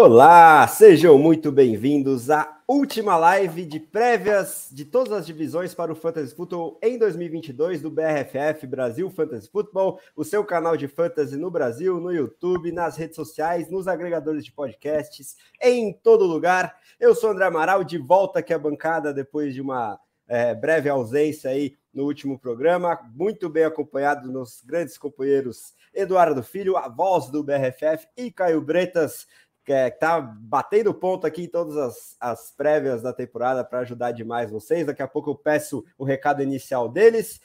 Olá, sejam muito bem-vindos à última live de prévias de todas as divisões para o Fantasy Football em 2022 do BRFF Brasil Fantasy Football, o seu canal de fantasy no Brasil, no YouTube, nas redes sociais, nos agregadores de podcasts, em todo lugar. Eu sou André Amaral, de volta aqui à bancada depois de uma é, breve ausência aí no último programa, muito bem acompanhado nos grandes companheiros Eduardo Filho, a voz do BRFF, e Caio Bretas, que está batendo ponto aqui em todas as, as prévias da temporada para ajudar demais vocês. Daqui a pouco eu peço o recado inicial deles.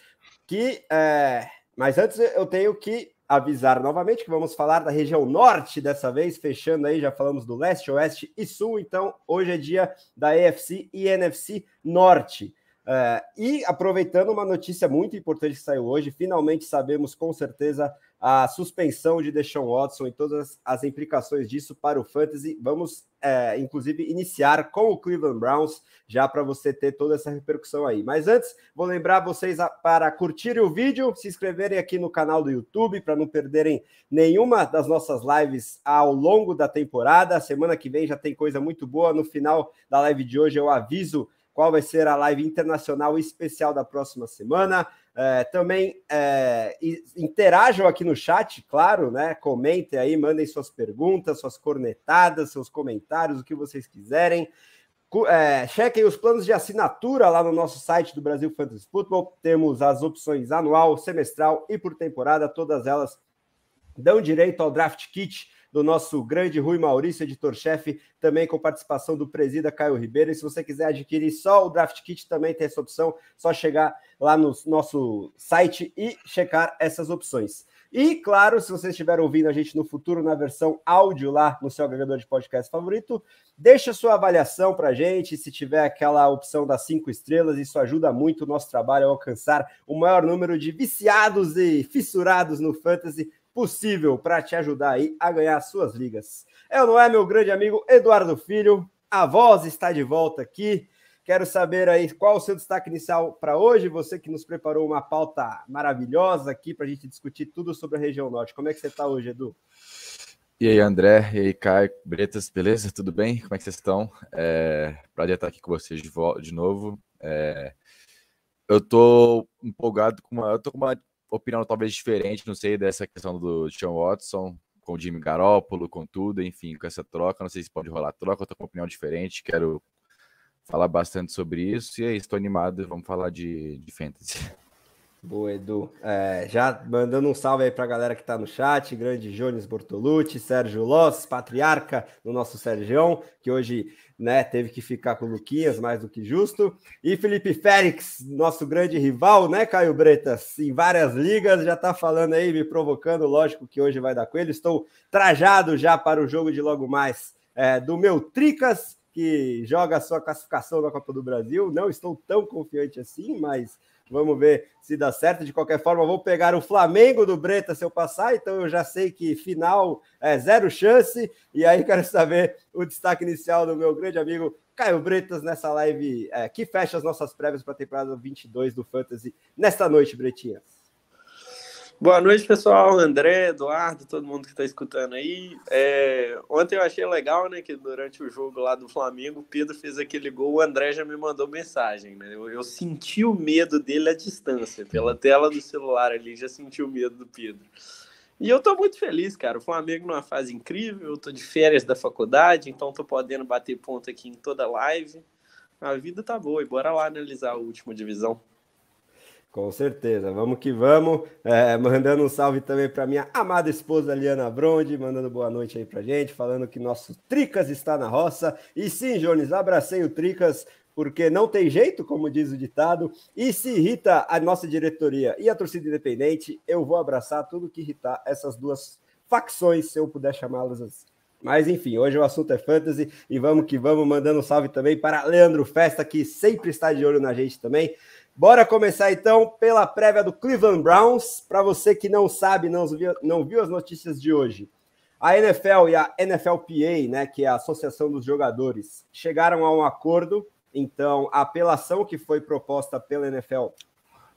Que, é... Mas antes eu tenho que avisar novamente que vamos falar da região norte dessa vez, fechando aí, já falamos do leste, oeste e sul, então hoje é dia da EFC e NFC Norte. É, e aproveitando uma notícia muito importante que saiu hoje, finalmente sabemos com certeza a suspensão de Deshaun Watson e todas as implicações disso para o Fantasy. Vamos, é, inclusive, iniciar com o Cleveland Browns, já para você ter toda essa repercussão aí. Mas antes, vou lembrar vocês a, para curtirem o vídeo, se inscreverem aqui no canal do YouTube, para não perderem nenhuma das nossas lives ao longo da temporada. Semana que vem já tem coisa muito boa. No final da live de hoje, eu aviso qual vai ser a live internacional especial da próxima semana. É, também é, interajam aqui no chat, claro, né? Comentem aí, mandem suas perguntas, suas cornetadas, seus comentários, o que vocês quiserem. É, chequem os planos de assinatura lá no nosso site do Brasil Fantasy Football. Temos as opções anual, semestral e por temporada, todas elas dão direito ao draft kit do nosso grande Rui Maurício, editor-chefe, também com participação do presida Caio Ribeiro. E se você quiser adquirir só o Draft Kit, também tem essa opção, só chegar lá no nosso site e checar essas opções. E, claro, se você estiver ouvindo a gente no futuro na versão áudio lá no seu agregador de podcast favorito, deixa sua avaliação para a gente. Se tiver aquela opção das cinco estrelas, isso ajuda muito o nosso trabalho a alcançar o maior número de viciados e fissurados no Fantasy possível para te ajudar aí a ganhar suas ligas. É ou não é, meu grande amigo Eduardo Filho? A voz está de volta aqui. Quero saber aí qual o seu destaque inicial para hoje. Você que nos preparou uma pauta maravilhosa aqui para a gente discutir tudo sobre a região norte. Como é que você está hoje, Edu? E aí, André, e aí, Caio, Bretas, beleza? Tudo bem? Como é que vocês estão? É, prazer estar aqui com vocês de, de novo. É, eu tô empolgado com uma. Eu tô com uma opinião talvez diferente, não sei, dessa questão do Sean Watson, com o Jimmy Garoppolo, com tudo, enfim, com essa troca. Não sei se pode rolar troca, eu tô com opinião diferente, quero falar bastante sobre isso. E é isso, estou animado, vamos falar de, de fantasy. Boa, Edu. É, já mandando um salve aí para a galera que está no chat, grande Jones Bortolucci, Sérgio Loss, patriarca do nosso Sérgio, que hoje né, teve que ficar com o Luquinhas, mais do que justo, e Felipe Félix, nosso grande rival, né, Caio Bretas, em várias ligas, já está falando aí, me provocando, lógico que hoje vai dar com ele, estou trajado já para o jogo de logo mais é, do meu Tricas, que joga a sua classificação na Copa do Brasil, não estou tão confiante assim, mas Vamos ver se dá certo. De qualquer forma, vou pegar o Flamengo do Breta se eu passar, então eu já sei que final é zero chance. E aí quero saber o destaque inicial do meu grande amigo Caio Bretas nessa live é, que fecha as nossas prévias para a temporada 22 do Fantasy nesta noite, Bretinhas. Boa noite, pessoal. André, Eduardo, todo mundo que está escutando aí. É, ontem eu achei legal, né, que durante o jogo lá do Flamengo, o Pedro fez aquele gol, o André já me mandou mensagem, né? Eu, eu senti o medo dele à distância, pela tela do celular ali, já senti o medo do Pedro. E eu tô muito feliz, cara. O Flamengo numa fase incrível, eu tô de férias da faculdade, então tô podendo bater ponto aqui em toda live. A vida tá boa e bora lá analisar a última divisão. Com certeza, vamos que vamos. É, mandando um salve também para minha amada esposa Liana Brondi, mandando boa noite aí para gente, falando que nosso Tricas está na roça. E sim, Jones, abracei o Tricas, porque não tem jeito, como diz o ditado. E se irrita a nossa diretoria e a torcida independente, eu vou abraçar tudo que irritar essas duas facções, se eu puder chamá-las assim. Mas enfim, hoje o assunto é fantasy e vamos que vamos, mandando um salve também para Leandro Festa, que sempre está de olho na gente também. Bora começar então pela prévia do Cleveland Browns. Para você que não sabe, não viu, não viu as notícias de hoje, a NFL e a NFLPA, né, que é a Associação dos Jogadores, chegaram a um acordo. Então, a apelação que foi proposta pela NFL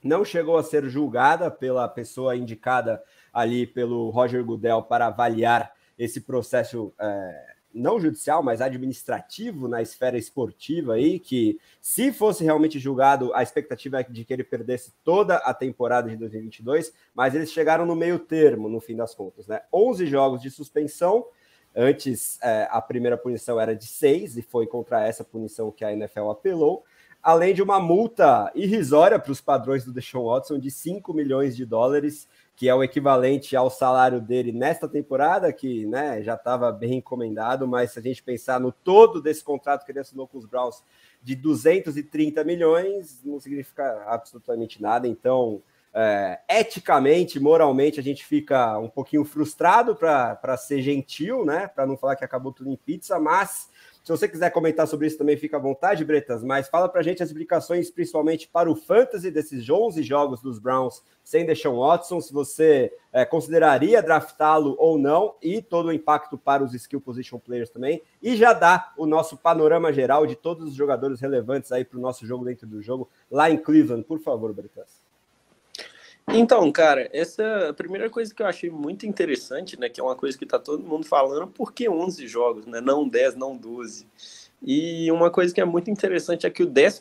não chegou a ser julgada pela pessoa indicada ali pelo Roger Goodell para avaliar esse processo é, não judicial, mas administrativo na esfera esportiva aí, que se fosse realmente julgado, a expectativa é de que ele perdesse toda a temporada de 2022, mas eles chegaram no meio termo, no fim das contas, né? 11 jogos de suspensão, antes é, a primeira punição era de seis, e foi contra essa punição que a NFL apelou, além de uma multa irrisória para os padrões do Deshaun Watson de 5 milhões de dólares, que é o equivalente ao salário dele nesta temporada, que né, já estava bem encomendado, mas se a gente pensar no todo desse contrato que ele assinou com os Browns de 230 milhões, não significa absolutamente nada. Então, é, eticamente, moralmente, a gente fica um pouquinho frustrado para ser gentil, né? Para não falar que acabou tudo em pizza, mas se você quiser comentar sobre isso também, fica à vontade, Bretas, mas fala para a gente as explicações, principalmente para o fantasy desses 11 jogos dos Browns sem Deshaun Watson, se você é, consideraria draftá-lo ou não, e todo o impacto para os skill position players também, e já dá o nosso panorama geral de todos os jogadores relevantes aí para o nosso jogo dentro do jogo, lá em Cleveland, por favor, Bretas. Então, cara, essa primeira coisa que eu achei muito interessante, né, que é uma coisa que tá todo mundo falando, por que 11 jogos, né, não 10, não 12? E uma coisa que é muito interessante é que o 12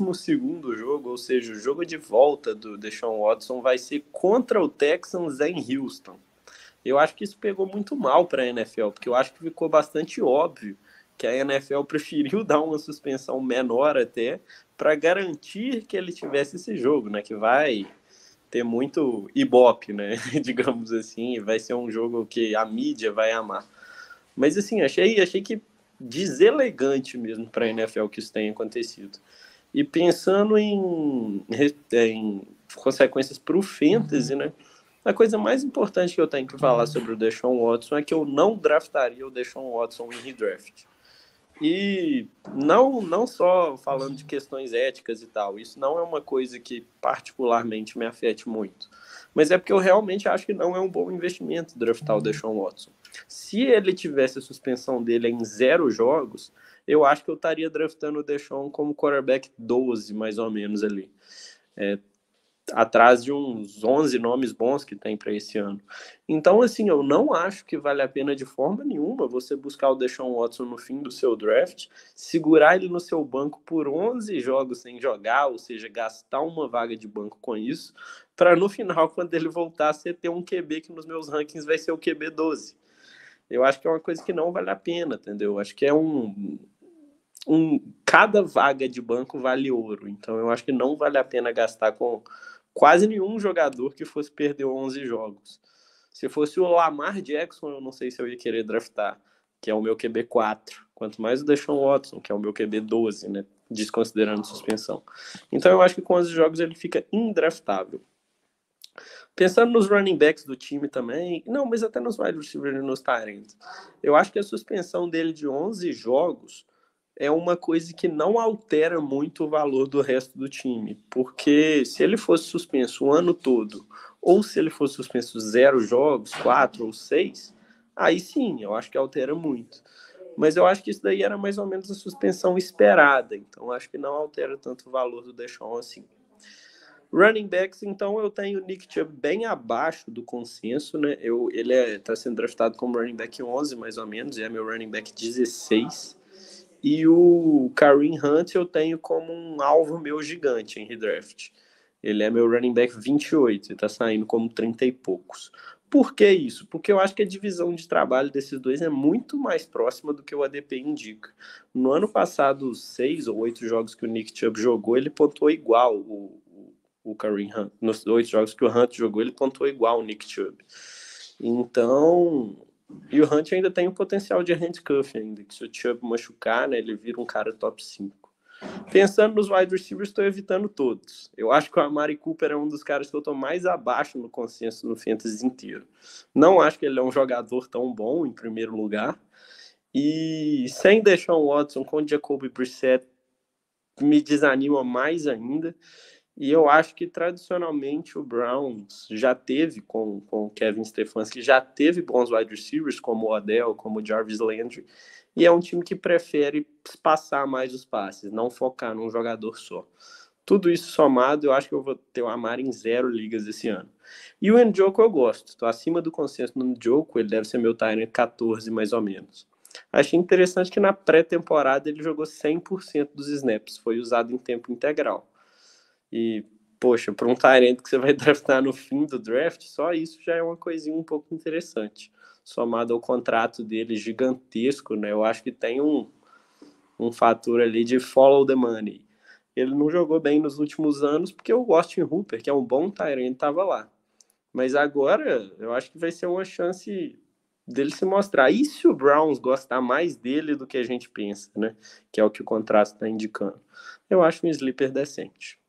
jogo, ou seja, o jogo de volta do Deshaun Watson, vai ser contra o Texans em Houston. Eu acho que isso pegou muito mal para a NFL, porque eu acho que ficou bastante óbvio que a NFL preferiu dar uma suspensão menor até para garantir que ele tivesse esse jogo, né? Que vai ter muito ibope, né? Digamos assim, vai ser um jogo que a mídia vai amar. Mas assim, achei, achei que deselegante mesmo para a NFL que isso tenha acontecido. E pensando em, em consequências para o fantasy, né? A coisa mais importante que eu tenho que falar sobre o Deshaun Watson é que eu não draftaria o Deshaun Watson em redraft. E não, não só falando de questões éticas e tal, isso não é uma coisa que particularmente me afete muito. Mas é porque eu realmente acho que não é um bom investimento draftar o Deshaun Watson. Se ele tivesse a suspensão dele em zero jogos, eu acho que eu estaria draftando o Deshaun como quarterback 12, mais ou menos ali. É, atrás de uns 11 nomes bons que tem para esse ano. Então, assim, eu não acho que vale a pena de forma nenhuma você buscar o Deshaun Watson no fim do seu draft, segurar ele no seu banco por 11 jogos sem jogar, ou seja, gastar uma vaga de banco com isso, para no final, quando ele voltar, você ter um QB que nos meus rankings vai ser o QB 12. Eu acho que é uma coisa que não vale a pena, entendeu? Acho que é um, um cada vaga de banco vale ouro. Então eu acho que não vale a pena gastar com quase nenhum jogador que fosse perder 11 jogos. Se fosse o Lamar Jackson, eu não sei se eu ia querer draftar, que é o meu QB 4. Quanto mais o Deshaun Watson, que é o meu QB 12, né? Desconsiderando suspensão. Então eu acho que com 11 jogos ele fica indraftável. Pensando nos running backs do time também, não, mas até nos wide receivers e nos Tyrants. Eu acho que a suspensão dele de 11 jogos é uma coisa que não altera muito o valor do resto do time, porque se ele fosse suspenso o ano todo, ou se ele fosse suspenso zero jogos, quatro ou seis, aí sim, eu acho que altera muito. Mas eu acho que isso daí era mais ou menos a suspensão esperada, então acho que não altera tanto o valor do Deshaun assim. Running backs, então eu tenho o Nick Chubb bem abaixo do consenso, né? Eu, ele está é, tá sendo draftado como running back 11, mais ou menos, e é meu running back 16. E o Kareem Hunt eu tenho como um alvo meu gigante em redraft. Ele é meu running back 28 e tá saindo como 30 e poucos. Por que isso? Porque eu acho que a divisão de trabalho desses dois é muito mais próxima do que o ADP indica. No ano passado, seis ou oito jogos que o Nick Chubb jogou, ele pontuou igual o, o, o Kareem Hunt. Nos oito jogos que o Hunt jogou, ele pontuou igual o Nick Chubb. Então, e o Hunt ainda tem o potencial de handcuff ainda, que se o Chubb machucar, né, ele vira um cara top 5. Pensando nos wide receivers, estou evitando todos. Eu acho que o Amari Cooper é um dos caras que eu estou mais abaixo no consenso no fantasy inteiro. Não acho que ele é um jogador tão bom, em primeiro lugar. E sem deixar o Watson com Jacoby Brissett, me desanima mais ainda. E eu acho que tradicionalmente o Browns já teve, com, com o Kevin Stefanski, já teve bons wide receivers, como o Odell, como o Jarvis Landry, e é um time que prefere passar mais os passes, não focar num jogador só. Tudo isso somado, eu acho que eu vou ter o Amar em zero ligas esse ano. E o Njoku eu gosto, estou acima do consenso no Njoku, ele deve ser meu Tyrant 14 mais ou menos. Achei interessante que na pré-temporada ele jogou 100% dos snaps, foi usado em tempo integral. E, poxa, para um Tyrant que você vai draftar no fim do draft, só isso já é uma coisinha um pouco interessante. Somado ao contrato dele gigantesco, né? Eu acho que tem um, um fator ali de follow the money. Ele não jogou bem nos últimos anos porque o Austin Hooper, que é um bom Tyrant, estava lá. Mas agora eu acho que vai ser uma chance dele se mostrar. E se o Browns gostar mais dele do que a gente pensa, né? Que é o que o contrato está indicando. Eu acho um sleeper decente.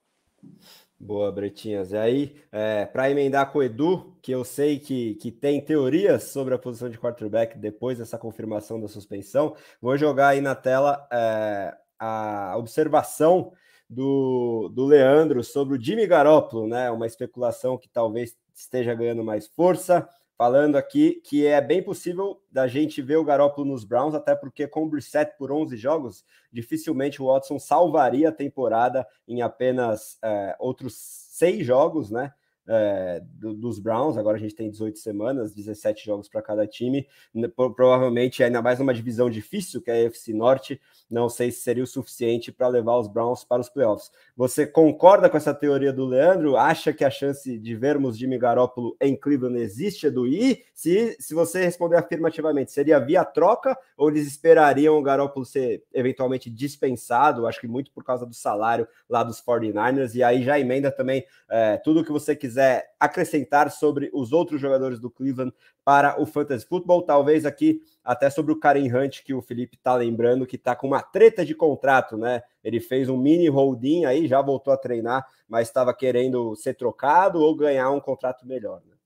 Boa, Bretinhas. E aí, é, para emendar com o Edu, que eu sei que, que tem teorias sobre a posição de quarterback depois dessa confirmação da suspensão, vou jogar aí na tela é, a observação do, do Leandro sobre o Jimmy Garoppolo, né? Uma especulação que talvez esteja ganhando mais força falando aqui que é bem possível da gente ver o Garoppolo nos Browns, até porque com o Brissett por 11 jogos, dificilmente o Watson salvaria a temporada em apenas é, outros seis jogos, né? É, do, dos Browns. Agora a gente tem 18 semanas, 17 jogos para cada time. Provavelmente, ainda mais numa divisão difícil, que é a UFC Norte, não sei se seria o suficiente para levar os Browns para os playoffs. Você concorda com essa teoria do Leandro? Acha que a chance de vermos Jimmy Garoppolo em Cleveland existe, Edu? E se, se você responder afirmativamente, seria via troca ou eles esperariam o Garoppolo ser eventualmente dispensado? Acho que muito por causa do salário lá dos 49ers. E aí já emenda também é, tudo que você quiser quiser acrescentar sobre os outros jogadores do Cleveland para o Fantasy Football, talvez aqui até sobre o Karen Hunt, que o Felipe está lembrando, que está com uma treta de contrato, né? Ele fez um mini holding aí, já voltou a treinar, mas estava querendo ser trocado ou ganhar um contrato melhor. Né?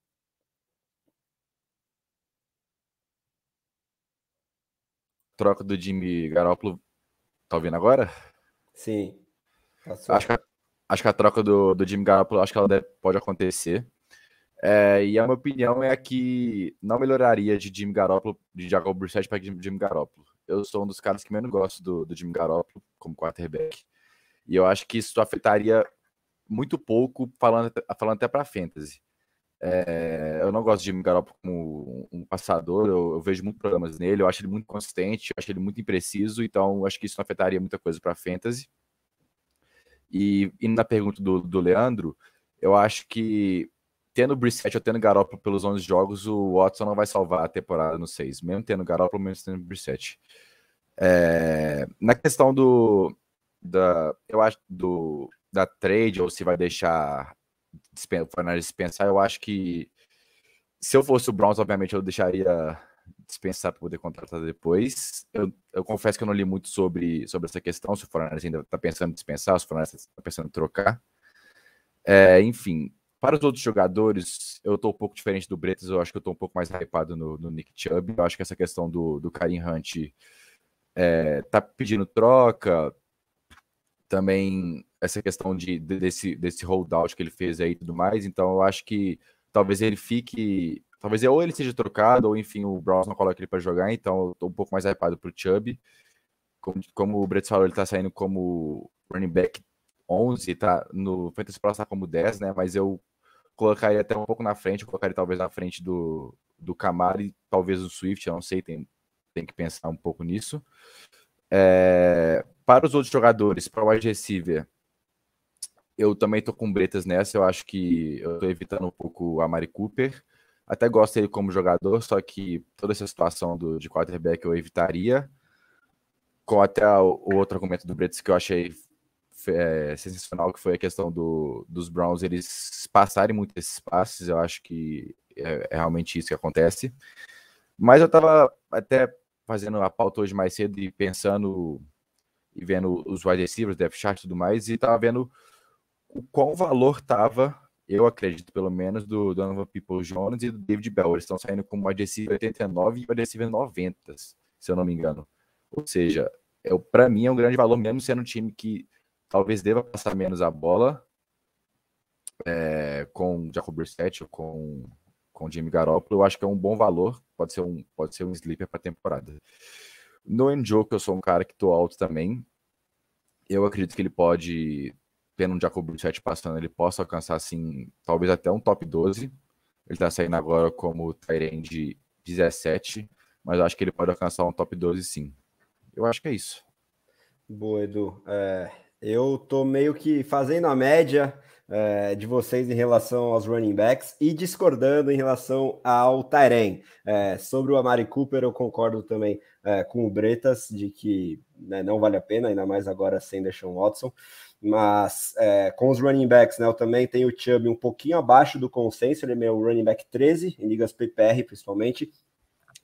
Troca do Jimmy Garoppolo, tá ouvindo agora? Sim. Acho que, acho que a troca do, do Jimmy Garoppolo acho que ela deve, pode acontecer. É, e a minha opinião é que não melhoraria de Jimmy Garoppolo, de Jacob Brissett para Jimmy Garoppolo. Eu sou um dos caras que menos gosto do, do Jimmy Garoppolo como quarterback. E eu acho que isso afetaria muito pouco, falando, falando até para fantasy. É, eu não gosto de Jimmy Garoppolo como um passador, eu, eu, vejo muitos problemas nele, eu acho ele muito consistente, eu acho ele muito impreciso, então acho que isso não afetaria muita coisa para fantasy. E indo na pergunta do, do Leandro, eu acho que tendo Brissett ou tendo Garoppolo pelos 11 jogos, o Watson não vai salvar a temporada no 6, mesmo tendo Garoppolo, mesmo tendo Brissett. É, na questão do da eu acho do da trade ou se vai deixar dispensar, eu acho que se eu fosse o Browns, obviamente eu deixaria dispensar para poder contratar depois. Eu, eu, confesso que eu não li muito sobre, sobre essa questão, se o Forners ainda está pensando em dispensar, se o Forners está pensando em trocar. É, enfim, para os outros jogadores, eu estou um pouco diferente do Bretas, eu acho que eu estou um pouco mais hypado no, no, Nick Chubb. Eu acho que essa questão do, do Karim Hunt é, tá pedindo troca. Também essa questão de, desse, desse holdout que ele fez aí e tudo mais. Então, eu acho que talvez ele fique Talvez ou ele seja trocado, ou enfim, o Browns não coloque ele para jogar, então eu tô um pouco mais hypado pro Chubb. Como, como o Brett falou, ele tá saindo como running back 11, tá no Fantasy Pro tá como 10, né? Mas eu colocaria até um pouco na frente, colocaria talvez na frente do, do Camaro e talvez do Swift, eu não sei, tem, tem que pensar um pouco nisso. É, para os outros jogadores, para o wide receiver, eu também tô com bretas nessa, eu acho que eu tô evitando um pouco a Mari Cooper. Até gosto dele como jogador, só que toda essa situação do, de quarterback eu evitaria. Com até o, o outro argumento do Brits que eu achei é, sensacional, que foi a questão do, dos Browns eles passarem muito esses passes. Eu acho que é, é realmente isso que acontece. Mas eu estava até fazendo a pauta hoje mais cedo e pensando e vendo os wide receivers, depth chart e tudo mais, e estava vendo o qual valor estava eu acredito pelo menos, do Donovan People Jones e do David Bell. Eles estão saindo com uma adesiva 89 e uma adesiva 90, se eu não me engano. Ou seja, é, para mim é um grande valor, mesmo sendo um time que talvez deva passar menos a bola é, com Jacob Brissett ou com, com Jimmy Garoppolo. Eu acho que é um bom valor, pode ser um, pode ser um sleeper para a temporada. No Njoku, eu sou um cara que estou alto também. Eu acredito que ele pode tendo um Jacob Brissett passando, ele possa alcançar, assim, talvez até um top 12. Ele está saindo agora como Tyrande 17. mas eu acho que ele pode alcançar um top 12 sim. Eu acho que é isso. Boa, Edu. É, eu tô meio que fazendo a média é, de vocês em relação aos running backs e discordando em relação ao Tyren. É, sobre o Amari Cooper, eu concordo também é, com o Bretas de que né, não vale a pena, ainda mais agora sem Deshaun Watson. Mas é, com os running backs, né, eu também tenho o Chubb um pouquinho abaixo do consenso, ele é meu running back 13, em ligas PPR principalmente.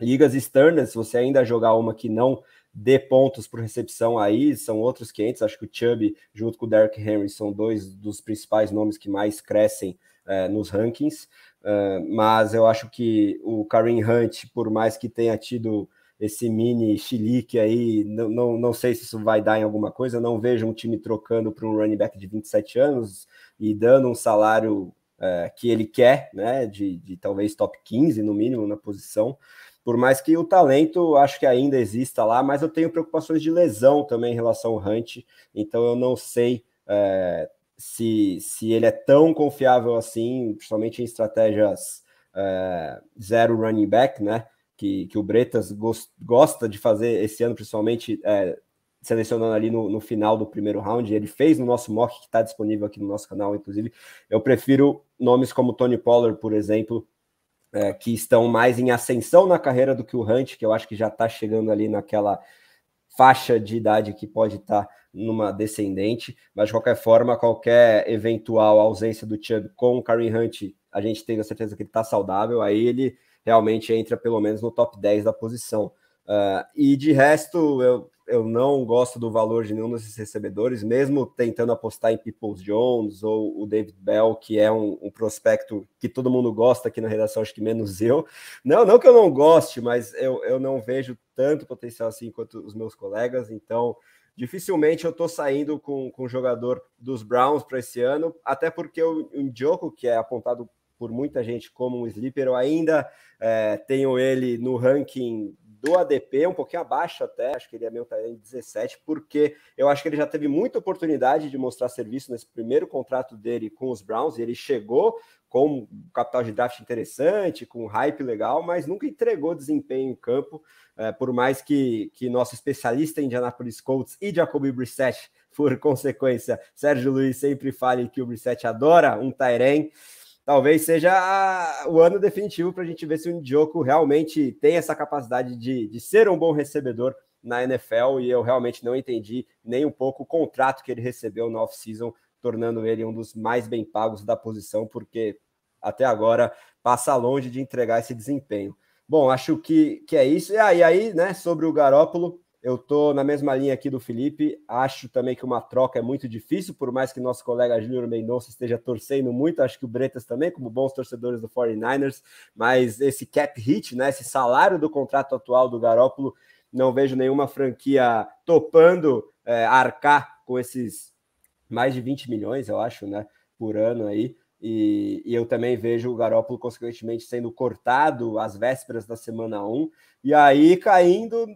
Ligas externas, se você ainda jogar uma que não dê pontos por recepção aí, são outros 500. Acho que o Chubb, junto com o Derrick Henry, são dois dos principais nomes que mais crescem é, nos rankings. Uh, mas eu acho que o Kareem Hunt, por mais que tenha tido esse mini chilique aí, não, não, não sei se isso vai dar em alguma coisa. Não vejo um time trocando para um running back de 27 anos e dando um salário é, que ele quer, né? De, de talvez top 15 no mínimo na posição. Por mais que o talento acho que ainda exista lá, mas eu tenho preocupações de lesão também em relação ao Hunt, então eu não sei é, se, se ele é tão confiável assim, principalmente em estratégias é, zero running back, né? Que, que o Bretas gost, gosta de fazer esse ano, principalmente é, selecionando ali no, no, final do primeiro round. Ele fez no nosso mock, que está disponível aqui no nosso canal, inclusive. Eu prefiro nomes como Tony Pollard, por exemplo, é, que estão mais em ascensão na carreira do que o Hunt, que eu acho que já está chegando ali naquela faixa de idade que pode estar tá numa descendente, mas de qualquer forma, qualquer eventual ausência do Chubb com o Kareem Hunt, a gente tem a certeza que ele está saudável, aí ele realmente entra pelo menos no top 10 da posição. Uh, e de resto, eu eu não gosto do valor de nenhum desses recebedores, mesmo tentando apostar em Peoples Jones ou o David Bell, que é um, um, prospecto que todo mundo gosta aqui na redação, acho que menos eu. Não, não que eu não goste, mas eu, eu não vejo tanto potencial assim quanto os meus colegas, então dificilmente eu estou saindo com, com o jogador dos Browns para esse ano, até porque o Njoku, que é apontado por muita gente como um sleeper, eu ainda é, tenho ele no ranking do ADP, um pouquinho abaixo até, acho que ele é meu em 17, porque eu acho que ele já teve muita oportunidade de mostrar serviço nesse primeiro contrato dele com os Browns, e ele chegou com capital de draft interessante, com hype legal, mas nunca entregou desempenho em campo, é, por mais que, que nosso especialista em Indianapolis Colts e Jacoby Brissett, por consequência, Sérgio Luiz sempre fale que o Brissett adora um Tyrene, talvez seja o ano definitivo para a gente ver se o Ndioco realmente tem essa capacidade de, de ser um bom recebedor na NFL e eu realmente não entendi nem um pouco o contrato que ele recebeu no off-season, tornando ele um dos mais bem pagos da posição, porque até agora passa longe de entregar esse desempenho. Bom, acho que, que é isso. E aí, aí, né, sobre o Garópolo, eu tô na mesma linha aqui do Felipe. Acho também que uma troca é muito difícil, por mais que nosso colega Júnior Mendonça esteja torcendo muito. Acho que o Bretas também, como bons torcedores do 49ers. Mas esse cap hit, né, esse salário do contrato atual do Garópolo, não vejo nenhuma franquia topando é, arcar com esses mais de 20 milhões, eu acho, né, por ano aí. E, e, eu também vejo o Garópolo, consequentemente, sendo cortado às vésperas da semana 1, e aí caindo.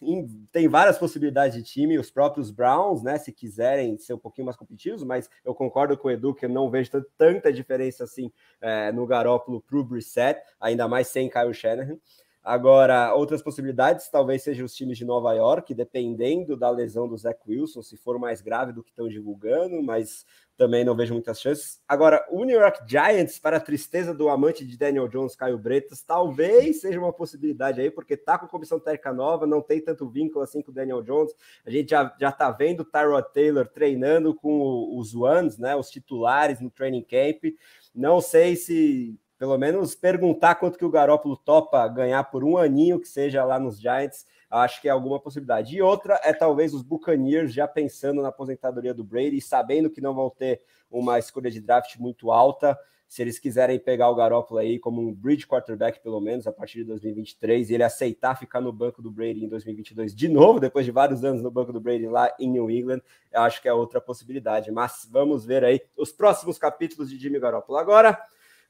Em, tem várias possibilidades de time, os próprios Browns, né? Se quiserem ser um pouquinho mais competitivos, mas eu concordo com o Edu que eu não vejo tanta diferença assim é, no Garópolo para o Brissett, ainda mais sem Kyle Shanahan. Agora, outras possibilidades talvez sejam os times de Nova York, dependendo da lesão do Zach Wilson, se for mais grave do que estão divulgando, mas também não vejo muitas chances. Agora, o New York Giants, para a tristeza do amante de Daniel Jones, Caio Bretas, talvez seja uma possibilidade aí, porque tá com comissão técnica nova, não tem tanto vínculo assim com o Daniel Jones. A gente já, já tá vendo o Tyrod Taylor treinando com os Ones, né, os titulares no training camp. Não sei se pelo menos perguntar quanto que o Garópolo topa ganhar por um aninho que seja lá nos Giants acho que é alguma possibilidade. E outra é talvez os Buccaneers já pensando na aposentadoria do Brady, sabendo que não vão ter uma escolha de draft muito alta. Se eles quiserem pegar o Garoppolo aí como um bridge quarterback, pelo menos a partir de 2023, e ele aceitar ficar no banco do Brady em 2022 de novo, depois de vários anos no banco do Brady lá em New England, acho que é outra possibilidade. Mas vamos ver aí os próximos capítulos de Jimmy Garoppolo. Agora,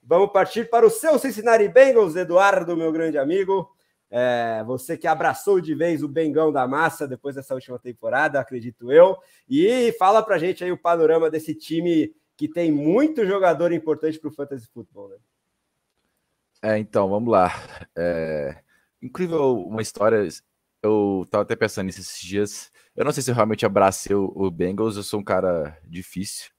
vamos partir para o seu Cincinnati Bengals, Eduardo, meu grande amigo. É, você que abraçou de vez o Bengão da Massa depois dessa última temporada, acredito eu. E fala pra gente aí o panorama desse time que tem muito jogador importante para o Fantasy Football, né? É, então, vamos lá. É, incrível uma história. Eu tava até pensando nisso esses dias. Eu não sei se eu realmente abracei o, o Bengals, eu sou um cara difícil.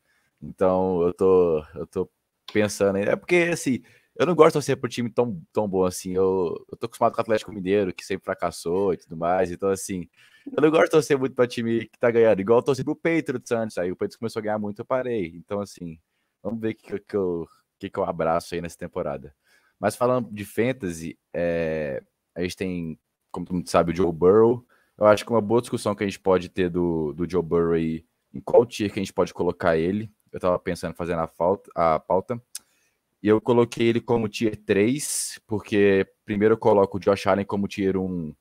Então eu tô, eu tô pensando. É porque, assim, eu não gosto de torcer pro time tão, tão bom assim. Eu, eu tô acostumado com o Atlético Mineiro, que sempre fracassou e tudo mais. Então, assim, eu não gosto de torcer muito pra time que tá ganhando. Igual eu torci pro Patriots antes. Aí o Patriots começou a ganhar muito, eu parei. Então, assim, vamos ver o que, que, eu, que, que eu abraço aí nessa temporada. Mas falando de fantasy, é, a gente tem, como todo mundo sabe, o Joe Burrow. Eu acho que uma boa discussão que a gente pode ter do, do Joe Burrow aí, em qual tier que a gente pode colocar ele. Eu tava pensando fazer na falta, a pauta. E eu coloquei ele como tier 3, porque primeiro eu coloco o Josh Allen como tier 1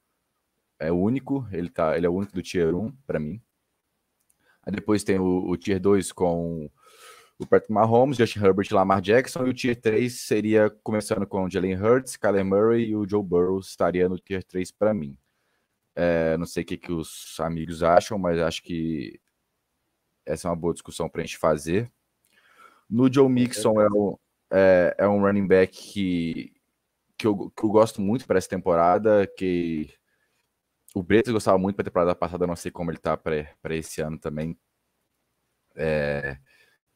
é único, ele, tá, ele é o único do tier 1 para mim. Aí depois tem o, o, tier 2 com o Patrick Mahomes, Justin Herbert e Lamar Jackson. E o tier 3 seria começando com o Jalen Hurts, Kyler Murray e o Joe Burrow estaria no tier 3 para mim. É, não sei o que, que os amigos acham, mas acho que essa é uma boa discussão para a gente fazer. No Joe Mixon é o, é, é um running back que, que, eu, que eu gosto muito para essa temporada, que o Bretas gostava muito para a temporada passada, não sei como ele tá para esse ano também. É,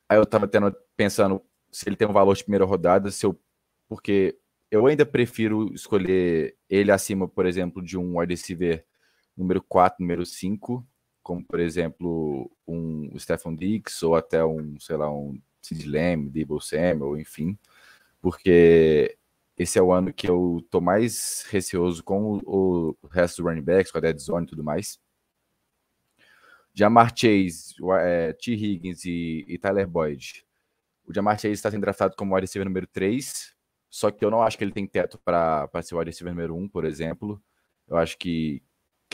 aí eu tava tendo, pensando se ele tem um valor de primeira rodada, se eu, porque eu ainda prefiro escolher ele acima, por exemplo, de um wide receiver número 4, número 5, como por exemplo um Stephen Dix ou até um, sei lá, um Sid Lamb, Debo Samuel, enfim, porque esse é o ano que eu tô mais receoso com o, o resto do running backs, com a dead zone e tudo mais. Jamar Chase, é, T. Higgins e, e, Tyler Boyd. O Jamar Chase está sendo draftado como wide receiver número 3, só que eu não acho que ele tem teto para ser wide receiver número 1, por exemplo. Eu acho que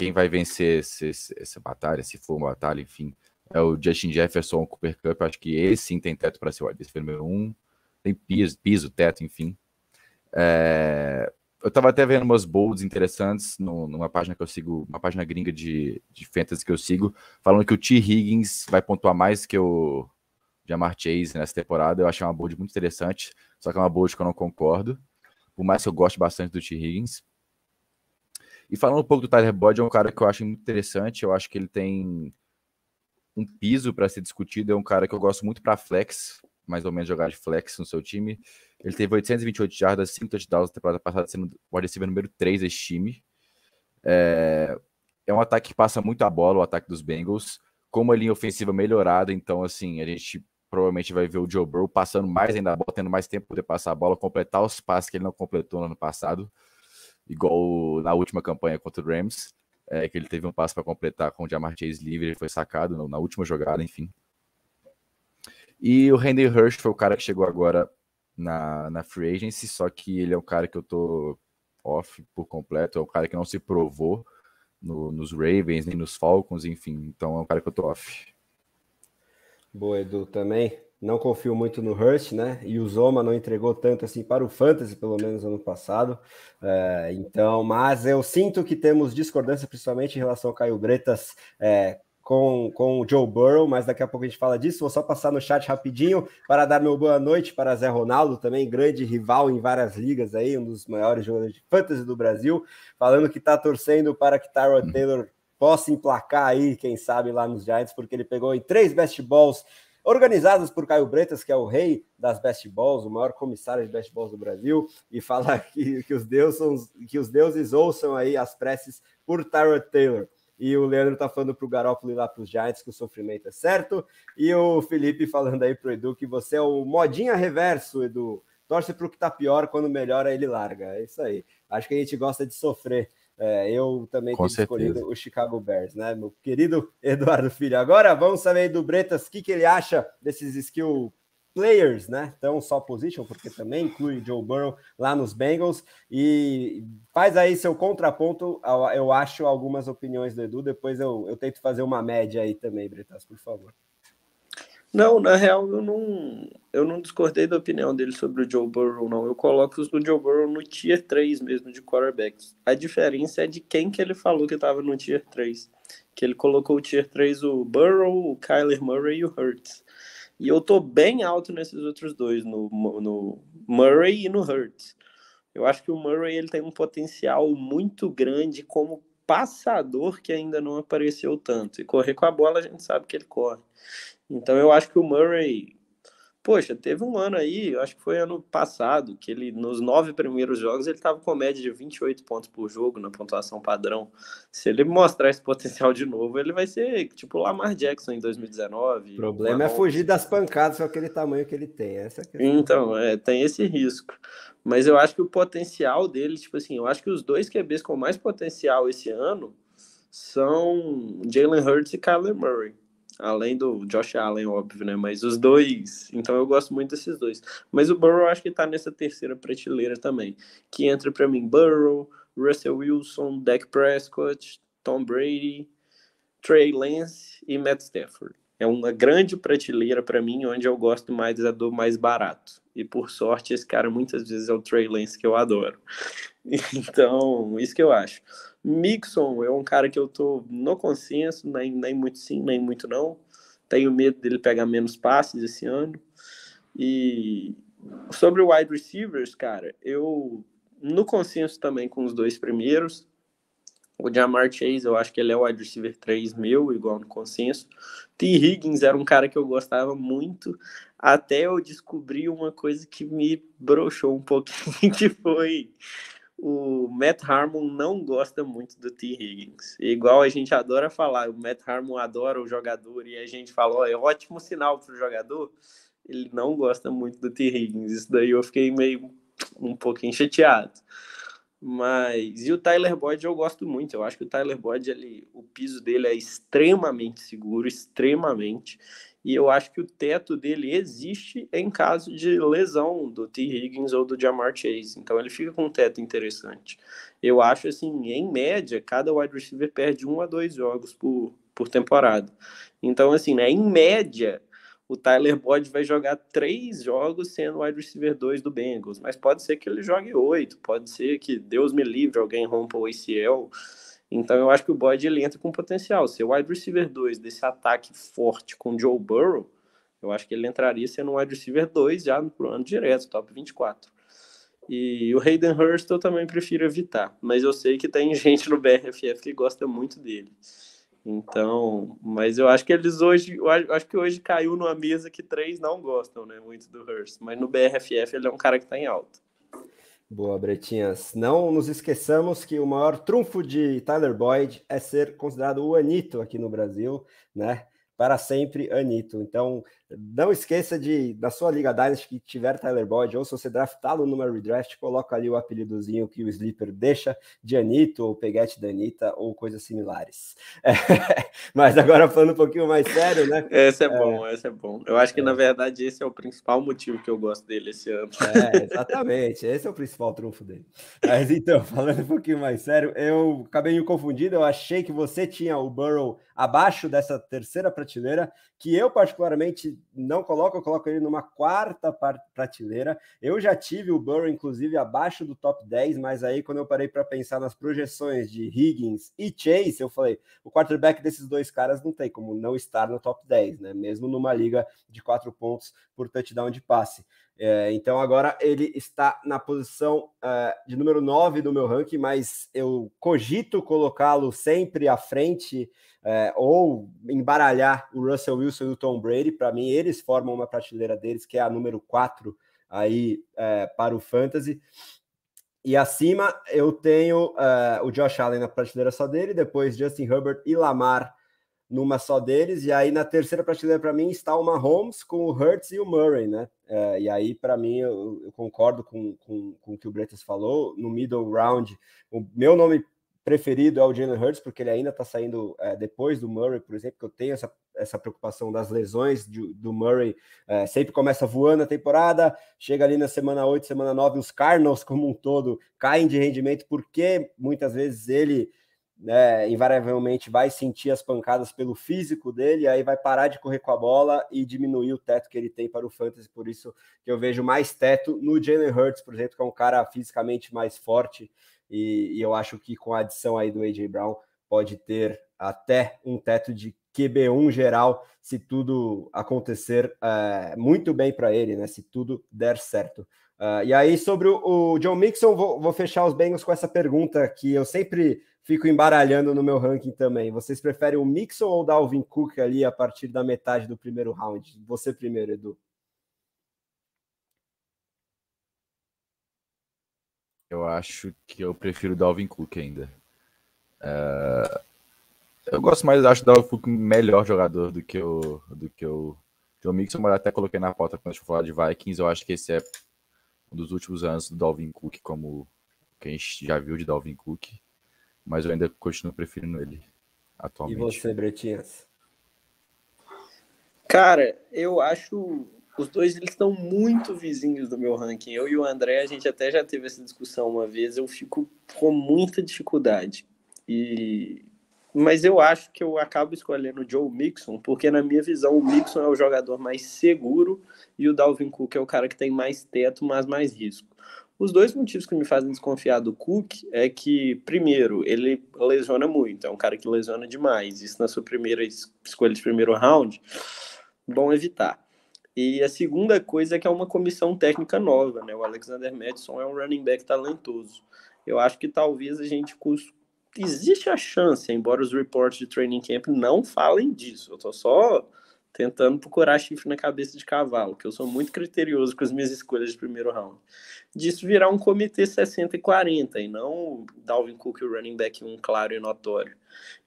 quem vai vencer esse, essa batalha, se for uma batalha, enfim, é o Justin Jefferson, o Cooper Cup. Acho que esse sim tem teto para ser o wide número 1. Tem piso, piso teto, enfim. É, eu estava até vendo umas bolds interessantes no, numa página que eu sigo, uma página gringa de, de fantasy que eu sigo, falando que o T. Higgins vai pontuar mais que o Jamar Chase nessa temporada. Eu achei uma bold muito interessante, só que é uma bold que eu não concordo. Por mais que eu goste bastante do T. Higgins. E falando um pouco do Tyler Boyd, é um cara que eu acho muito interessante. Eu acho que ele tem um piso para ser discutido. É um cara que eu gosto muito para flex, mais ou menos jogar de flex no seu time. Ele teve 828 jardas, 5 touchdowns na temporada passada, sendo o receiver número 3 desse time. É, é um ataque que passa muito a bola, o ataque dos Bengals, com uma linha ofensiva melhorada, então assim, a gente provavelmente vai ver o Joe Burrow passando mais ainda a bola, tendo mais tempo de passar a bola, completar os passes que ele não completou no ano passado, igual na última campanha contra o Rams, é, que ele teve um passo para completar com o Jamar Chase livre, ele foi sacado na última jogada, enfim. E o Randy Hirsch foi o cara que chegou agora na, na free agency, só que ele é um cara que eu tô off por completo, é um cara que não se provou no, nos Ravens, nem nos Falcons, enfim, então é um cara que eu tô off. Boa, Edu, também. Não confio muito no Hurst, né? E o Zoma não entregou tanto assim para o Fantasy, pelo menos ano passado. É, então, mas eu sinto que temos discordância, principalmente em relação ao Caio Bretas, é, com, com o Joe Burrow, mas daqui a pouco a gente fala disso. Vou só passar no chat rapidinho para dar meu boa noite para Zé Ronaldo, também grande rival em várias ligas aí, um dos maiores jogadores de fantasy do Brasil, falando que está torcendo para que Tyrod. Taylor possa emplacar aí, quem sabe, lá nos Giants, porque ele pegou em três best balls organizados por Caio Bretas, que é o rei das best balls, o maior comissário de best balls do Brasil, e fala que, que, os, deuses, que os deuses ouçam aí as preces por Tyrod Taylor. E o Leandro tá falando pro Garópolo ir lá pros Giants que o sofrimento é certo. E o Felipe falando aí pro Edu que você é o modinha reverso, Edu. Torce pro que tá pior, quando melhora ele larga. É isso aí. Acho que a gente gosta de sofrer. É, eu também Com tenho certeza. escolhido o Chicago Bears, né? Meu querido Eduardo Filho. Agora vamos saber do Bretas o que, que ele acha desses skill players, né? Então, só position, porque também inclui Joe Burrow lá nos Bengals. E faz aí seu contraponto. Eu acho algumas opiniões do Edu, depois eu, eu tento fazer uma média aí também, Bretas, por favor. Não, na real, eu não, eu não discordei da opinião dele sobre o Joe Burrow, não. Eu coloco o Joe Burrow no Tier 3 mesmo, de quarterbacks. A diferença é de quem que ele falou que estava no Tier 3. Que ele colocou o Tier 3 o Burrow, o Kyler Murray e o Hurts. E eu tô bem alto nesses outros dois, no, no Murray e no Hurts. Eu acho que o Murray ele tem um potencial muito grande como passador que ainda não apareceu tanto. E correr com a bola a gente sabe que ele corre. Então eu acho que o Murray Poxa, teve um ano aí, acho que foi ano passado, que ele, nos nove primeiros jogos, ele estava com média de 28 pontos por jogo na pontuação padrão. Se ele mostrar esse potencial de novo, ele vai ser tipo o Lamar Jackson em 2019. O problema é fugir das pancadas com aquele tamanho que ele tem. Essa é então, é, tem esse risco. Mas eu acho que o potencial dele, tipo assim, eu acho que os dois QBs com mais potencial esse ano são Jalen Hurts e Kyler Murray. Além do Josh Allen, óbvio, né? Mas os dois. Então eu gosto muito desses dois. Mas o Burrow acho que tá nessa terceira prateleira também. Que entra para mim Burrow, Russell Wilson, Dak Prescott, Tom Brady, Trey Lance e Matt Stafford. É uma grande prateleira para mim, onde eu gosto mais é do mais barato. E por sorte, esse cara muitas vezes é o Trey Lance que eu adoro. Então, isso que eu acho. Mixon é um cara que eu tô no consenso, nem, nem muito sim, nem muito não. Tenho medo dele pegar menos passes esse ano. E sobre o wide receivers, cara, eu no consenso também com os dois primeiros. O Jamar Chase, eu acho que ele é o wide receiver 3 meu, igual no consenso. T. Higgins era um cara que eu gostava muito, até eu descobri uma coisa que me broxou um pouquinho, que foi o Matt Harmon não gosta muito do T. Higgins. Igual a gente adora falar, o Matt Harmon adora o jogador e a gente fala, ó, é ótimo sinal para o jogador. Ele não gosta muito do T. Higgins. Isso daí eu fiquei meio um pouquinho chateado. Mas e o Tyler Boyd eu gosto muito. Eu acho que o Tyler Boyd ele, o piso dele é extremamente seguro, extremamente e eu acho que o teto dele existe em caso de lesão do T. Higgins ou do Jamar Chase. Então ele fica com um teto interessante. Eu acho assim, em média, cada wide receiver perde um a dois jogos por, por temporada. Então, assim, né, em média, o Tyler Boyd vai jogar três jogos sendo wide receiver 2 do Bengals, mas pode ser que ele jogue oito, pode ser que, Deus me livre, alguém rompa o ACL. Então eu acho que o Boyd ele entra com potencial. Se o wide receiver 2 desse ataque forte com Joe Burrow, eu acho que ele entraria sendo um wide receiver 2 já no ano direto, top 24. E o Hayden Hurst eu também prefiro evitar, mas eu sei que tem gente no BRFF que gosta muito dele. Então, mas eu acho que eles hoje, eu acho que hoje caiu numa mesa que três não gostam, né, muito do Hurst, mas no BRFF ele é um cara que está em alta. Boa, Bretinhas. Não nos esqueçamos que o maior trunfo de Tyler Boyd é ser considerado o Anito aqui no Brasil, né? para sempre Anito. Então, não esqueça de, na sua Liga Dynasty, que tiver Tyler Boyd, ou se você draftá-lo numa redraft, coloca ali o apelidozinho que o Sleeper deixa de Anito, ou Peguete da Anitta, ou coisas similares. É, mas agora falando um pouquinho mais sério, né? Esse é, é bom, esse é bom. Eu acho que, é. na verdade, esse é o principal motivo que eu gosto dele esse ano. É, exatamente, esse é o principal trunfo dele. Mas então, falando um pouquinho mais sério, eu acabei me confundindo, eu achei que você tinha o Burrow abaixo dessa terceira prateleira, que eu particularmente não coloco, eu coloco ele numa quarta prateleira. Eu já tive o Burrow, inclusive, abaixo do top 10, mas aí quando eu parei para pensar nas projeções de Higgins e Chase, eu falei, o quarterback desses dois caras não tem como não estar no top 10, né? Mesmo numa liga de quatro pontos por touchdown de passe. É, então agora ele está na posição uh, de número 9 do meu ranking, mas eu cogito colocá-lo sempre à frente uh, ou embaralhar o Russell Wilson e o Tom Brady. Para mim, eles formam uma prateleira deles, que é a número 4 aí uh, para o Fantasy. E acima eu tenho o Josh Allen na prateleira só dele, depois Justin Herbert e Lamar numa só deles, e aí na terceira prateleira para mim está o Mahomes com o Hurts e o Murray, né? É, e aí para mim eu, eu, concordo com, com, com o que o Bretas falou, no middle round, o meu nome preferido é o Jalen Hurts, porque ele ainda está saindo é, depois do Murray, por exemplo, que eu tenho essa, essa preocupação das lesões de, do Murray, é, sempre começa voando a temporada, chega ali na semana 8, semana 9, os Cardinals como um todo caem de rendimento, porque muitas vezes ele né, invariavelmente vai sentir as pancadas pelo físico dele, aí vai parar de correr com a bola e diminuir o teto que ele tem para o fantasy, por isso que eu vejo mais teto no Jalen Hurts, por exemplo, que é um cara fisicamente mais forte, e, e eu acho que com a adição aí do AJ Brown pode ter até um teto de QB1 geral, se tudo acontecer é, muito bem para ele, né? Se tudo der certo. Uh, e aí, sobre o, o John Mixon, vou, vou, fechar os Bengals com essa pergunta que eu sempre fico embaralhando no meu ranking também. Vocês preferem o Mixon ou o Dalvin Cook ali a partir da metade do primeiro round? Você primeiro, Edu. Eu acho que eu prefiro o Dalvin Cook ainda. Uh, eu gosto mais, acho o Dalvin Cook melhor jogador do que o, do que o John Mixon, mas até coloquei na pauta quando a gente falar de Vikings. Eu acho que esse é dos últimos anos do Dalvin Cook, como que a gente já viu de Dalvin Cook, mas eu ainda continuo preferindo ele atualmente. E você, Bretinhas? Cara, eu acho os dois eles estão muito vizinhos do meu ranking. Eu e o André, a gente até já teve essa discussão uma vez. Eu fico com muita dificuldade. E mas eu acho que eu acabo escolhendo o Joe Mixon, porque na minha visão o Mixon é o jogador mais seguro e o Dalvin Cook é o cara que tem mais teto, mas mais risco. Os dois motivos que me fazem desconfiar do Cook é que, primeiro, ele lesiona muito, é um cara que lesiona demais. Isso na sua primeira escolha de primeiro round, bom evitar. E a segunda coisa é que é uma comissão técnica nova, né? O Alexander Madison é um running back talentoso. Eu acho que talvez a gente existe a chance, embora os reports de training camp não falem disso. Eu tô só tentando procurar chifre na cabeça de cavalo, que eu sou muito criterioso com as minhas escolhas de primeiro round. Disso virar um comitê 60 e 40, e não Dalvin Cook, o running back, um claro e notório.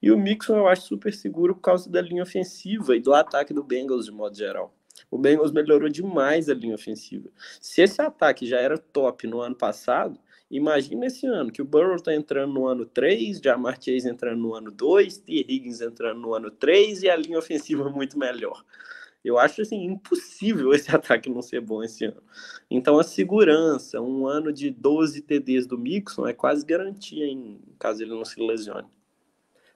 E o Mixon eu acho super seguro por causa da linha ofensiva e do ataque do Bengals de modo geral. O Bengals melhorou demais a linha ofensiva. Se esse ataque já era top no ano passado, Imagina esse ano, que o Burrow está entrando no ano 3, Jamar Chase entrando no ano 2, T. Higgins entrando no ano 3 e a linha ofensiva muito melhor. Eu acho assim impossível esse ataque não ser bom esse ano. Então a segurança, um ano de 12 TDs do Mixon é quase garantia em caso ele não se lesione.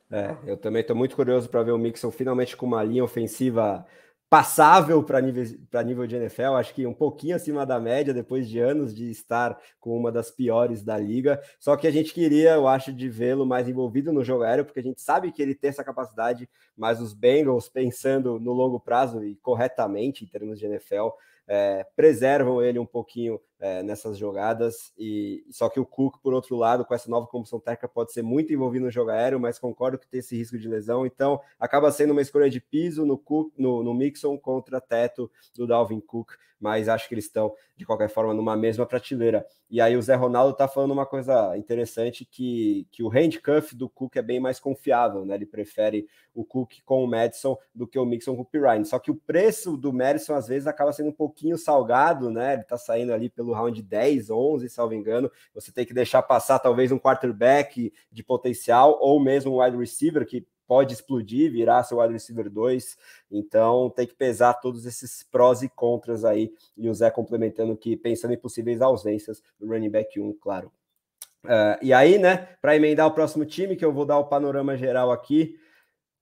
É, eu também estou muito curioso para ver o Mixon finalmente com uma linha ofensiva passável para nível, nível de NFL, acho que um pouquinho acima da média, depois de anos de estar com uma das piores da liga. Só que a gente queria, eu acho, de vê-lo mais envolvido no jogo aéreo, porque a gente sabe que ele tem essa capacidade, mas os Bengals, pensando no longo prazo e corretamente em termos de NFL, é, preservam ele um pouquinho é, nessas jogadas. E só que o Cook, por outro lado, com essa nova comissão técnica, pode ser muito envolvido no jogo aéreo, mas concordo que tem esse risco de lesão. Então, acaba sendo uma escolha de piso no, Cook, no, no Mixon contra teto do Dalvin Cook, mas acho que eles estão, de qualquer forma, numa mesma prateleira. E aí o Zé Ronaldo está falando uma coisa interessante, que, que o handcuff do Cook é bem mais confiável, né? Ele prefere o Cook com o Madison do que o Mixon com o Pirine. Só que o preço do Madison, às vezes, acaba sendo um pouquinho salgado, né? Ele está saindo ali pelo round 10, 11, salvo engano. Você tem que deixar passar talvez um quarterback de potencial ou mesmo um wide receiver que pode explodir, virar seu wide receiver 2. Então tem que pesar todos esses prós e contras aí. E o Zé complementando que pensando em possíveis ausências do running back 1, claro. Uh, e aí, né, para emendar o próximo time, que eu vou dar o panorama geral aqui,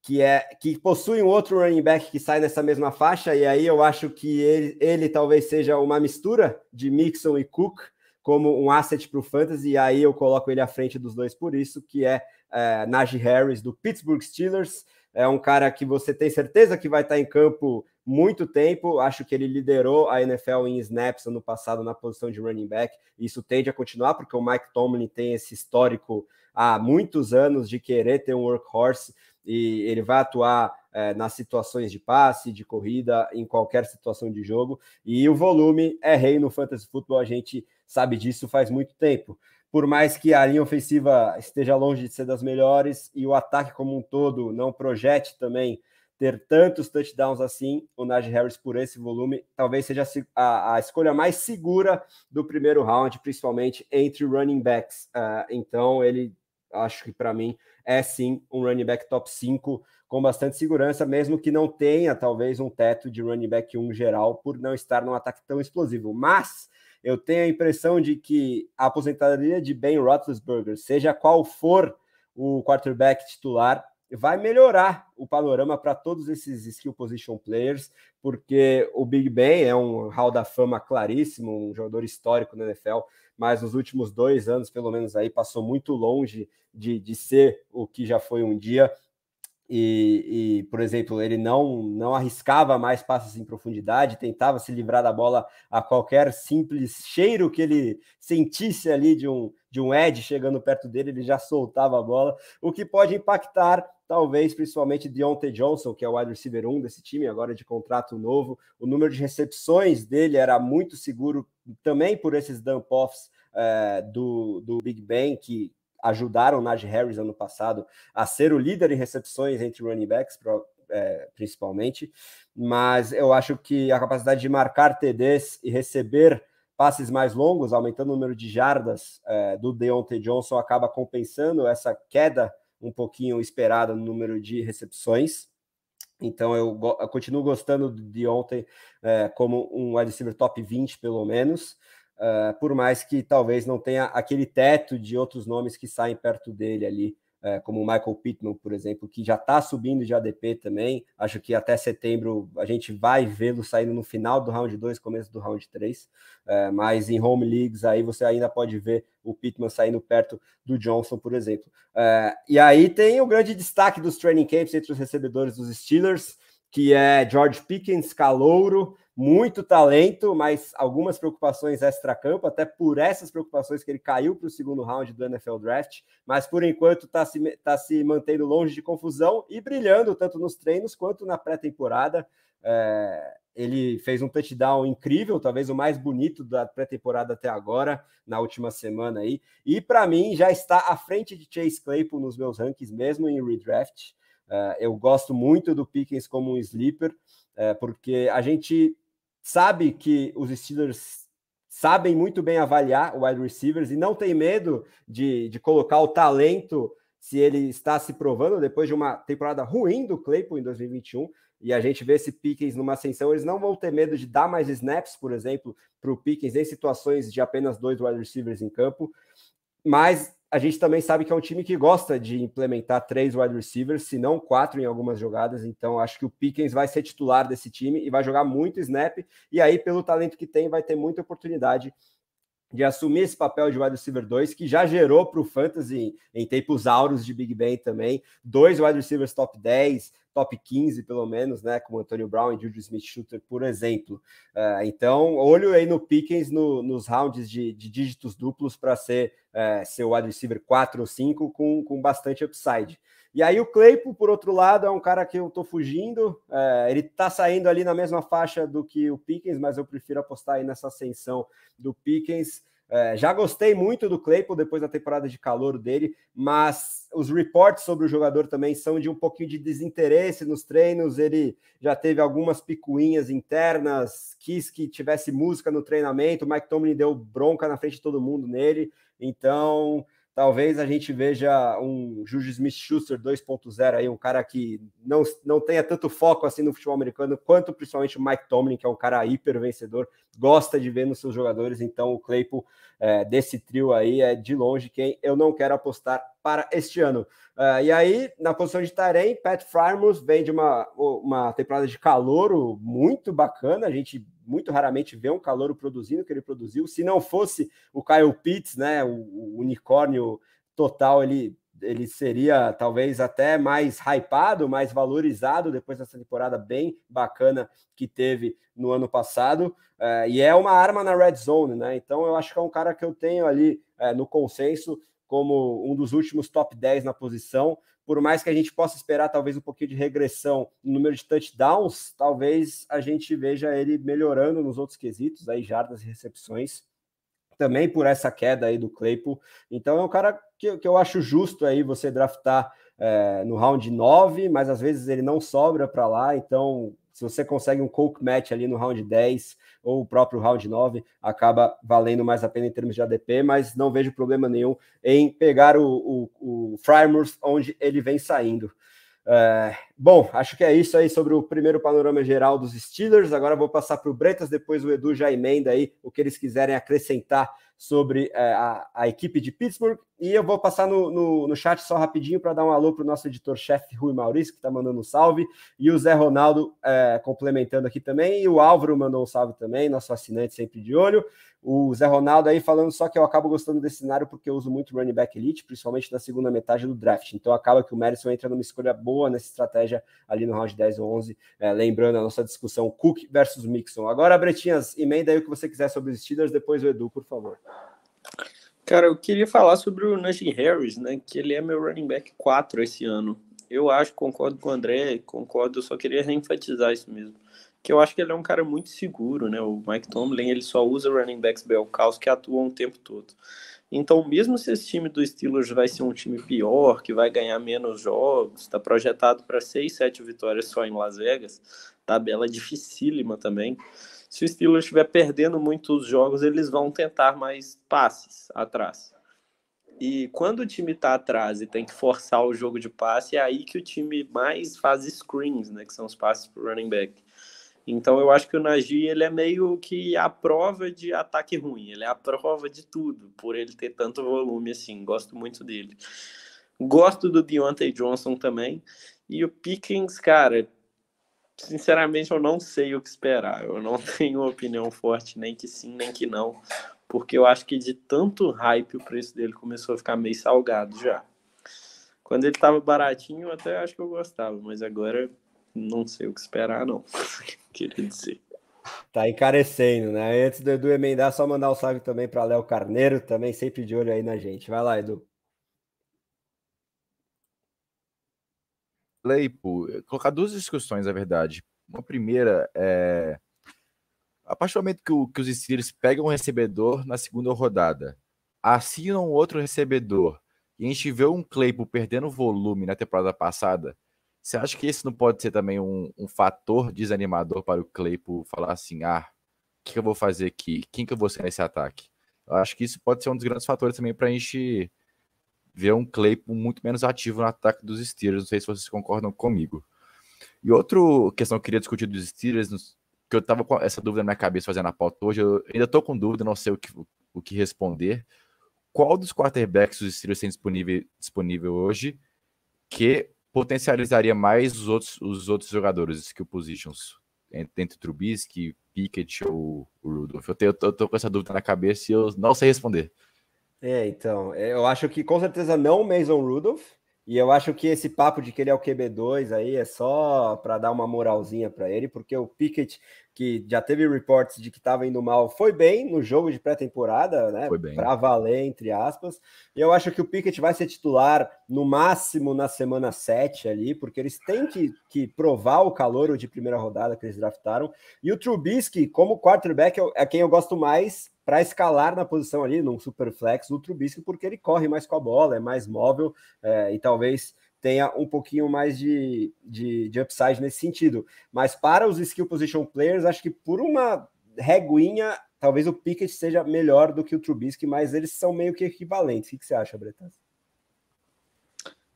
que é que possui um outro running back que sai nessa mesma faixa, e aí eu acho que ele, ele talvez seja uma mistura de Mixon e Cook como um asset para o Fantasy, e aí eu coloco ele à frente dos dois por isso, que é, é Najee Harris do Pittsburgh Steelers. É um cara que você tem certeza que vai estar em campo muito tempo. Acho que ele liderou a NFL em snaps ano passado na posição de running back. Isso tende a continuar, porque o Mike Tomlin tem esse histórico há muitos anos de querer ter um workhorse e ele vai atuar é, nas situações de passe, de corrida, em qualquer situação de jogo. E o volume é rei no fantasy futebol, a gente sabe disso faz muito tempo. Por mais que a linha ofensiva esteja longe de ser das melhores e o ataque como um todo não projete também ter tantos touchdowns assim, o Najee Harris por esse volume talvez seja a, a escolha mais segura do primeiro round, principalmente entre running backs. Uh, então ele acho que para mim é sim um running back top 5 com bastante segurança, mesmo que não tenha talvez um teto de running back 1 geral por não estar num ataque tão explosivo. Mas eu tenho a impressão de que a aposentadoria de Ben Roethlisberger, seja qual for o quarterback titular, vai melhorar o panorama para todos esses skill position players, porque o Big Ben é um hall da fama claríssimo, um jogador histórico na NFL, mas nos últimos dois anos, pelo menos aí, passou muito longe de, de ser o que já foi um dia. e, e, por exemplo, ele não, não arriscava mais passes em profundidade, tentava se livrar da bola a qualquer simples cheiro que ele sentisse ali de um, de um edge chegando perto dele, ele já soltava a bola, o que pode impactar, talvez, principalmente Deontay Johnson, que é o wide receiver 1 desse time, agora de contrato novo. O número de recepções dele era muito seguro também por esses dump-offs é, do, do Big Ben, que ajudaram o Najee Harris ano passado a ser o líder em recepções entre running backs, é, principalmente, mas eu acho que a capacidade de marcar TDs e receber passes mais longos, aumentando o número de jardas é, do Deontay Johnson, acaba compensando essa queda um pouquinho esperada no número de recepções. Então eu, eu continuo gostando do Deontay é, como um wide receiver top 20, pelo menos uh, por mais que talvez não tenha aquele teto de outros nomes que saem perto dele ali, uh, como o Michael Pittman, por exemplo, que já está subindo de ADP também. Acho que até setembro a gente vai vê-lo saindo no final do round 2, começo do round 3, uh, eh, mas em home leagues aí você ainda pode ver o Pittman saindo perto do Johnson, por exemplo. e aí tem o grande destaque dos training camps entre os recebedores dos Steelers, que é George Pickens, calouro, muito talento, mas algumas preocupações extra-campo, até por essas preocupações que ele caiu para o segundo round do NFL Draft, mas por enquanto está se, tá se mantendo longe de confusão e brilhando tanto nos treinos quanto na pré-temporada. É, ele fez um touchdown incrível, talvez o mais bonito da pré-temporada até agora, na última semana aí, e para mim já está à frente de Chase Claypool nos meus rankings, mesmo em redraft. É, eu gosto muito do Pickens como um sleeper, é, porque a gente sabe que os Steelers sabem muito bem avaliar o wide receivers e não tem medo de, de colocar o talento se ele está se provando depois de uma temporada ruim do Claypool em 2021 e a gente vê esse Pickens numa ascensão, eles não vão ter medo de dar mais snaps, por exemplo, para o Pickens em situações de apenas dois wide receivers em campo, mas a gente também sabe que é um time que gosta de implementar três wide receivers, se não quatro em algumas jogadas. Então, acho que o Pickens vai ser titular desse time e vai jogar muito snap. E aí, pelo talento que tem, vai ter muita oportunidade de assumir esse papel de wide receiver 2, que já gerou para o Fantasy em tempos auros de Big Ben também. Dois wide receivers top 10, top 15, pelo menos, né? Como Antonio Brown e Juju Smith-Schuster, por exemplo. Uh, então, olho aí no Pickens no, nos rounds de, de dígitos duplos para ser uh, seu wide receiver 4 ou 5 com, com bastante upside. E aí o Claypool, por outro lado, é um cara que eu tô fugindo. É, ele tá saindo ali na mesma faixa do que o Pickens, mas eu prefiro apostar aí nessa ascensão do Pickens. É, já gostei muito do Claypool depois da temporada de calor dele, mas os reports sobre o jogador também são de um pouquinho de desinteresse nos treinos. Ele já teve algumas picuinhas internas, quis que tivesse música no treinamento. O Mike Tomlin deu bronca na frente de todo mundo nele. Então, talvez a gente veja um Juju Smith-Schuster 2.0 aí, um cara que não, não tenha tanto foco assim no futebol americano, quanto principalmente o Mike Tomlin, que é um cara hiper vencedor, gosta de ver nos seus jogadores, então o Claypool é, desse trio aí é de longe quem eu não quero apostar para este ano. Uh, e aí, na posição de Tarém, Pat Frymouth vem de uma, uma temporada de calor muito bacana, a gente muito raramente vê um calor produzindo o que ele produziu. Se não fosse o Kyle Pitts, né, o, o unicórnio total, ele, ele seria talvez até mais hypado, mais valorizado depois dessa temporada bem bacana que teve no ano passado. É, e é uma arma na red zone, né? Então eu acho que é um cara que eu tenho ali é, no consenso como um dos últimos top 10 na posição por mais que a gente possa esperar talvez um pouquinho de regressão no número de touchdowns, talvez a gente veja ele melhorando nos outros quesitos, aí jardas e recepções, também por essa queda aí do Claypool. Então é um cara que, que eu acho justo aí você draftar é, no round 9, mas às vezes ele não sobra para lá, então se você consegue um coke match ali no round 10 ou o próprio round 9, acaba valendo mais a pena em termos de ADP, mas não vejo problema nenhum em pegar o, o, o onde ele vem saindo. É, bom, acho que é isso aí sobre o primeiro panorama geral dos Steelers. Agora vou passar para o Bretas, depois o Edu já emenda aí o que eles quiserem acrescentar sobre é, a, a, equipe de Pittsburgh. E eu vou passar no, no, no chat só rapidinho para dar um alô para o nosso editor-chefe Rui Maurício, que está mandando um salve, e o Zé Ronaldo é, complementando aqui também, e o Álvaro mandou um salve também, nosso assinante sempre de olho. O Zé Ronaldo aí falando só que eu acabo gostando desse cenário porque eu uso muito running back elite, principalmente na segunda metade do draft. Então acaba que o Madison entra numa escolha boa nessa estratégia ali no round 10 ou 11, é, lembrando a nossa discussão Cook versus Mixon. Agora, Bretinhas, emenda aí o que você quiser sobre os Steelers, depois o Edu, por favor. Cara, eu queria falar sobre o Najee Harris, né? Que ele é meu running back 4 esse ano. Eu acho, concordo com o André, concordo, eu só queria reenfatizar isso mesmo que eu acho que ele é um cara muito seguro, né? O Mike Tomlin, ele só usa running backs bell cows que atuam o tempo todo. Então, mesmo se esse time do Steelers vai ser um time pior, que vai ganhar menos jogos, está projetado para 6, 7 vitórias só em Las Vegas, tabela dificílima também. Se o Steelers estiver perdendo muitos jogos, eles vão tentar mais passes atrás. E quando o time está atrás e tem que forçar o jogo de passe, é aí que o time mais faz screens, né, que são os passes para running back. Então eu acho que o Nagy ele é meio que a prova de ataque ruim, ele é a prova de tudo, por ele ter tanto volume assim. Gosto muito dele. Gosto do Deontay Johnson também. E o Pickens, cara, sinceramente eu não sei o que esperar. Eu não tenho opinião forte, nem que sim, nem que não. Porque eu acho que de tanto hype o preço dele começou a ficar meio salgado já. Quando ele tava baratinho, até acho que eu gostava, mas agora não sei o que esperar, não. Queria dizer. Tá encarecendo, né? Antes do Edu emendar, só mandar um salve também para Léo Carneiro, também sempre de olho aí na gente. Vai lá, Edu. Leipo, colocar duas discussões, na verdade. Uma primeira é. A partir do momento que, o, que os Steelers pegam um recebedor na segunda rodada, assinam outro recebedor, e a gente vê um Claypool perdendo volume na temporada passada, você acha que esse não pode ser também um, um fator desanimador para o Claypool falar assim, ah, o que eu vou fazer aqui? Quem que eu vou ser nesse ataque? Eu acho que isso pode ser um dos grandes fatores também para a gente ver um Claypool muito menos ativo no ataque dos Steelers. Não sei se vocês concordam comigo. E outra questão que eu queria discutir dos Steelers, que eu tava com essa dúvida na minha cabeça fazendo a pauta hoje, eu ainda tô com dúvida, não sei o que, o que responder. Qual dos quarterbacks os Steelers têm disponível, disponível hoje que potencializaria mais os outros, os outros jogadores, skill positions, entre Trubisky, Pickett ou o Rudolph? Eu, tenho, eu tô com essa dúvida na cabeça e eu não sei responder. É, então, é, eu acho que com certeza não o Mason Rudolph, e eu acho que esse papo de que ele é o QB2 aí é só para dar uma moralzinha para ele, porque o Pickett, que já teve reportes de que estava indo mal, foi bem no jogo de pré-temporada, né? Para valer, entre aspas. E eu acho que o Pickett vai ser titular no máximo na semana 7 ali, porque eles têm que, que provar o calor de primeira rodada que eles draftaram. E o Trubisky, como quarterback, é quem eu gosto mais para escalar na posição ali, num super flex do Trubisky, porque ele corre mais com a bola, é mais móvel é, e talvez tenha um pouquinho mais de, de, de, upside nesse sentido. Mas para os skill position players, acho que por uma reguinha, talvez o Pickett seja melhor do que o Trubisky, mas eles são meio que equivalentes. O que você acha, Bretas?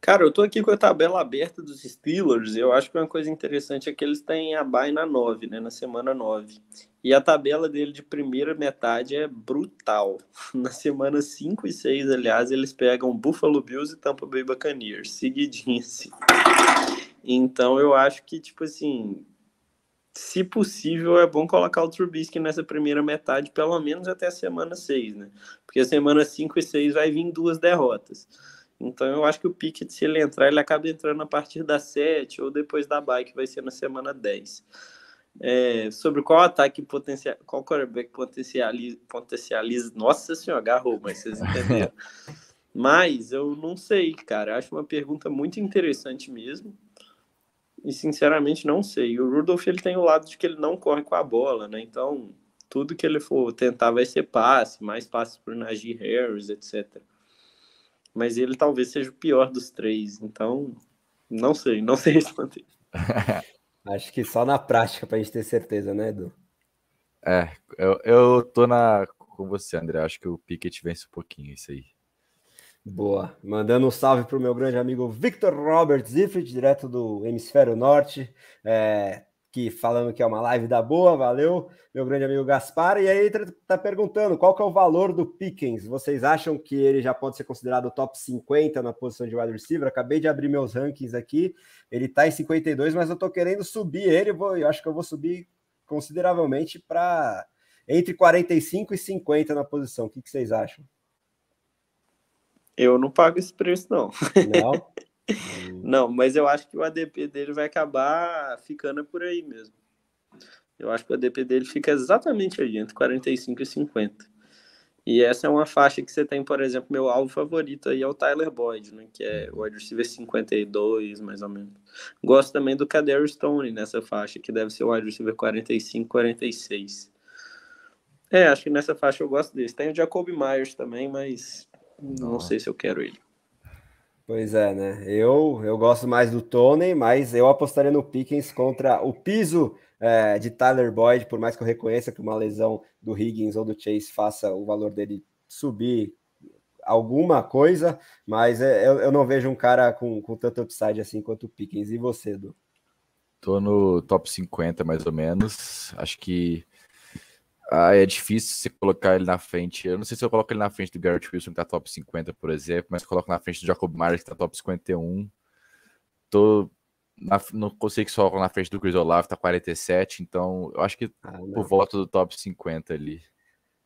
Cara, eu tô aqui com a tabela aberta dos Steelers. Eu acho que uma coisa interessante é que eles têm a bye na 9, né? Na semana 9. E a tabela dele de primeira metade é brutal. Na semana 5 e 6, aliás, eles pegam Buffalo Bills e Tampa Bay Buccaneers, seguidinho assim. Então eu acho que, tipo assim, se possível, é bom colocar o Trubisky nessa primeira metade, pelo menos até a semana 6, né? Porque a semana 5 e 6 vai vir duas derrotas. Então eu acho que o Pickett, se ele entrar, ele acaba entrando a partir da 7 ou depois da bye, que vai ser na semana 10. É, sobre qual ataque potencial, qual quarterback potencializa, potencializa. Nossa senhora, agarrou, mas vocês entenderam. mas eu não sei, cara. Acho uma pergunta muito interessante mesmo. E sinceramente não sei. O Rudolph ele tem o lado de que ele não corre com a bola, né? Então, tudo que ele for tentar vai ser passe, mais passes por Najee Harris, etc mas ele talvez seja o pior dos três. Então, não sei, não sei responder. Acho que só na prática para a gente ter certeza, né, Edu? É, eu, eu tô na, com você, André. Acho que o Pickett vence um pouquinho isso aí. Boa. Mandando um salve para o meu grande amigo Victor Robert Ziffrit, direto do Hemisfério Norte. É, que falando que é uma live da boa, valeu, meu grande amigo Gaspar. E aí tá perguntando qual que é o valor do Pickens. Vocês acham que ele já pode ser considerado top 50 na posição de wide receiver? Acabei de abrir meus rankings aqui. Ele tá em 52, mas eu tô querendo subir ele. Vou, eu acho que eu vou subir consideravelmente para entre 45 e 50 na posição. O que, que vocês acham? Eu não pago esse preço, não. Não? Não, mas eu acho que o ADP dele vai acabar ficando por aí mesmo. Eu acho que o ADP dele fica exatamente aí, entre 45 e 50. E essa é uma faixa que você tem, por exemplo, meu alvo favorito aí é o Tyler Boyd, né, que é o wide receiver 52, mais ou menos. Gosto também do Kader Stone nessa faixa, que deve ser o wide receiver 45, 46. É, acho que nessa faixa eu gosto desse. Tem o Jacoby Myers também, mas não, não sei se eu quero ele. Pois é, né? Eu, eu gosto mais do Tony, mas eu apostaria no Pickens contra o piso é, de Tyler Boyd, por mais que eu reconheça que uma lesão do Higgins ou do Chase faça o valor dele subir alguma coisa, mas é, eu, eu não vejo um cara com, com tanto upside assim quanto o Pickens. E você, Edu? Tô no top 50, mais ou menos. Acho que ah, é difícil você colocar ele na frente. Eu não sei se eu coloco ele na frente do Garrett Wilson, que tá top 50, por exemplo, mas eu coloco na frente do Jacob Myers, que tá top 51. Tô na, não consigo só na frente do Chris Olave, tá 47, então eu acho que ah, por volta do top 50 ali.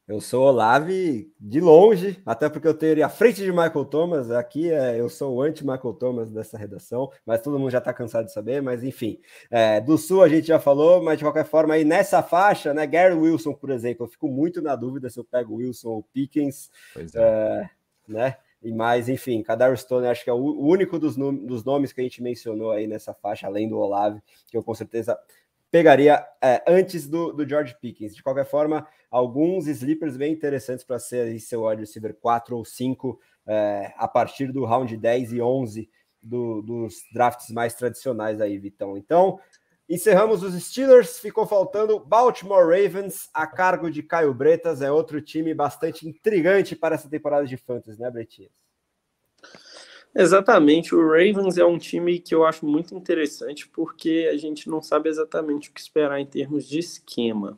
Eu sou Olave de longe, até porque eu teria a frente de Michael Thomas. Aqui é, eu sou o anti-Michael Thomas dessa redação, mas todo mundo já está cansado de saber. Mas enfim, é, do Sul a gente já falou, mas de qualquer forma, aí nessa faixa, né? Gary Wilson, por exemplo, eu fico muito na dúvida se eu pego Wilson ou Pickens. É. é né? E mais, enfim, Kadar Stone acho que é o único dos, dos nomes que a gente mencionou aí nessa faixa, além do Olave, que eu com certeza pegaria é, antes do, do George Pickens. De qualquer forma, alguns sleepers bem interessantes para ser aí seu wide receiver 4 ou 5 é, a partir do round 10 e 11 do, dos drafts mais tradicionais aí, Vitão. Então, encerramos os Steelers, ficou faltando Baltimore Ravens a cargo de Caio Bretas, é outro time bastante intrigante para essa temporada de fantasy, né, Bretinhas? Exatamente, o Ravens é um time que eu acho muito interessante porque a gente não sabe exatamente o que esperar em termos de esquema.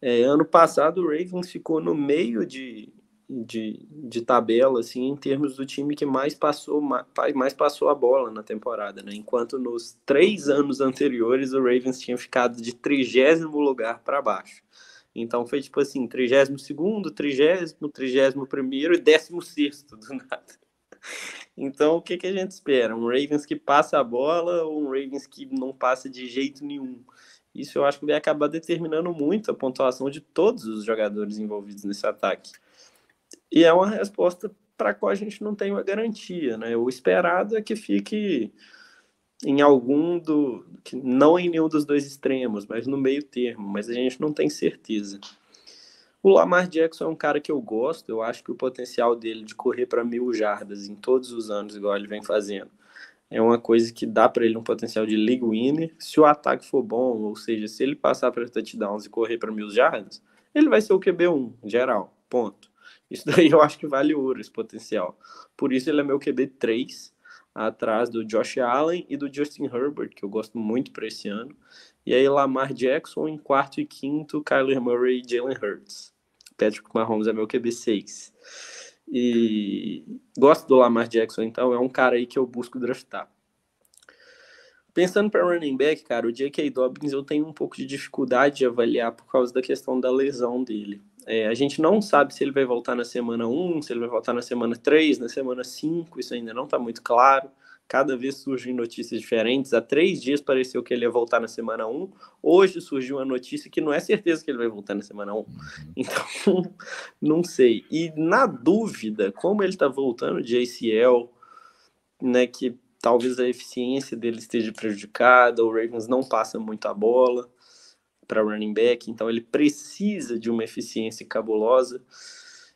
É, ano passado o Ravens ficou no meio de, de, de, tabela, assim, em termos do time que mais passou, mais passou a bola na temporada, né? Enquanto nos três anos anteriores o Ravens tinha ficado de trigésimo lugar para baixo. Então foi tipo assim, trigésimo segundo, trigésimo, trigésimo primeiro e décimo sexto do nada. Então, o que, que a gente espera? Um Ravens que passa a bola ou um Ravens que não passa de jeito nenhum? Isso eu acho que vai acabar determinando muito a pontuação de todos os jogadores envolvidos nesse ataque. E é uma resposta para a qual a gente não tem uma garantia, né? O esperado é que fique em algum do. não em nenhum dos dois extremos, mas no meio termo, mas a gente não tem certeza. O Lamar Jackson é um cara que eu gosto, eu acho que o potencial dele de correr para mil jardas em todos os anos, igual ele vem fazendo, é uma coisa que dá para ele um potencial de league winner. Se o ataque for bom, ou seja, se ele passar para touchdowns e correr para mil jardas, ele vai ser o QB1, geral, ponto. Isso daí eu acho que vale ouro, esse potencial. Por isso ele é meu QB3, atrás do Josh Allen e do Justin Herbert, que eu gosto muito para esse ano. E aí Lamar Jackson em quarto e quinto, Kyler Murray e Jalen Hurts. Patrick Mahomes é meu QB6. E gosto do Lamar Jackson, então é um cara aí que eu busco draftar. Pensando para running back, cara, o J.K. Dobbins eu tenho um pouco de dificuldade de avaliar por causa da questão da lesão dele. É, a gente não sabe se ele vai voltar na semana 1, se ele vai voltar na semana 3, na semana 5, isso ainda não está muito claro. Cada vez surgem notícias diferentes. Há três dias pareceu que ele ia voltar na semana 1. Hoje surgiu uma notícia que não é certeza que ele vai voltar na semana 1. Uhum. Então, não sei. E na dúvida, como ele está voltando de ACL, né, que talvez a eficiência dele esteja prejudicada, o Ravens não passa muito a bola para running back, então ele precisa de uma eficiência cabulosa.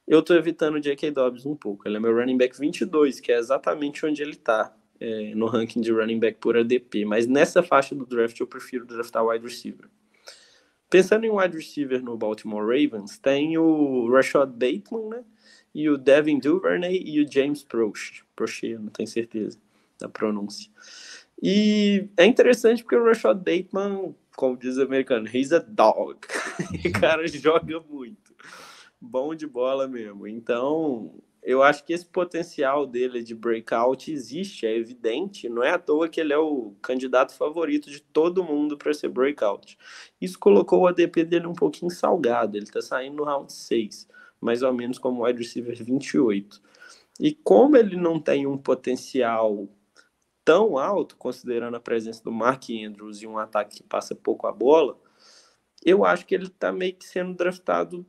Eu estou evitando o J.K. Dobbs um pouco. Ele é meu running back 22, que é exatamente onde ele está é, no ranking de running back por ADP, mas nessa faixa do draft eu prefiro draftar wide receiver. Pensando em wide receiver no Baltimore Ravens, tem o Rashad Bateman, né? E o Devin Duvernay e o James Proche. Proche, não tenho certeza da pronúncia. E é interessante porque o Rashad Bateman como diz o americano, he's a dog. o cara joga muito. Bom de bola mesmo. Então, eu acho que esse potencial dele de breakout existe, é evidente. Não é à toa que ele é o candidato favorito de todo mundo para ser breakout. Isso colocou o ADP dele um pouquinho salgado. Ele está saindo no round 6, mais ou menos como wide receiver 28. E como ele não tem um potencial tão alto, considerando a presença do Mark Andrews e um ataque que passa pouco a bola, eu acho que ele está meio que sendo draftado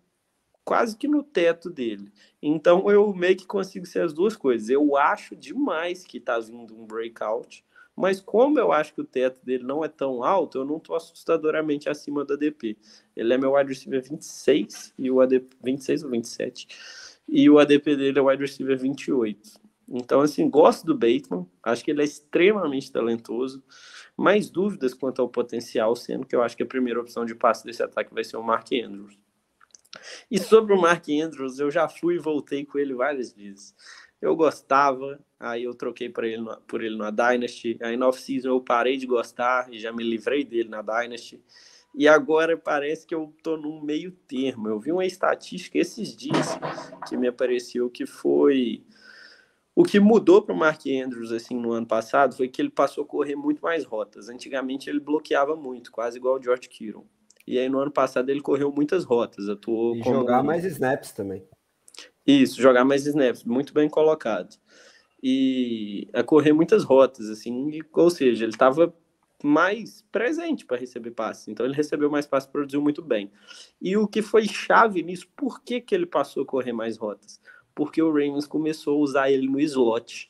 quase que no teto dele. Então eu meio que consigo ser as duas coisas. Eu acho demais que está vindo um breakout, mas como eu acho que o teto dele não é tão alto, eu não estou assustadoramente acima do ADP. Ele é meu wide receiver 26 e o ADP 26 ou 27. E o ADP dele é wide receiver 28. Então, assim, gosto do Bateman, acho que ele é extremamente talentoso, mais dúvidas quanto ao potencial, sendo que eu acho que a primeira opção de passe desse ataque vai ser o Mark Andrews. E sobre o Mark Andrews, eu já fui e voltei com ele várias vezes. Eu gostava, aí eu troquei por ele, por ele na Dynasty, aí na off-season eu parei de gostar e já me livrei dele na Dynasty. E agora parece que eu tô num meio termo. Eu vi uma estatística esses dias que me apareceu que foi o que mudou para o Mark Andrews assim no ano passado foi que ele passou a correr muito mais rotas. Antigamente ele bloqueava muito, quase igual o George Kittle. E aí no ano passado ele correu muitas rotas, atuou e como... jogar mais snaps também. Isso, jogar mais snaps, muito bem colocado. E a correr muitas rotas, assim, ou seja, ele estava mais presente para receber passes. Então ele recebeu mais passes, produziu muito bem. E o que foi chave nisso, por que, que ele passou a correr mais rotas? porque o Ravens começou a usar ele no slot.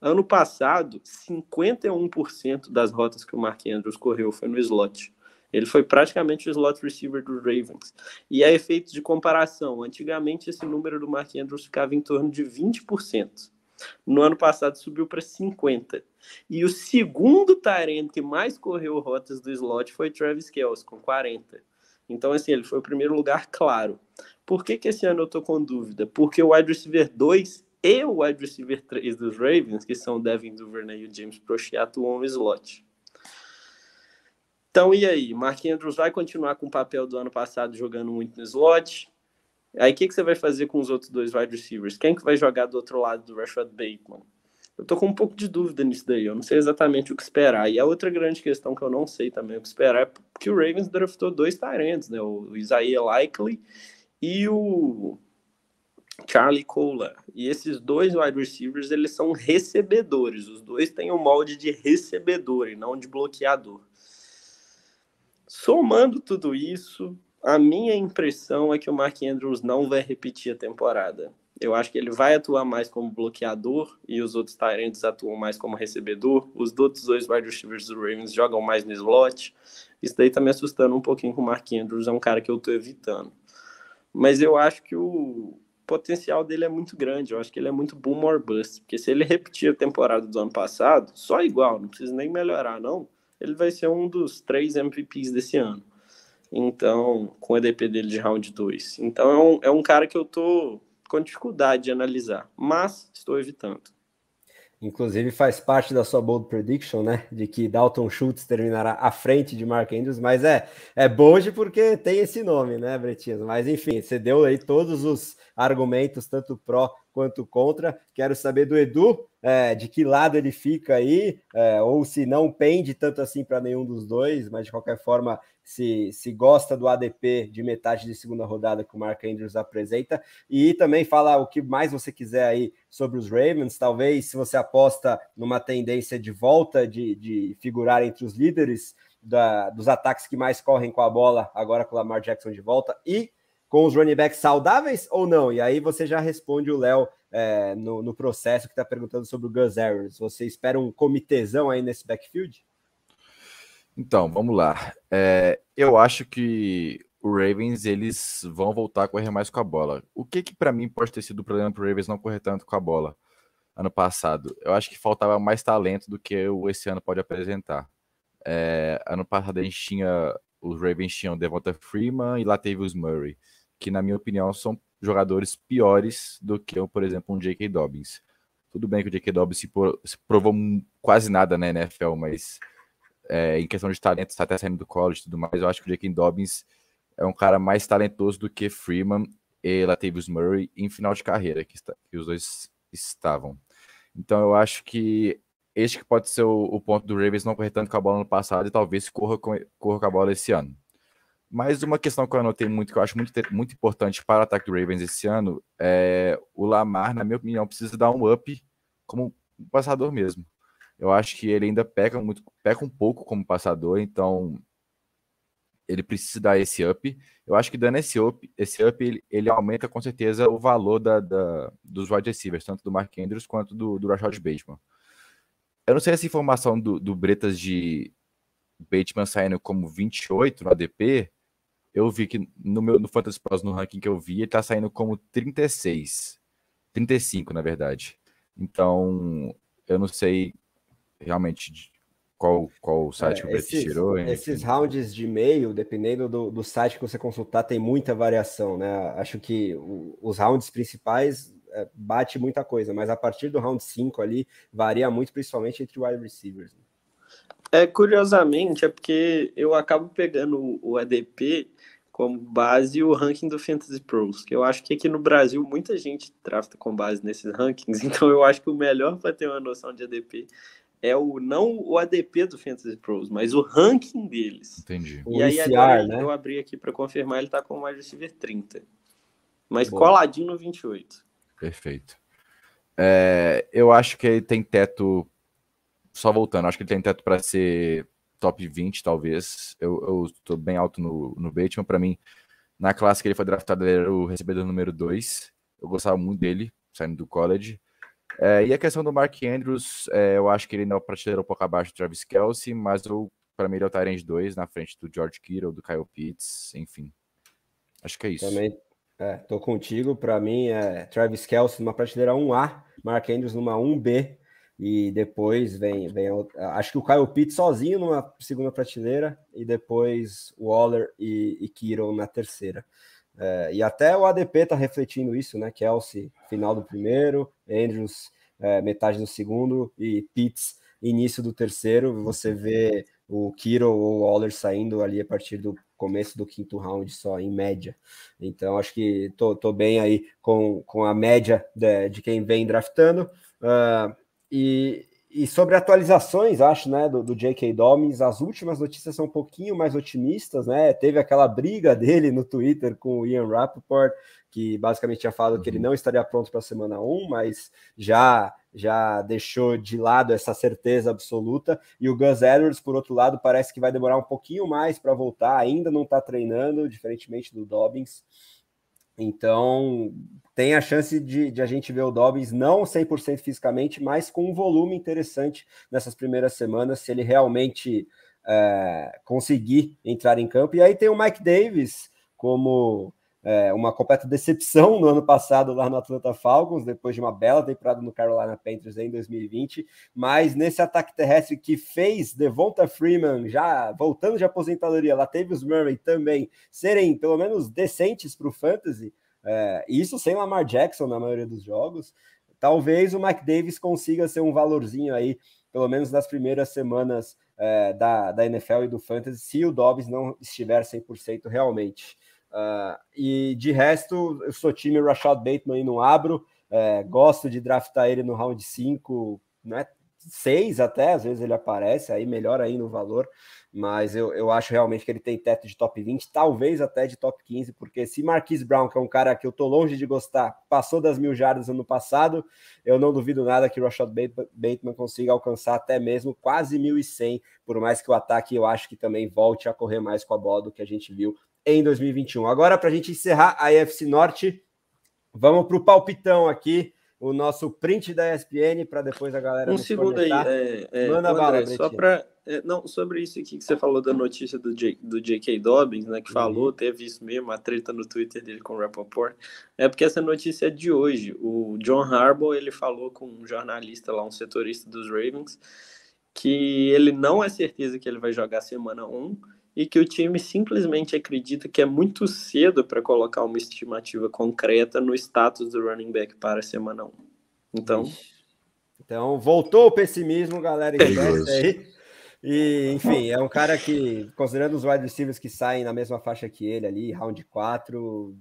Ano passado, 51% das rotas que o Mark Andrews correu foi no slot. Ele foi praticamente o slot receiver dos Ravens. E a efeito de comparação, antigamente esse número do Mark Andrews ficava em torno de 20%. No ano passado subiu para 50%. E o segundo Tyrant que mais correu rotas do slot foi Travis Kelce, com 40%. Então, assim, ele foi o primeiro lugar claro. Por que, que esse ano eu tô com dúvida? Porque o wide receiver 2 e o wide receiver 3 dos Ravens, que são o Devin Duvernay e o James atuam no slot. Então, e aí? Mark Andrews vai continuar com o papel do ano passado jogando muito no slot? Aí, o que, que você vai fazer com os outros dois wide receivers? Quem que vai jogar do outro lado do Rashad Bateman? Eu tô com um pouco de dúvida nisso daí. Eu não sei exatamente o que esperar. E a outra grande questão que eu não sei também o que esperar é que o Ravens draftou dois Tyrants, né? O Isaiah Likely e o Charlie Kohler. E esses dois wide receivers, eles são recebedores. Os dois têm o um molde de recebedor e não de bloqueador. Somando tudo isso, a minha impressão é que o Mark Andrews não vai repetir a temporada. Eu acho que ele vai atuar mais como bloqueador e os outros Tyrants atuam mais como recebedor. Os outros dois wide receivers do Ravens jogam mais no slot. Isso daí tá me assustando um pouquinho com o Mark Andrews, é um cara que eu tô evitando mas eu acho que o potencial dele é muito grande. Eu acho que ele é muito boom or bust. Porque se ele repetir a temporada do ano passado, só igual, não precisa nem melhorar, não. Ele vai ser um dos três MVPs desse ano. Então, com o EDP dele de round 2. Então, é um, é um cara que eu tô com dificuldade de analisar, mas estou evitando. Inclusive faz parte da sua bold prediction, né? De que Dalton Schultz terminará à frente de Mark Andrews, mas é, é bold porque tem esse nome, né, Bretinho? Mas enfim, você deu aí todos os argumentos, tanto pró quanto contra. Quero saber do Edu, é, de que lado ele fica aí, é, ou se não pende tanto assim para nenhum dos dois, mas de qualquer forma, se, se gosta do ADP de metade de segunda rodada que o Mark Andrews apresenta, e também fala o que mais você quiser aí sobre os Ravens, talvez se você aposta numa tendência de volta de, de figurar entre os líderes da, dos ataques que mais correm com a bola, agora com o Lamar Jackson de volta, e com os running backs saudáveis ou não? E aí você já responde o Léo é, no, no, processo que está perguntando sobre o Gus Harris. Você espera um comitezão aí nesse backfield? Então, vamos lá. É, eu acho que o Ravens eles vão voltar a correr mais com a bola. O que que para mim pode ter sido o problema para o Ravens não correr tanto com a bola ano passado? Eu acho que faltava mais talento do que o esse ano pode apresentar. É, ano passado a gente tinha os Ravens tinham Devonta Freeman e Latavius Murray que, na minha opinião, são jogadores piores do que, por exemplo, um J.K. Dobbins. Tudo bem que o J.K. Dobbins se, provou quase nada na NFL, mas é, em questão de talento, está até saindo do college e tudo mais, eu acho que o J.K. Dobbins é um cara mais talentoso do que Freeman e Latavius Murray em final de carreira, que, está, que os dois estavam. Então eu acho que este que pode ser o, o, ponto do Ravens não correr tanto com a bola no passado e talvez corra com, corra com a bola esse ano. Mas uma questão que eu anotei muito, que eu acho muito, muito importante para o ataque do Ravens esse ano, é o Lamar, na minha opinião, precisa dar um up como passador mesmo. Eu acho que ele ainda peca muito, peca um pouco como passador, então ele precisa dar esse up. Eu acho que dando esse up, esse up ele, ele aumenta com certeza o valor da, da, dos wide receivers, tanto do Mark Andrews quanto do, do Rashad Bateman. Eu não sei essa informação do, do Bretas de Bateman saindo como 28 no ADP. Eu vi que no meu no Fantasy Pros, no ranking que eu vi, ele tá saindo como 36. 35, na verdade. Então, eu não sei realmente qual, qual site é, que o Brett tirou. Esses rounds de meio, dependendo do, do site que você consultar, tem muita variação, né? Acho que o, os rounds principais é, bate muita coisa, mas a partir do round 5 ali varia muito, principalmente entre wide receivers. Né? É, curiosamente, é porque eu acabo pegando o ADP como base o ranking do Fantasy Pros, que eu acho que aqui no Brasil muita gente drafta com base nesses rankings, então eu acho que o melhor para ter uma noção de ADP é o não o ADP do Fantasy Pros, mas o ranking deles. Entendi. E o aí ICR, agora né? eu abri aqui para confirmar, ele tá com o wide receiver 30. Mas Boa. coladinho no 28. Perfeito. É, eu acho que ele tem teto. Só voltando, acho que ele tem teto para ser top 20, talvez. Eu, estou bem alto no, no Bateman. Para mim, na classe que ele foi draftado, ele era o recebedor número 2. Eu gostava muito dele, saindo do college. É, e a questão do Mark Andrews, é, eu acho que ele não prateleira um pouco abaixo do Travis Kelsey, mas para mim ele é o Tyrande 2 na frente do George Kittle, do Kyle Pitts, enfim. Acho que é isso. Também é, tô contigo. Para mim é Travis Kelsey numa prateleira 1A, Mark Andrews numa 1B e depois vem, vem acho que o Kyle Pitts sozinho numa segunda prateleira e depois Waller e, e Kittle na terceira. É, e até o ADP está refletindo isso, né? Kelsey, final do primeiro, Andrews, é, metade do segundo e Pitts, início do terceiro. Você vê o Kiro ou o Waller saindo ali a partir do começo do quinto round só, em média. Então, acho que tô, tô bem aí com, com a média de, de quem vem draftando. Uh, e, e sobre atualizações, acho, né, do, do J.K. Dobbins, as últimas notícias são um pouquinho mais otimistas, né? Teve aquela briga dele no Twitter com o Ian Rappaport, que basicamente tinha falado que ele uhum. não estaria pronto para a semana 1, mas já já deixou de lado essa certeza absoluta. E o Gus Edwards, por outro lado, parece que vai demorar um pouquinho mais para voltar, ainda não está treinando, diferentemente do Dobbins. Então, tem a chance de, de, a gente ver o Dobbins não 100% fisicamente, mas com um volume interessante nessas primeiras semanas, se ele realmente é, conseguir entrar em campo. E aí tem o Mike Davis como é, uma completa decepção no ano passado lá no Atlanta Falcons, depois de uma bela temporada no Carolina Panthers em 2020, mas nesse ataque terrestre que fez Devonta Freeman já voltando de aposentadoria, Latavius Murray também serem pelo menos decentes para o fantasy, é, isso sem Lamar Jackson na maioria dos jogos, talvez o Mike Davis consiga ser um valorzinho aí, pelo menos nas primeiras semanas é, da, da NFL e do fantasy, se o Dobbs não estiver 100% realmente. Uh, e de resto, eu sou time Rashad Bateman e não abro. É, gosto de draftar ele no round 5, né? 6 até, às vezes ele aparece, aí melhor aí no valor, mas eu, eu acho realmente que ele tem teto de top 20, talvez até de top 15, porque se Marquise Brown, que é um cara que eu tô longe de gostar, passou das mil jardas ano passado, eu não duvido nada que o Rashad Bateman consiga alcançar até mesmo quase 1.100, por mais que o ataque eu acho que também volte a correr mais com a bola do que a gente viu em 2021. Agora, para a gente encerrar a EFC Norte, vamos para o palpitão aqui, o nosso print da ESPN, para depois a galera. Um segundo conectar. aí, é, é, Manda André, bala, só para. É, não, sobre isso aqui que você falou da notícia do, J, do J.K. Dobbins, né, que uhum. falou, teve isso mesmo, a treta no Twitter dele com o Rappaport, é porque essa notícia é de hoje. O John Harbaugh, ele falou com um jornalista lá, um setorista dos Ravens, que ele não é certeza que ele vai jogar semana 1, e que o time simplesmente acredita que é muito cedo para colocar uma estimativa concreta no status do running back para a semana 1. Então. Então, voltou o pessimismo, galera. Aí. E, enfim, é um cara que, considerando os wide receivers que saem na mesma faixa que ele ali, round 4,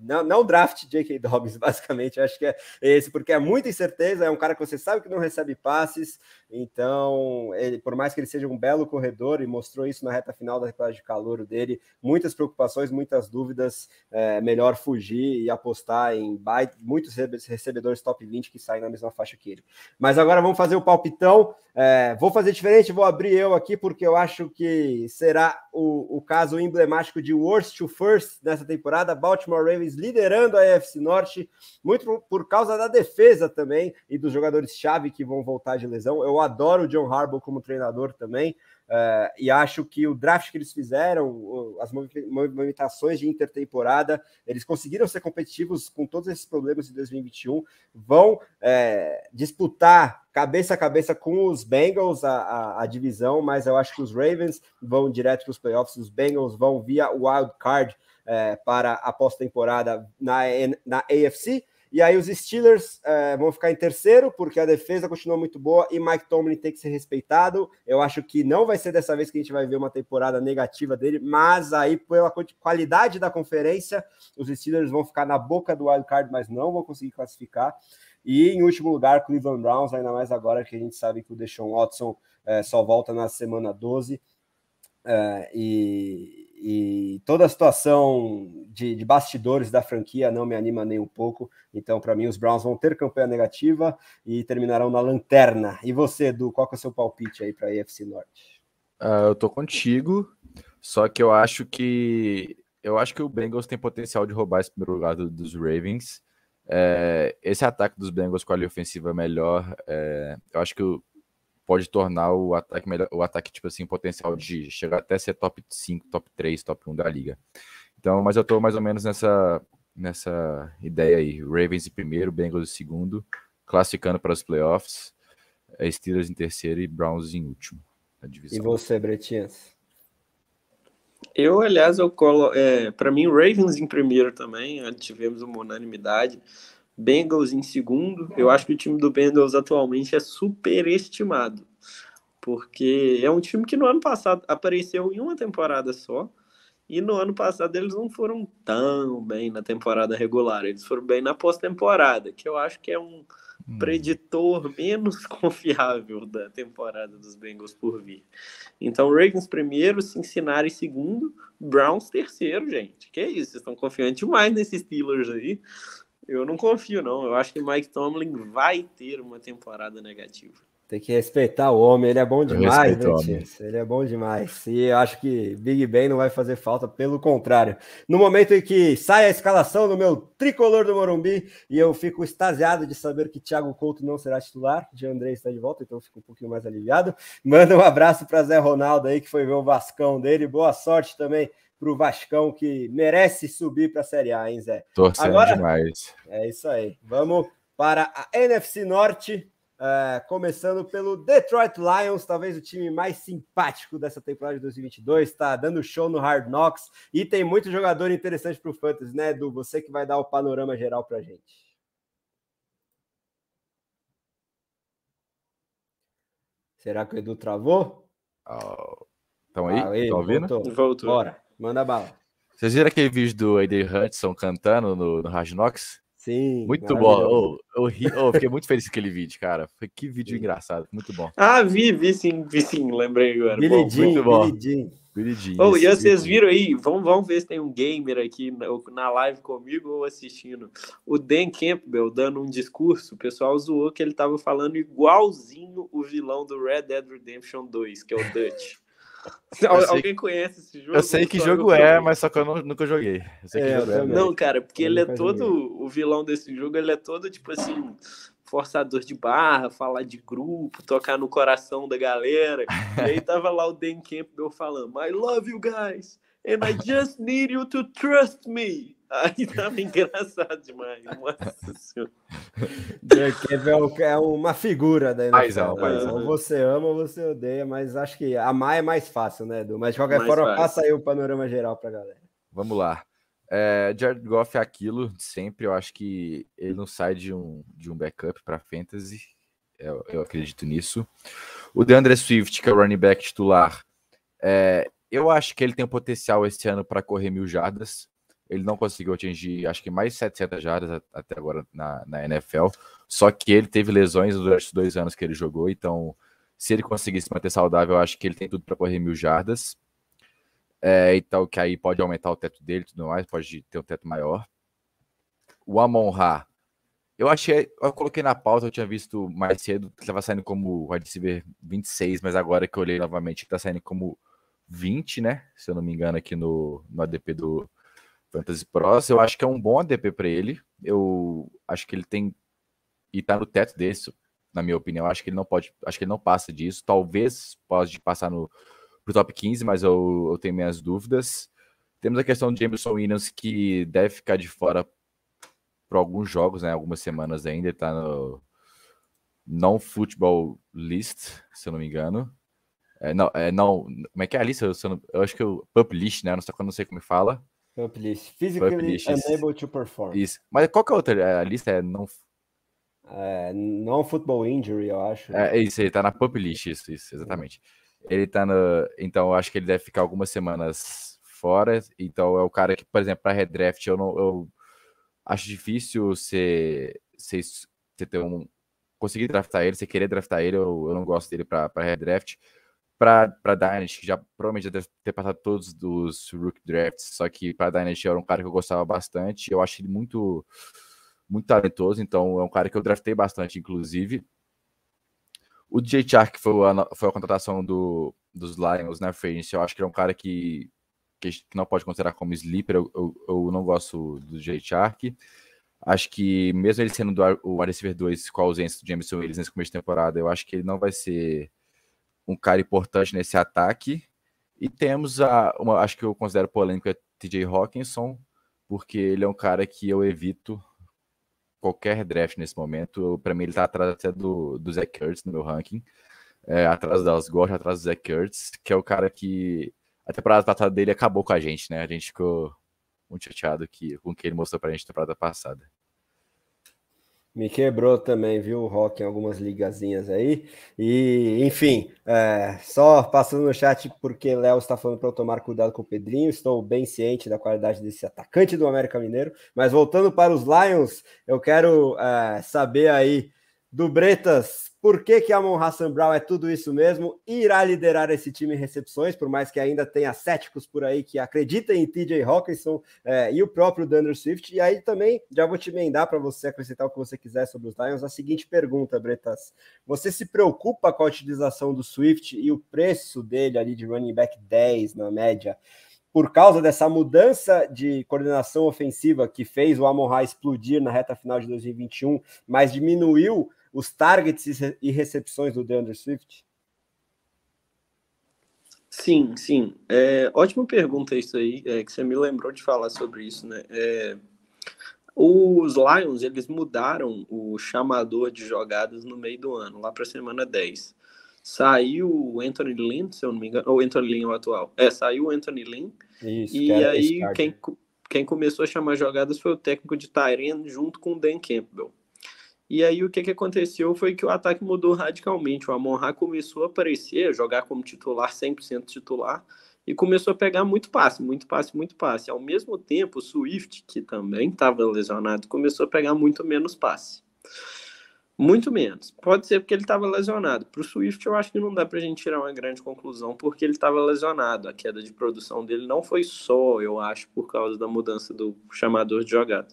não, não draft J.K. Dobbins, basicamente, acho que é esse, porque é muita incerteza, é um cara que você sabe que não recebe passes, então, ele, por mais que ele seja um belo corredor, e mostrou isso na reta final da temporada de calor dele, muitas preocupações, muitas dúvidas, é melhor fugir e apostar em muitos recebedores top 20 que saem na mesma faixa que ele. Mas agora vamos fazer o palpitão, é, vou fazer diferente, vou abrir eu aqui, porque eu acho que será o, o caso emblemático de worst to first nessa temporada, Baltimore Ravens liderando a AFC Norte, muito por, causa da defesa também, e dos jogadores-chave que vão voltar de lesão, eu adoro o John Harbaugh como treinador também. Uh, e acho que o draft que eles fizeram, as movimentações de intertemporada, eles conseguiram ser competitivos com todos esses problemas de 2021, vão é, disputar cabeça a cabeça com os Bengals a, a, a, divisão, mas eu acho que os Ravens vão direto para os playoffs, os Bengals vão via wild card é, para a pós-temporada na, na AFC. E aí os Steelers é, vão ficar em terceiro, porque a defesa continua muito boa e Mike Tomlin tem que ser respeitado. Eu acho que não vai ser dessa vez que a gente vai ver uma temporada negativa dele, mas aí, pela qualidade da conferência, os Steelers vão ficar na boca do wild card, mas não vão conseguir classificar. E em último lugar, Cleveland Browns, ainda mais agora que a gente sabe que o Deshaun Watson é, só volta na semana 12. É, e, e toda a situação de, de, bastidores da franquia não me anima nem um pouco. Então, para mim, os Browns vão ter campanha negativa e terminarão na lanterna. E você, Edu, qual é o seu palpite aí para a AFC Norte? Uh, eu tô contigo, só que eu acho que eu acho que o Bengals tem potencial de roubar esse primeiro lugar do, dos Ravens. É, esse ataque dos Bengals com a linha ofensiva melhor, é, eu acho que o, pode tornar o ataque melhor, o ataque, tipo assim, potencial de chegar até ser top 5, top 3, top 1 da liga. Então, mas eu tô mais ou menos nessa, nessa ideia aí. Ravens em primeiro, Bengals em segundo, classificando para os playoffs, é, Steelers em terceiro e Browns em último. E você, Bretinhas? Eu, aliás, eu colo. É, para mim, Ravens em primeiro também. Tivemos uma unanimidade. Bengals em segundo. Eu acho que o time do Bengals atualmente é superestimado, porque é um time que no ano passado apareceu em uma temporada só, e no ano passado eles não foram tão bem na temporada regular, eles foram bem na pós-temporada, que eu acho que é um hum. preditor menos confiável da temporada dos Bengals por vir. Então, Ravens primeiro, Cincinnati segundo, Browns terceiro, gente. Que isso, vocês estão confiantes demais nesses Steelers aí. Eu não confio, não. Eu acho que Mike Tomlin vai ter uma temporada negativa. Tem que respeitar o homem, ele é bom demais, né, Ele é bom demais. E eu acho que Big Ben não vai fazer falta, pelo contrário. No momento em que sai a escalação do meu tricolor do Morumbi, e eu fico extasiado de saber que Thiago Couto não será titular, de André está de volta, então eu fico um pouquinho mais aliviado. Manda um abraço para Zé Ronaldo aí, que foi ver o Vascão dele. Boa sorte também para o Vascão, que merece subir para a Série A, hein, Zé? Torcendo Agora, demais. É isso aí. Vamos para a NFC Norte, uh, começando pelo Detroit Lions, talvez o time mais simpático dessa temporada de 2022. Está dando show no Hard Knocks e tem muito jogador interessante para o Fantasy, né, Edu? Você que vai dar o panorama geral para a gente. Será que o Edu travou? Estão oh. aí? Estão ouvindo? Voltou. Voltou. Bora. Manda bala. Vocês viram aquele vídeo do Aiden Hudson cantando no, no Hard Knocks? Sim. Muito bom. Oh, eu, ri, oh, fiquei muito feliz com aquele vídeo, cara. Foi que vídeo sim. engraçado. Muito bom. Ah, vi, vi sim, vi sim. Lembrei agora. Billy Jean, muito bom. Billy Jean. Billy Jean. Oh, e vocês viram aí? Vamos, vamos ver se tem um gamer aqui na, na live comigo ou assistindo. O Dan Campbell dando um discurso. O pessoal zoou que ele tava falando igualzinho o vilão do Red Dead Redemption 2, que é o Dutch. Alguém conhece esse jogo? Eu sei que jogo é, mas só que eu não, nunca joguei. É, é, não, cara, porque ele é todo. Joguei. O vilão desse jogo, ele é todo, tipo assim, forçador de barra, falar de grupo, tocar no coração da galera. e aí tava lá o Dan Campbell falando: I love you guys, and I just need you to trust me. Aí tava engraçado demais. Nossa senhora. É, é uma figura daí. Paizão, paizão. Ou você ama ou você odeia, mas acho que amar é mais fácil, né, Edu? Mas de qualquer mais forma, fácil. passa aí o panorama geral pra galera. Vamos lá. É, Jared Goff é aquilo de sempre. Eu acho que ele não sai de um, de um backup para fantasy. Eu, eu, acredito nisso. O DeAndre Swift, que é o running back titular, é, eu acho que ele tem potencial esse ano para correr mil jardas. Ele não conseguiu atingir, acho que mais 700 jardas até agora na, na NFL. Só que ele teve lesões durante os dois anos que ele jogou. Então, se ele conseguir se manter saudável, eu acho que ele tem tudo para correr mil jardas. É, então, que aí pode aumentar o teto dele e tudo mais, pode ter um teto maior. O Amon Ra, eu achei, eu coloquei na pauta, eu tinha visto mais cedo que estava saindo como wide receiver 26, mas agora que eu olhei novamente, está saindo como 20, né? Se eu não me engano, aqui no, no ADP do Fantasy Pros. Eu acho que é um bom ADP para ele. Eu acho que ele tem. E tá no teto desse, na minha opinião. Acho que ele não pode. Acho que ele não passa disso. Talvez pode passar no pro top 15, mas eu, eu tenho minhas dúvidas. Temos a questão de Jameson Williams, que deve ficar de fora por alguns jogos, né? Algumas semanas ainda. Ele tá no non-football list, se eu não me engano. É, não, é, não, como é que é a lista? Eu, eu, eu acho que o Pup List, né? Não sei, não sei como fala. Pup List. Physically Pup unable to perform. Isso. Mas qual que é a outra? A lista é não. É, não football injury, eu acho. É, é isso, ele tá na Pup List, isso, isso, exatamente. Ele tá no. Então, eu acho que ele deve ficar algumas semanas fora. Então, é o cara que, por exemplo, para redraft, eu não. Eu acho difícil você, você, você ter um. Conseguir draftar ele, você querer draftar ele, eu, eu não gosto dele para redraft. draft para Dynasty, que já provavelmente já deve ter passado todos os Rook Drafts, só que para Dynasty era um cara que eu gostava bastante. Eu acho ele muito, muito talentoso, então é um cara que eu draftei bastante, inclusive. O DJ Chark foi a, foi a contratação do, dos Lions na né, free eu acho que é um cara que, que, não pode considerar como sleeper. Eu, eu, eu não gosto do DJ Chark. Acho que, mesmo ele sendo do, o wide receiver 2 com a ausência do Jameson Williams nesse começo de temporada, eu acho que ele não vai ser um cara importante nesse ataque. E temos a, uma, acho que eu considero polêmico é TJ Hawkinson, porque ele é um cara que eu evito qualquer draft nesse momento. Para mim, ele está atrás até do, do Zach Kurtz no meu ranking, é, atrás das Gold, atrás do Zach Kurtz, que é o cara que a temporada passada dele acabou com a gente, né? A gente ficou muito chateado que, com o que ele mostrou para a gente na temporada passada. Me quebrou também, viu, o Rock em algumas ligazinhas aí. E, enfim, é, só passando no chat porque Léo está falando para eu tomar cuidado com o Pedrinho. Estou bem ciente da qualidade desse atacante do América Mineiro. Mas voltando para os Lions, eu quero é, saber aí do Bretas por que, que Amon Hassan Brown é tudo isso mesmo? Irá liderar esse time em recepções, por mais que ainda tenha céticos por aí que acreditam em TJ Hawkinson é, e o próprio Dunder Swift. E aí também já vou te emendar para você acrescentar o que você quiser sobre os Lions. A seguinte pergunta, Bretas: Você se preocupa com a utilização do Swift e o preço dele ali de running back 10 na média? por causa dessa mudança de coordenação ofensiva que fez o Amon Ra explodir na reta final de 2021, mas diminuiu os targets e recepções do DeAndre Swift? Sim, sim. É, ótima pergunta isso aí, é, que você me lembrou de falar sobre isso, né? É, os Lions, eles mudaram o chamador de jogadas no meio do ano, lá para a semana 10. Saiu o Anthony Lynn, se eu não me engano, ou Anthony Lynn é o atual. É, saiu o Anthony Lynn. Isso, e aí quem, quem começou a chamar jogadas foi o técnico de Tyrene junto com o Dan Campbell. E aí o que, que aconteceu foi que o ataque mudou radicalmente. O Amon-Ra começou a aparecer, jogar como titular, 100% titular, e começou a pegar muito passe, muito passe, muito passe. Ao mesmo tempo, o Swift, que também estava lesionado, começou a pegar muito menos passe. Muito menos. Pode ser porque ele estava lesionado. Para o Swift, eu acho que não dá para a gente tirar uma grande conclusão, porque ele estava lesionado. A queda de produção dele não foi só, eu acho, por causa da mudança do chamador de jogada.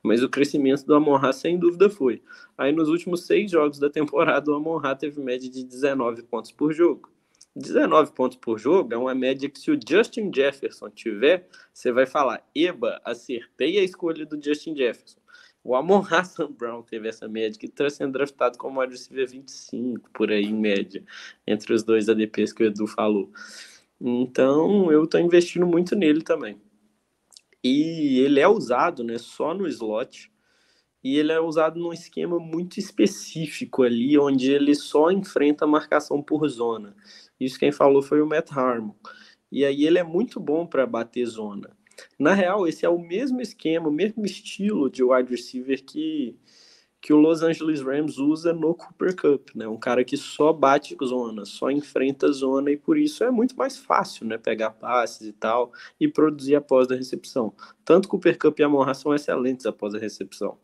Mas o crescimento do Amon sem dúvida, foi. Aí, nos últimos seis jogos da temporada, o Amon teve média de 19 pontos por jogo. 19 pontos por jogo é uma média que, se o Justin Jefferson tiver, você vai falar: Eba, acertei a escolha do Justin Jefferson. O Amon Hassan Brown teve essa média, que está sendo draftado como wide receiver 25, por aí, em média, entre os dois ADPs que o Edu falou. Então, eu estou investindo muito nele também. E ele é usado né, só no slot, e ele é usado num esquema muito específico ali, onde ele só enfrenta a marcação por zona. Isso quem falou foi o Matt Harmon. E aí ele é muito bom para bater zona. Na real, esse é o mesmo esquema, o mesmo estilo de wide receiver que, que o Los Angeles Rams usa no Cooper Cup, né? Um cara que só bate zona, só enfrenta zona e por isso é muito mais fácil, né? Pegar passes e tal e produzir após a recepção. Tanto Cooper Cup e Amon são excelentes após a recepção.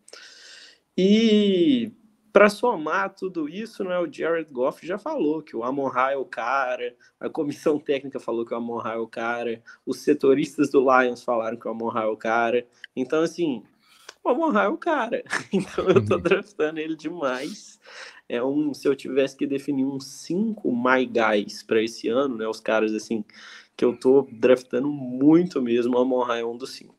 E para somar tudo isso, né, o Jared Goff já falou que o Amon Ra é o cara, a comissão técnica falou que o Amon Ra é o cara, os setoristas do Lions falaram que o Amon Ra é o cara. Então, assim, o Amon Ra é o cara. Então eu tô uhum. draftando ele demais. É um, se eu tivesse que definir uns cinco my guys para esse ano, né, os caras assim que eu tô draftando muito mesmo, o Amon Ra é um dos cinco.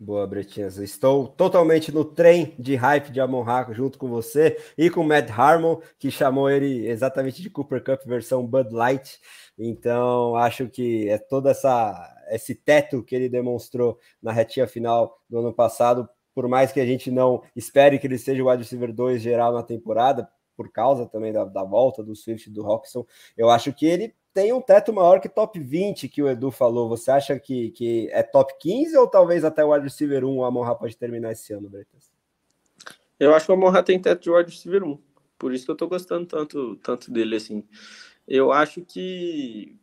Boa, Bretinhas. Estou totalmente no trem de hype de Amon Ra junto com você e com Matt Harmon, que chamou ele exatamente de Cooper Cup versão Bud Light. Então, acho que é todo essa, esse teto que ele demonstrou na retinha final do ano passado, por mais que a gente não espere que ele seja o wide receiver 2 geral na temporada, por causa também da, da volta do Swift do Roxon, eu acho que ele tem um teto maior que top 20 que o Edu falou. Você acha que, que é top 15 ou talvez até o wide receiver 1 o Amon pode terminar esse ano, Bretas? Eu acho que o Amon tem teto de wide receiver 1. Por isso que eu tô gostando tanto, tanto dele assim. Eu acho que.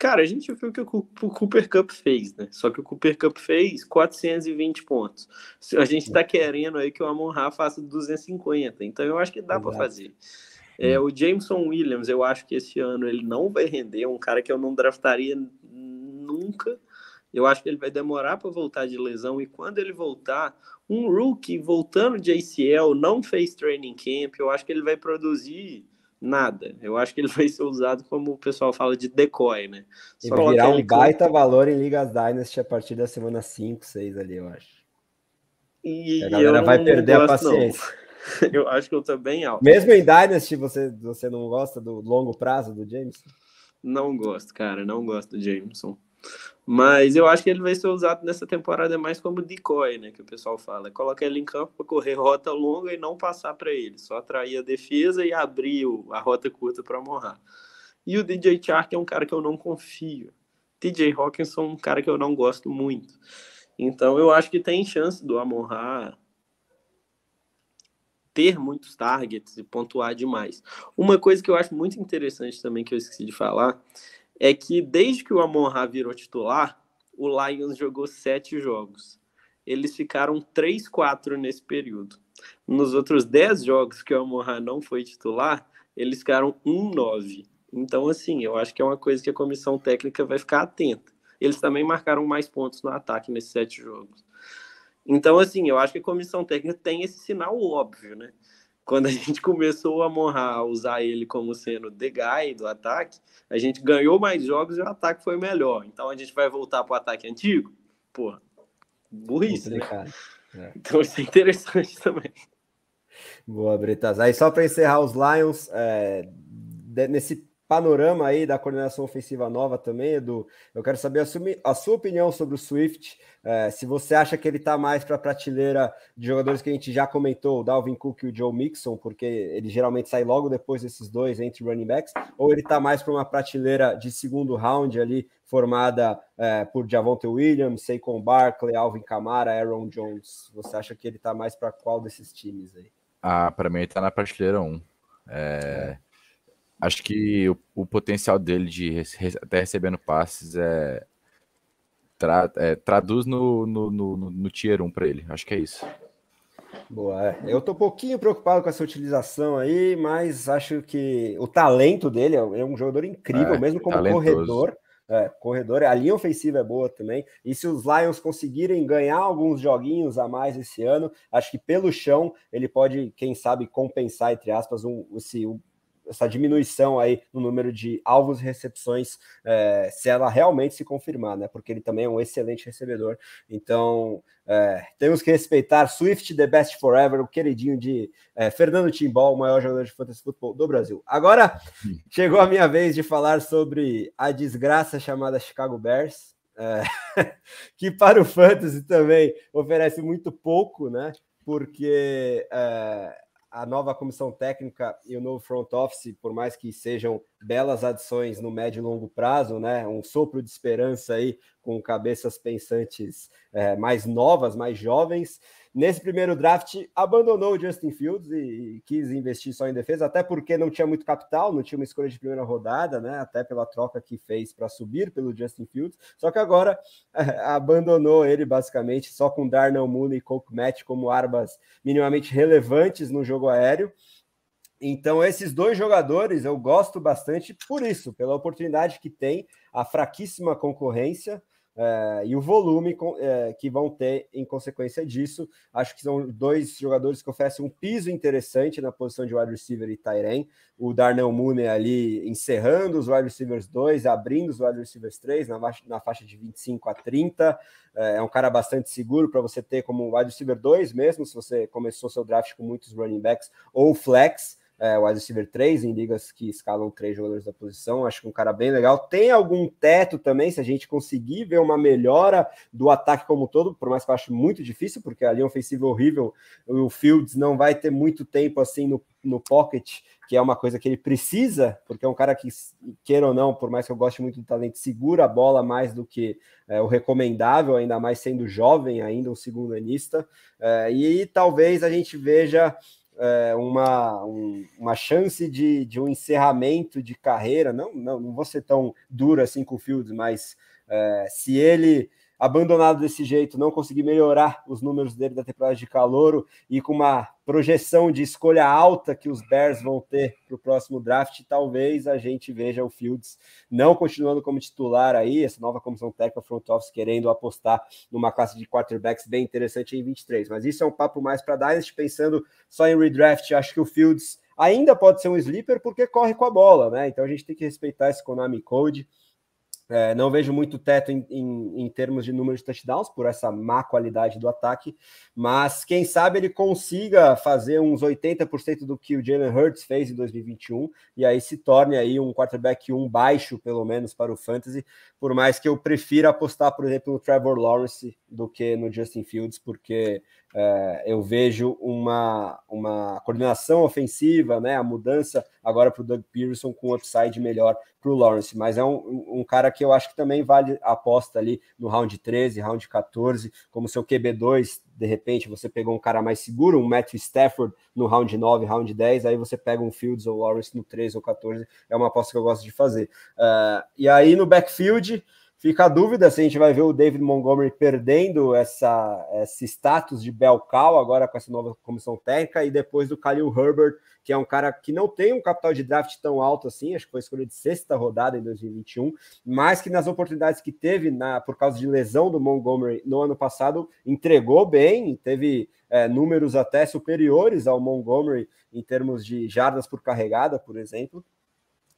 Cara, a gente viu o que o Cooper Cup fez, né? Só que o Cooper Cup fez 420 pontos. A gente tá querendo aí que o Amon Ra faça 250. Então eu acho que dá para fazer. É, hum. o Jameson Williams, eu acho que esse ano ele não vai render, é um cara que eu não draftaria nunca. Eu acho que ele vai demorar para voltar de lesão e quando ele voltar, um rookie voltando de ACL, não fez training camp, eu acho que ele vai produzir nada. Eu acho que ele vai ser usado como o pessoal fala de decoy, né? Só vai virar um baita valor em Ligas Dynasty a partir da semana 5, 6 ali, eu acho. E a galera vai perder a paciência. Não. eu acho que eu também alto. Mesmo em Dynasty, você, você não gosta do longo prazo do Jameson? Não gosto, cara, não gosto do Jameson. Mas eu acho que ele vai ser usado nessa temporada mais como decoy, né? Que o pessoal fala. Coloca ele em campo para correr rota longa e não passar para ele. Só atrair a defesa e abrir a rota curta para morrar. E o DJ Chark é um cara que eu não confio. DJ Hawkinson é um cara que eu não gosto muito. Então eu acho que tem chance do Amon ter muitos targets e pontuar demais. Uma coisa que eu acho muito interessante também, que eu esqueci de falar, é que desde que o Amon Ra virou titular, o Lions jogou sete jogos. Eles ficaram 3-4 nesse período. Nos outros 10 jogos que o Amon Ra não foi titular, eles ficaram 1-9. Então, assim, eu acho que é uma coisa que a comissão técnica vai ficar atenta. Eles também marcaram mais pontos no ataque nesses sete jogos. Então, assim, eu acho que a comissão técnica tem esse sinal óbvio, né? Quando a gente começou a morrar, a usar ele como sendo the guy do ataque, a gente ganhou mais jogos e o ataque foi melhor. Então a gente vai voltar para o ataque antigo? Pô, burrice, né? É. Então isso é interessante também. Boa, Bretas. Aí só para encerrar os Lions, é, nesse panorama aí da coordenação ofensiva nova também, Edu. Eu quero saber a sua, a sua opinião sobre o Swift. É, se você acha que ele está mais para a prateleira de jogadores que a gente já comentou, o Dalvin Cook e o Joe Mixon, porque ele geralmente sai logo depois desses dois entre running backs, ou ele está mais para uma prateleira de segundo round ali, formada é, por Javonte Williams, Saquon Barkley, Alvin Kamara, Aaron Jones. Você acha que ele está mais para qual desses times aí? Ah, para mim ele está na prateleira 1. É... é acho que o, o potencial dele de até recebendo passes é, tra, é traduz no, no, no, no, tier 1 para ele. Acho que é isso. Boa, é. eu tô um pouquinho preocupado com essa utilização aí, mas acho que o talento dele é um jogador incrível, é, mesmo como talentoso. corredor. É, corredor, a linha ofensiva é boa também. E se os Lions conseguirem ganhar alguns joguinhos a mais esse ano, acho que pelo chão ele pode, quem sabe, compensar, entre aspas, um, esse, essa diminuição aí no número de alvos e recepções, é, se ela realmente se confirmar, né? Porque ele também é um excelente recebedor. Então, é, temos que respeitar Swift The Best Forever, o queridinho de é, Fernando Timbal, o maior jogador de fantasy futebol do Brasil. Agora chegou a minha vez de falar sobre a desgraça chamada Chicago Bears. É, que para o fantasy também oferece muito pouco, né? Porque é, a nova comissão técnica e o novo front office, por mais que sejam belas adições no médio e longo prazo, né? Um sopro de esperança aí com cabeças pensantes é, mais novas, mais jovens. Nesse primeiro draft, abandonou o Justin Fields e, e, quis investir só em defesa, até porque não tinha muito capital, não tinha uma escolha de primeira rodada, né? Até pela troca que fez para subir pelo Justin Fields. Só que agora abandonou ele basicamente só com Darnell Mooney e Coke Matt como armas minimamente relevantes no jogo aéreo. Então, esses dois jogadores eu gosto bastante por isso, pela oportunidade que tem, a fraquíssima concorrência é, e o volume é, que vão ter em consequência disso. Acho que são dois jogadores que oferecem um piso interessante na posição de wide receiver e Tyren. O Darnell Mooney ali encerrando os wide receivers 2, abrindo os wide receivers 3 na, na faixa de 25 a 30. É, é um cara bastante seguro para você ter como wide receiver 2 mesmo, se você começou seu draft com muitos running backs ou flex é, wide receiver 3 em ligas que escalam três jogadores da posição. Acho que um cara bem legal. Tem algum teto também, se a gente conseguir ver uma melhora do ataque como um todo, por mais que eu acho muito difícil, porque a linha ofensiva é horrível, o Fields não vai ter muito tempo assim no, no pocket, que é uma coisa que ele precisa, porque é um cara que, queira ou não, por mais que eu goste muito do talento, segura a bola mais do que é, o recomendável, ainda mais sendo jovem ainda, um segundo anista. É, e talvez a gente veja é, uma, um, uma chance de, de um encerramento de carreira, não, não, não vou ser tão duro assim com o Fields, mas é, se ele abandonado desse jeito, não conseguir melhorar os números dele da temporada de calouro e com uma projeção de escolha alta que os Bears vão ter para o próximo draft, talvez a gente veja o Fields não continuando como titular aí, essa nova comissão técnica front office querendo apostar numa classe de quarterbacks bem interessante em 23. Mas isso é um papo mais para Dynasty, pensando só em redraft, acho que o Fields ainda pode ser um sleeper porque corre com a bola, né? Então a gente tem que respeitar esse Konami Code. É, não vejo muito teto em, em, em, termos de número de touchdowns por essa má qualidade do ataque, mas quem sabe ele consiga fazer uns 80% do que o Jalen Hurts fez em 2021 e aí se torne aí um quarterback 1 baixo, pelo menos, para o Fantasy, por mais que eu prefira apostar, por exemplo, no Trevor Lawrence do que no Justin Fields, porque é, eu vejo uma, uma coordenação ofensiva, né, a mudança agora para o Doug Pearson com um upside melhor para o Lawrence, mas é um, um, cara que eu acho que também vale a aposta ali no round 13, round 14, como seu QB2, de repente você pegou um cara mais seguro, um Matthew Stafford no round 9, round 10, aí você pega um Fields ou Lawrence no 13 ou 14, é uma aposta que eu gosto de fazer. Uh, e aí no backfield, Fica a dúvida se a gente vai ver o David Montgomery perdendo essa, esse status de Belcal agora com essa nova comissão técnica e depois do Khalil Herbert, que é um cara que não tem um capital de draft tão alto assim, acho que foi escolha de sexta rodada em 2021, mas que nas oportunidades que teve na, por causa de lesão do Montgomery no ano passado entregou bem, teve é, números até superiores ao Montgomery em termos de jardas por carregada, por exemplo.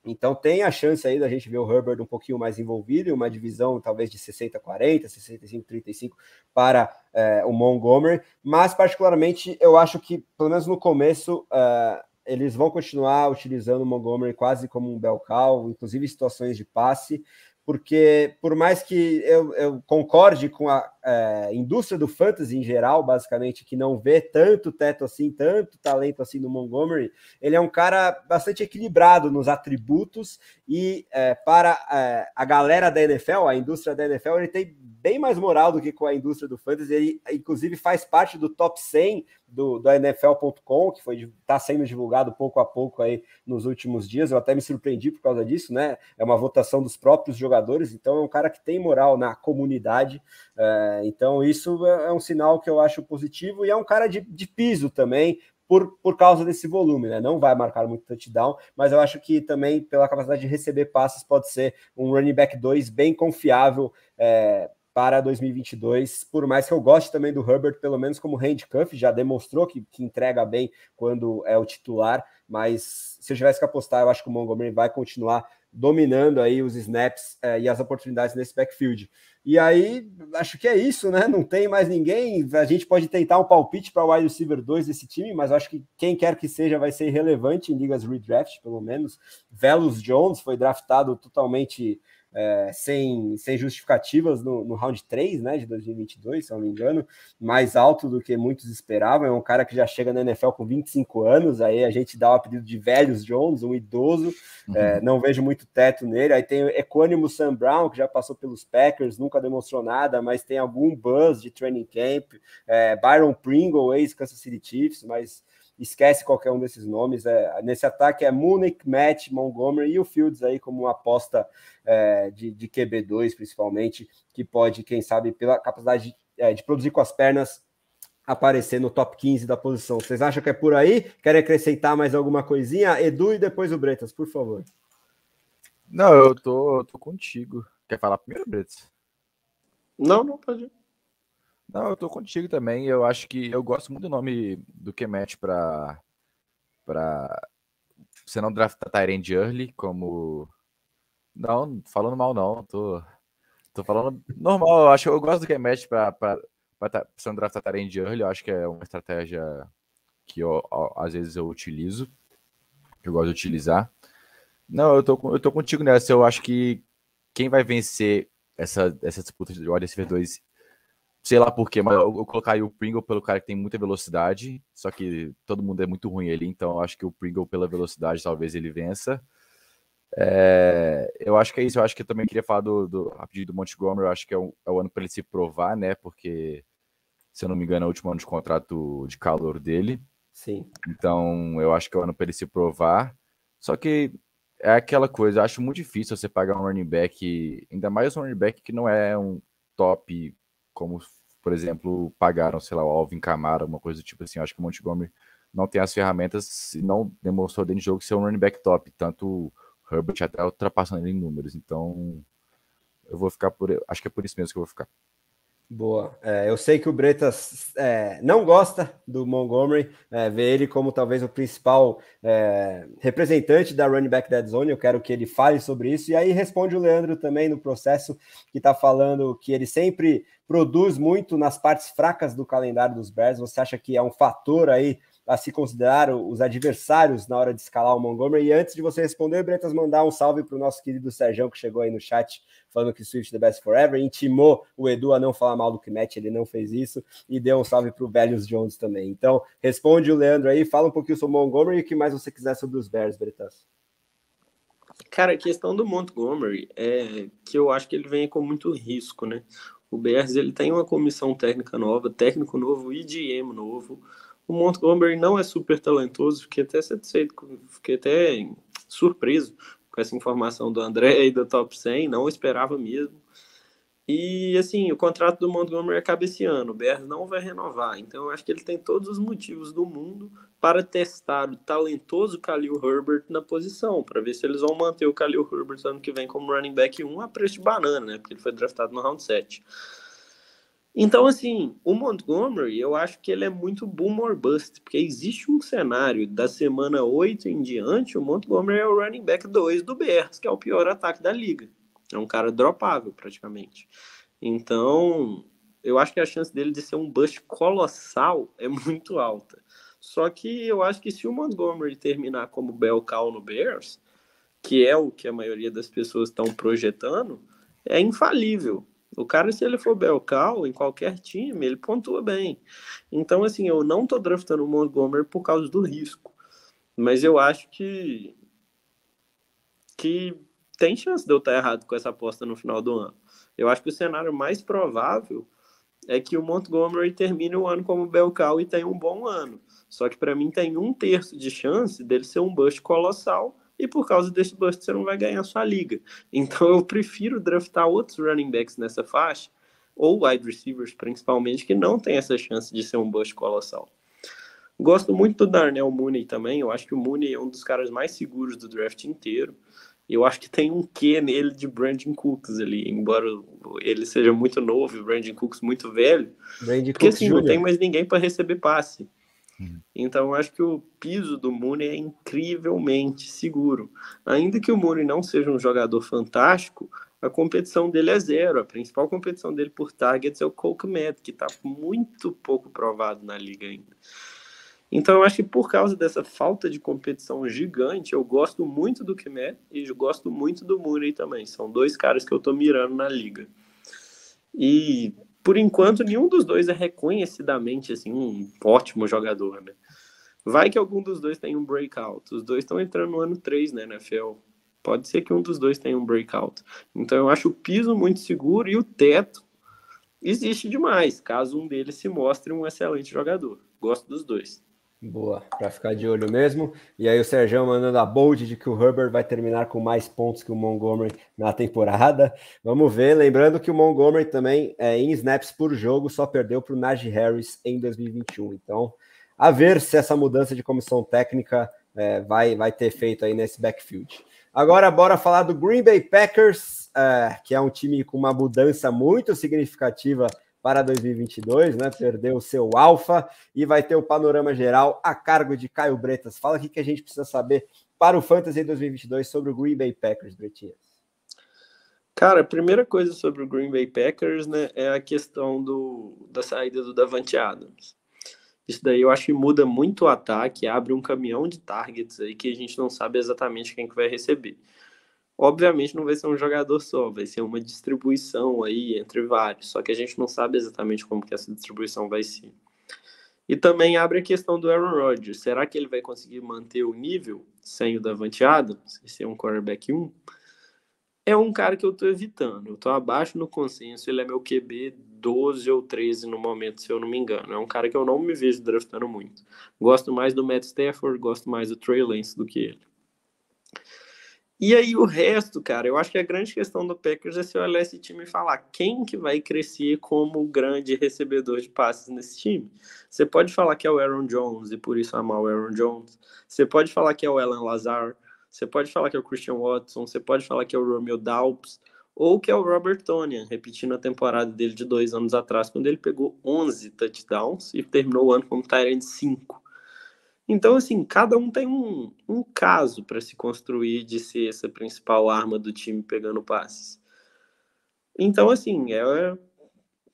Então tem a chance aí da gente ver o Herbert um pouquinho mais envolvido uma divisão talvez de 60-40, 65-35 para é, o Montgomery, mas particularmente eu acho que, pelo menos no começo, é, eles vão continuar utilizando o Montgomery quase como um belcal, inclusive em situações de passe, porque por mais que eu, eu concorde com a é, indústria do fantasy em geral, basicamente, que não vê tanto teto assim, tanto talento assim no Montgomery, ele é um cara bastante equilibrado nos atributos e é, para é, a galera da NFL, a indústria da NFL, ele tem bem mais moral do que com a indústria do fantasy. Ele, inclusive, faz parte do top 100 do, do NFL.com, que foi está sendo divulgado pouco a pouco aí nos últimos dias. Eu até me surpreendi por causa disso, né? É uma votação dos próprios jogadores, então é um cara que tem moral na comunidade. É, então, isso é, é um sinal que eu acho positivo e é um cara de, de piso também, por, por causa desse volume, né? Não vai marcar muito touchdown, mas eu acho que também pela capacidade de receber passes pode ser um running back 2 bem confiável. É, para 2022, por mais que eu goste também do Herbert, pelo menos como handcuff, já demonstrou que, que entrega bem quando é o titular, mas se eu tivesse que apostar, eu acho que o Montgomery vai continuar dominando aí os snaps é, e as oportunidades nesse backfield. E aí, acho que é isso, né? Não tem mais ninguém. A gente pode tentar um palpite para o wide receiver 2 desse time, mas acho que quem quer que seja vai ser irrelevante em ligas redraft, pelo menos. Velos Jones foi draftado totalmente é, sem, sem justificativas no, no round 3 né, de 2022, se não me engano, mais alto do que muitos esperavam. É um cara que já chega na NFL com 25 anos, aí a gente dá o apelido de Velhos Jones, um idoso, uhum. é, não vejo muito teto nele. Aí tem o Equânimo Sam Brown, que já passou pelos Packers, nunca demonstrou nada, mas tem algum buzz de training camp. É, Byron Pringle, ex-Kansas City Chiefs, mas esquece qualquer um desses nomes. É, nesse ataque é Munich, Matt, Montgomery e o Fields aí como uma aposta é, de, de QB2, principalmente, que pode, quem sabe, pela capacidade de, é, de produzir com as pernas, aparecer no top 15 da posição. Vocês acham que é por aí? Querem acrescentar mais alguma coisinha? Edu e depois o Bretas, por favor. Não, eu tô, eu tô contigo. Quer falar primeiro, Bretas? Não, não, pode ir. Não, eu tô contigo também. Eu acho que eu gosto muito do nome do Kemet para para você não draftar Tyrande Early como não, falando mal não, tô tô falando normal. Eu acho eu gosto do Kemet para para você não draftar Tyrande Early, eu acho que é uma estratégia que eu, às vezes eu utilizo, eu gosto de utilizar. Não, eu tô eu tô contigo nessa. Eu acho que quem vai vencer essa essa disputa de wide receiver 2 sei lá porquê, mas eu, eu colocaria o Pringle pelo cara que tem muita velocidade, só que todo mundo é muito ruim ali, então eu acho que o Pringle pela velocidade talvez ele vença. É, eu acho que é isso, eu acho que eu também queria falar do, do rapidinho do Montgomery, eu acho que é, é o ano para ele se provar, né, porque, se eu não me engano, é o último ano de contrato de calor dele. Sim. Então, eu acho que é o ano para ele se provar, só que é aquela coisa, eu acho muito difícil você pagar um running back, ainda mais um running back que não é um top como, por exemplo, pagaram, sei lá, o Alvin Kamara, uma coisa do tipo assim. Acho que o Montgomery não tem as ferramentas e não demonstrou dentro de jogo ser um running back top, tanto o Herbert até ultrapassando ele em números. Então, eu vou ficar por. Acho que é por isso mesmo que eu vou ficar. Boa. É, eu sei que o Bretas é, não gosta do Montgomery, é, vê ele como talvez o principal é, representante da running back dead zone. Eu quero que ele fale sobre isso. E aí responde o Leandro também no processo, que está falando que ele sempre produz muito nas partes fracas do calendário dos Bears. Você acha que é um fator aí a se considerar os adversários na hora de escalar o Montgomery. E antes de você responder, Bretas, mandar um salve para o nosso querido Sérgio, que chegou aí no chat falando que Swift the best forever, intimou o Edu a não falar mal do Kmet, ele não fez isso, e deu um salve para o Velhos Jones também. Então, responde o Leandro aí, fala um pouquinho sobre o Montgomery e o que mais você quiser sobre os Bears, Bretas. Cara, a questão do Montgomery é que eu acho que ele vem com muito risco, né? O Bears ele tem uma comissão técnica nova, técnico novo e GM novo. O Montgomery não é super talentoso, fiquei até satisfeito, fiquei até surpreso com essa informação do André e do top 100, não esperava mesmo. E assim, o contrato do Montgomery acaba esse ano, o Bears não vai renovar, então eu acho que ele tem todos os motivos do mundo para testar o talentoso Khalil Herbert na posição, para ver se eles vão manter o Khalil Herbert ano que vem como running back 1 a preço de banana, né? Porque ele foi draftado no round 7. Então, assim, o Montgomery, eu acho que ele é muito boom or bust, porque existe um cenário da semana 8 em diante, o Montgomery é o running back 2 do Bears, que é o pior ataque da liga. É um cara dropável, praticamente. Então, eu acho que a chance dele de ser um bust colossal é muito alta. Só que eu acho que se o Montgomery terminar como bell cow no Bears, que é o que a maioria das pessoas estão projetando, é infalível. O cara, se ele for Belcal em qualquer time, ele pontua bem. Então, assim, eu não tô draftando o Montgomery por causa do risco. Mas eu acho que que tem chance de eu estar errado com essa aposta no final do ano. Eu acho que o cenário mais provável é que o Montgomery termine o ano como Belcal e tenha um bom ano. Só que para mim tem um terço de chance dele ser um bust colossal e por causa desse bust você não vai ganhar sua liga. Então eu prefiro draftar outros running backs nessa faixa, ou wide receivers principalmente, que não tem essa chance de ser um bust colossal. Gosto muito do Darnell Mooney também, eu acho que o Mooney é um dos caras mais seguros do draft inteiro. Eu acho que tem um quê nele de Brandon Cooks ali, embora ele seja muito novo e o Brandon Cooks muito velho. Brandon porque Cooks assim, Jr. não tem mais ninguém para receber passe. Uhum. Então, eu acho que o piso do Mooney é incrivelmente seguro. Ainda que o Mooney não seja um jogador fantástico, a competição dele é zero. A principal competição dele por targets é o Cole Kmet, que está muito pouco provado na liga ainda. Então, eu acho que por causa dessa falta de competição gigante, eu gosto muito do Kmet e gosto muito do Murray também. São dois caras que eu tô mirando na liga. E, por enquanto, nenhum dos dois é reconhecidamente assim, um ótimo jogador, né? Vai que algum dos dois tem um breakout. Os dois estão entrando no ano 3, né, NFL. Pode ser que um dos dois tenha um breakout. Então eu acho o piso muito seguro e o teto existe demais, caso um deles se mostre um excelente jogador. Gosto dos dois. Boa, para ficar de olho mesmo. E aí o Sérgio mandando a bold de que o Herbert vai terminar com mais pontos que o Montgomery na temporada. Vamos ver, lembrando que o Montgomery também é, em snaps por jogo só perdeu para o Najee Harris em 2021. Então, a ver se essa mudança de comissão técnica é, vai, vai ter feito aí nesse backfield. Agora, bora falar do Green Bay Packers, é, que é um time com uma mudança muito significativa para 2022, né? Perdeu o seu alfa e vai ter o panorama geral a cargo de Caio Bretas. Fala o que a gente precisa saber para o Fantasy 2022 sobre o Green Bay Packers, Bretinhas. Cara, a primeira coisa sobre o Green Bay Packers, né, é a questão do, da saída do Davante Adams. Isso daí eu acho que muda muito o ataque, abre um caminhão de targets aí que a gente não sabe exatamente quem que vai receber. Obviamente não vai ser um jogador só, vai ser uma distribuição aí entre vários, só que a gente não sabe exatamente como que essa distribuição vai ser. E também abre a questão do Aaron Rodgers. Será que ele vai conseguir manter o nível sem o Davante Adams, ser um quarterback 1? é um cara que eu tô evitando. Eu tô abaixo no consenso, ele é meu QB 12 ou 13 no momento, se eu não me engano. É um cara que eu não me vejo draftando muito. Gosto mais do Matt Stafford, gosto mais do Trey Lance do que ele. E aí o resto, cara, eu acho que a grande questão do Packers é se olhar esse time e falar quem que vai crescer como o grande recebedor de passes nesse time. Você pode falar que é o Aaron Jones e por isso amar o Aaron Jones. Você pode falar que é o Alan Lazar. Você pode falar que é o Christian Watson, você pode falar que é o Romeo Dalps, ou que é o Robert Tonian, repetindo a temporada dele de dois anos atrás, quando ele pegou 11 touchdowns e terminou o ano como Tyrant 5. Então, assim, cada um tem um, um caso para se construir de ser essa principal arma do time pegando passes. Então, assim, é,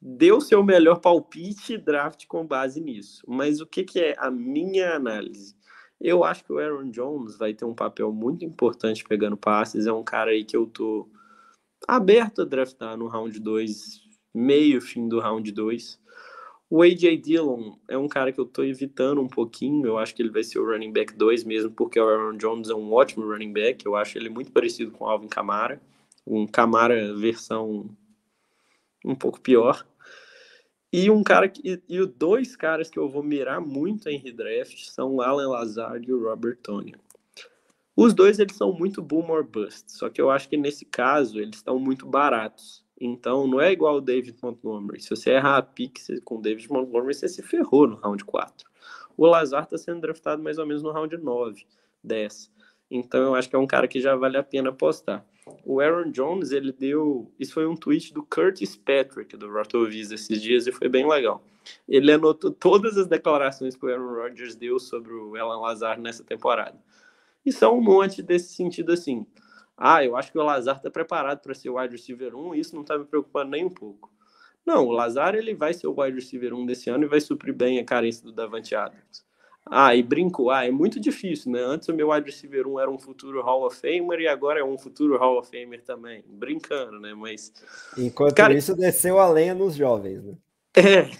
deu seu melhor palpite draft com base nisso. Mas o que, que é a minha análise? Eu acho que o Aaron Jones vai ter um papel muito importante pegando passes. É um cara aí que eu tô aberto a draftar no round 2, meio fim do round 2. O AJ Dillon é um cara que eu tô evitando um pouquinho. Eu acho que ele vai ser o running back 2 mesmo, porque o Aaron Jones é um ótimo running back. Eu acho ele muito parecido com o Alvin Kamara. Um Kamara versão um pouco pior. E um cara que, e dois caras que eu vou mirar muito em redraft são o Alan Lazard e o Robert Tony. Os dois eles são muito boom or bust, só que eu acho que nesse caso eles estão muito baratos. Então não é igual o David Montgomery. Se você errar a pick com o David Montgomery, você se ferrou no round 4. O Lazard está sendo draftado mais ou menos no round 9, 10. Então eu acho que é um cara que já vale a pena apostar. O Aaron Jones, ele deu. Isso foi um tweet do Curtis Patrick, do Rotoviz, esses dias, e foi bem legal. Ele anotou todas as declarações que o Aaron Rodgers deu sobre o Alan Lazar nessa temporada. E são um monte desse sentido assim. Ah, eu acho que o Lazar está preparado para ser o wide receiver 1 e isso não está me preocupando nem um pouco. Não, o Lazar ele vai ser o wide receiver 1 desse ano e vai suprir bem a carência do Davante Adams. Ah, e brincou. Ah, é muito difícil, né? Antes o meu wide receiver 1 era um futuro Hall of Famer e agora é um futuro Hall of Famer também. Brincando, né? Mas. Enquanto cara, isso, desceu a lenha nos jovens, né? É.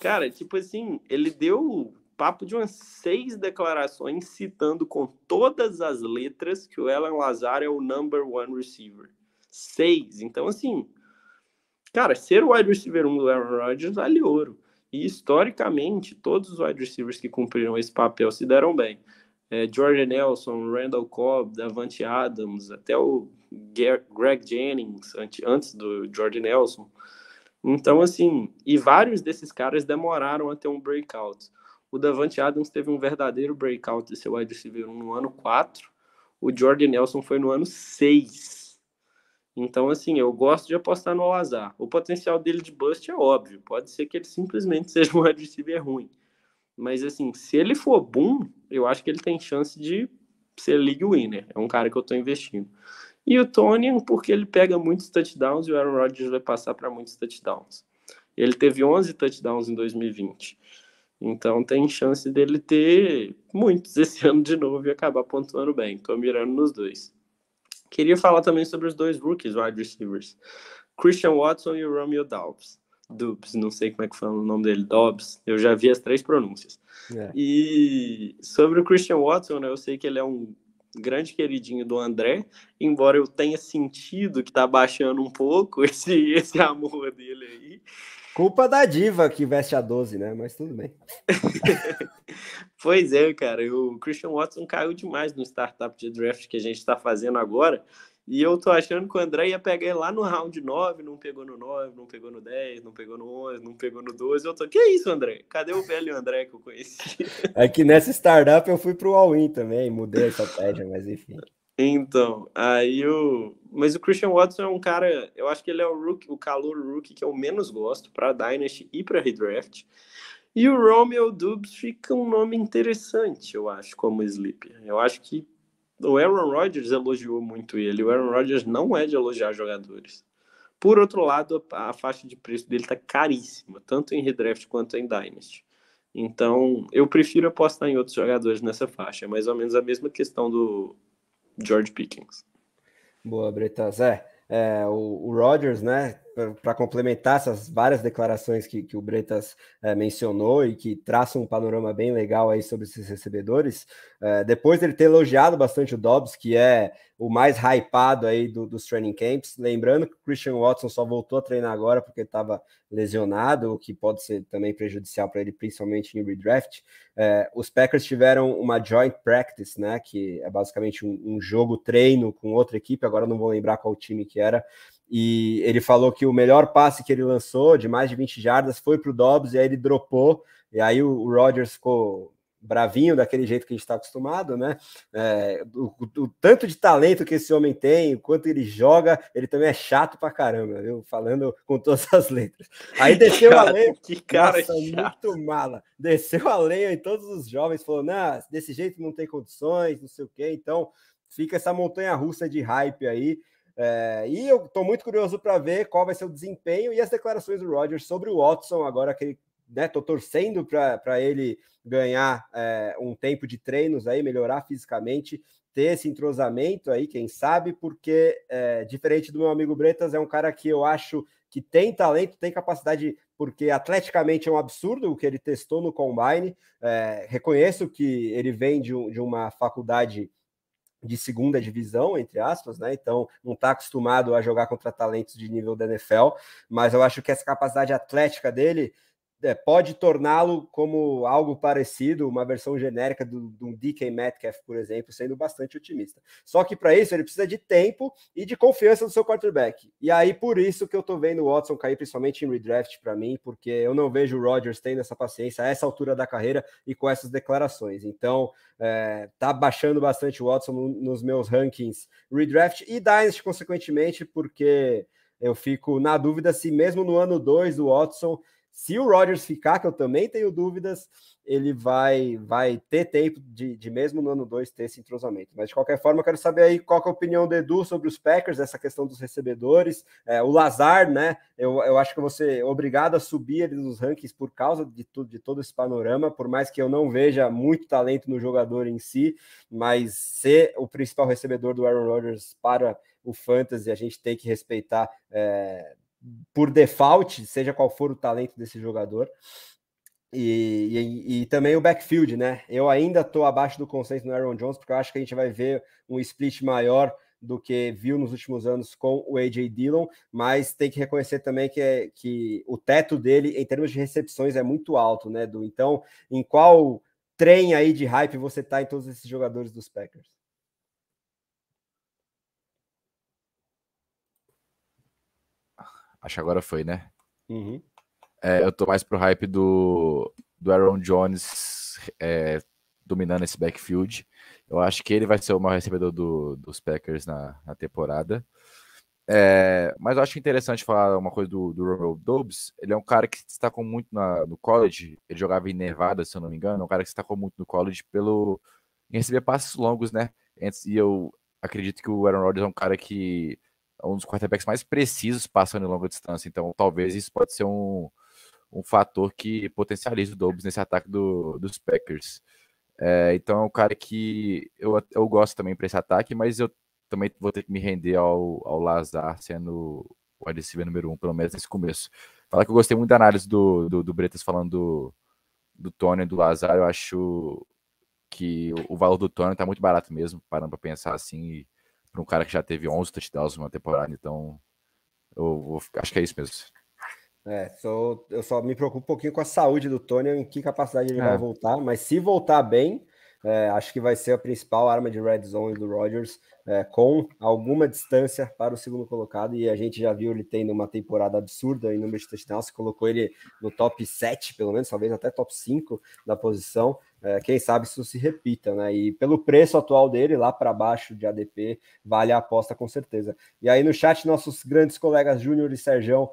Cara, tipo assim, ele deu papo de umas seis declarações citando com todas as letras que o Alan Lazar é o number one receiver. Seis. Então, assim, cara, ser o wide receiver 1 do Aaron Rodgers vale ouro. E historicamente, todos os wide receivers que cumpriram esse papel se deram bem. É, George Nelson, Randall Cobb, Davante Adams, até o Greg Jennings, antes do George Nelson. Então, assim, e vários desses caras demoraram a ter um breakout. O Davante Adams teve um verdadeiro breakout de seu wide receiver no ano 4. O George Nelson foi no ano 6. Então, assim, eu gosto de apostar no Al-Azhar. O potencial dele de bust é óbvio. Pode ser que ele simplesmente seja um wide receiver ruim. Mas, assim, se ele for bom, eu acho que ele tem chance de ser league winner. É um cara que eu estou investindo. E o Tony, porque ele pega muitos touchdowns e o Aaron Rodgers vai passar para muitos touchdowns. Ele teve 11 touchdowns em 2020. Então tem chance dele ter muitos esse ano de novo e acabar pontuando bem. Tô mirando nos dois. Queria falar também sobre os dois rookies wide receivers. Christian Watson e o Romeo Dobbs. Dubs, não sei como é que fala o nome dele, Dobbs. Eu já vi as três pronúncias. É. E sobre o Christian Watson, né, eu sei que ele é um grande queridinho do André, embora eu tenha sentido que tá baixando um pouco esse, esse amor dele aí. Culpa da diva que veste a 12, né? Mas tudo bem. pois é, cara. O Christian Watson caiu demais no startup de draft que a gente está fazendo agora. E eu tô achando que o André ia pegar ele lá no round 9, não pegou no 9, não pegou no 10, não pegou no 11, não pegou no 12. Eu tô, que isso, André? Cadê o velho André que eu conheci? É que nessa startup eu fui pro all-in também, mudei a estratégia, mas enfim. Então, aí o. Mas o Christian Watson é um cara, eu acho que ele é o rookie, o calor rookie que eu menos gosto para Dynasty e para Redraft. E o Romeo Dubs fica um nome interessante, eu acho, como sleeper. Eu acho que o Aaron Rodgers elogiou muito ele. O Aaron Rodgers não é de elogiar jogadores. Por outro lado, a faixa de preço dele está caríssima, tanto em redraft quanto em Dynasty. Então, eu prefiro apostar em outros jogadores nessa faixa. É mais ou menos a mesma questão do George Pickens. Boa, Bretas. É, é o, o Rodgers, né? Para complementar essas várias declarações que, que o Bretas é, mencionou e que traçam um panorama bem legal aí sobre esses recebedores, é, depois dele ter elogiado bastante o Dobbs, que é o mais hypado aí do, dos training camps, lembrando que o Christian Watson só voltou a treinar agora porque estava lesionado, o que pode ser também prejudicial para ele, principalmente em redraft. É, os Packers tiveram uma joint practice, né, que é basicamente um, um jogo treino com outra equipe, agora não vou lembrar qual time que era, e ele falou que o melhor passe que ele lançou, de mais de 20 jardas, foi para o Dobbs, e aí ele dropou, e aí o, o Rodgers ficou bravinho, daquele jeito que a gente está acostumado, né? É, o, o, tanto de talento que esse homem tem, o quanto ele joga, ele também é chato pra caramba, viu? Falando com todas as letras. Aí desceu a lenha, que cara nossa, muito mala. Desceu a lenha em todos os jovens, falou: não, desse jeito não tem condições, não sei o quê. Então fica essa montanha russa de hype aí. É, e eu estou muito curioso para ver qual vai ser o desempenho e as declarações do Rogers sobre o Watson, agora que né, tô torcendo para ele ganhar é, um tempo de treinos aí, melhorar fisicamente, ter esse entrosamento aí, quem sabe, porque é, diferente do meu amigo Bretas, é um cara que eu acho que tem talento, tem capacidade, porque atleticamente é um absurdo o que ele testou no Combine. É, reconheço que ele vem de, de uma faculdade de segunda divisão, entre aspas, né? Então não está acostumado a jogar contra talentos de nível da NFL, mas eu acho que essa capacidade atlética dele é, pode torná-lo como algo parecido, uma versão genérica do, do DK Metcalf, por exemplo, sendo bastante otimista. Só que para isso ele precisa de tempo e de confiança do seu quarterback. E aí por isso que eu estou vendo o Watson cair principalmente em redraft para mim, porque eu não vejo o Rodgers tendo essa paciência a essa altura da carreira e com essas declarações. Então é, tá baixando bastante o Watson nos meus rankings redraft e Dynasty consequentemente, porque eu fico na dúvida se mesmo no ano 2 do Watson se o Rodgers ficar, que eu também tenho dúvidas, ele vai vai ter tempo de, de mesmo no ano 2 ter esse entrosamento. Mas de qualquer forma, eu quero saber aí qual é a opinião do Edu sobre os Packers, essa questão dos recebedores. É, o Lazar, né? Eu, eu acho que você é obrigado a subir ele nos rankings por causa de, tudo, de todo esse panorama, por mais que eu não veja muito talento no jogador em si, mas ser o principal recebedor do Aaron Rodgers para o Fantasy, a gente tem que respeitar. É, por default, seja qual for o talento desse jogador. E, e, e, também o backfield, né? Eu ainda estou abaixo do consenso no Aaron Jones, porque eu acho que a gente vai ver um split maior do que viu nos últimos anos com o AJ Dillon, mas tem que reconhecer também que, é, que o teto dele, em termos de recepções, é muito alto, né, Du? Então, em qual trem aí de hype você tá em todos esses jogadores dos Packers? Acho que agora foi, né? Uhum. É, eu tô mais pro hype do, do Aaron Jones é, dominando esse backfield. Eu acho que ele vai ser o maior recebedor do, dos Packers na, na temporada. É, mas eu acho interessante falar uma coisa do, do Romeo Dobbs. Ele é um cara que se destacou muito na, no college. Ele jogava em Nevada, se eu não me engano. É um cara que se destacou muito no college pelo em receber passes longos, né? E eu acredito que o Aaron Rodgers é um cara que um dos quarterbacks mais precisos passando em longa distância. Então, talvez isso pode ser um, um fator que potencializa o Dobbs nesse ataque do, dos Packers. É, então é um cara que eu, eu gosto também para esse ataque, mas eu também vou ter que me render ao, ao Lazar sendo o receiver número um, pelo menos nesse começo. Falar que eu gostei muito da análise do, do, do Bretas falando do, do Tony e do Lazar, eu acho que o, o valor do Tony tá muito barato mesmo, parando para pensar assim, para um cara que já teve 11 touchdowns numa temporada, então eu vou, acho que é isso mesmo. É, sou, eu só me preocupo um pouquinho com a saúde do Tony, em que capacidade ele é. vai voltar, mas se voltar bem, é, acho que vai ser a principal arma de red zone do Rodgers, é, com alguma distância para o segundo colocado, e a gente já viu ele tendo uma temporada absurda em número de touchdowns, colocou ele no top 7, pelo menos, talvez até top 5 da posição, é, quem sabe isso se repita, né? E pelo preço atual dele, lá para baixo de ADP, vale a aposta com certeza. E aí no chat, nossos grandes colegas Júnior e Serjão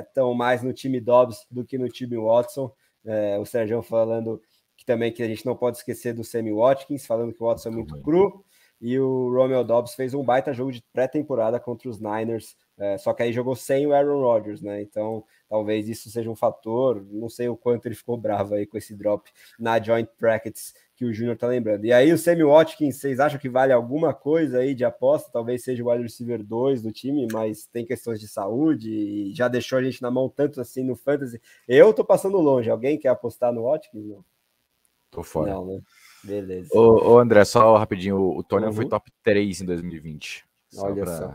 estão é, mais no time Dobbs do que no time Watson. É, o Serjão falando também que a gente não pode esquecer do Sammy Watkins, falando que o Watson é muito cru. E o Romeo Dobbs fez um baita jogo de pré-temporada contra os Niners, é, só que aí jogou sem o Aaron Rodgers, né? Então talvez isso seja um fator. Não sei o quanto ele ficou bravo aí com esse drop na joint brackets que o Júnior tá lembrando. E aí o Sammy Watkins, vocês acham que vale alguma coisa aí de aposta? Talvez seja o wide receiver 2 do time, mas tem questões de saúde e já deixou a gente na mão tanto assim no fantasy. Eu tô passando longe. Alguém quer apostar no Watkins? Não. Tô fora. Não, né? Beleza. Ô, ô, André, só rapidinho, o Tony uhum. foi top 3 em 2020. Só Olha pra... só.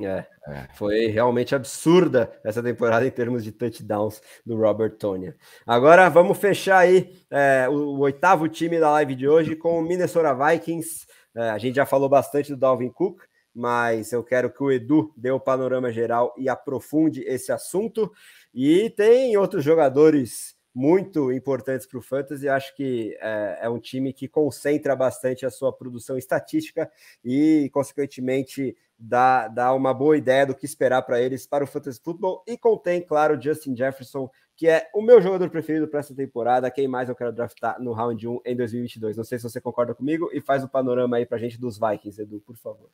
É, é, foi realmente absurda essa temporada em termos de touchdowns do Robert Tonya. Agora vamos fechar aí é, o, o, oitavo time da live de hoje com o Minnesota Vikings. É, a gente já falou bastante do Dalvin Cook, mas eu quero que o Edu dê o panorama geral e aprofunde esse assunto. E tem outros jogadores muito importantes para o Fantasy. Acho que é, é, um time que concentra bastante a sua produção estatística e, consequentemente, dá, dá uma boa ideia do que esperar para eles para o Fantasy Football. E contém, claro, Justin Jefferson, que é o meu jogador preferido para essa temporada. Quem mais eu quero draftar no round 1 em 2022? Não sei se você concorda comigo e faz o panorama aí para a gente dos Vikings, Edu, por favor.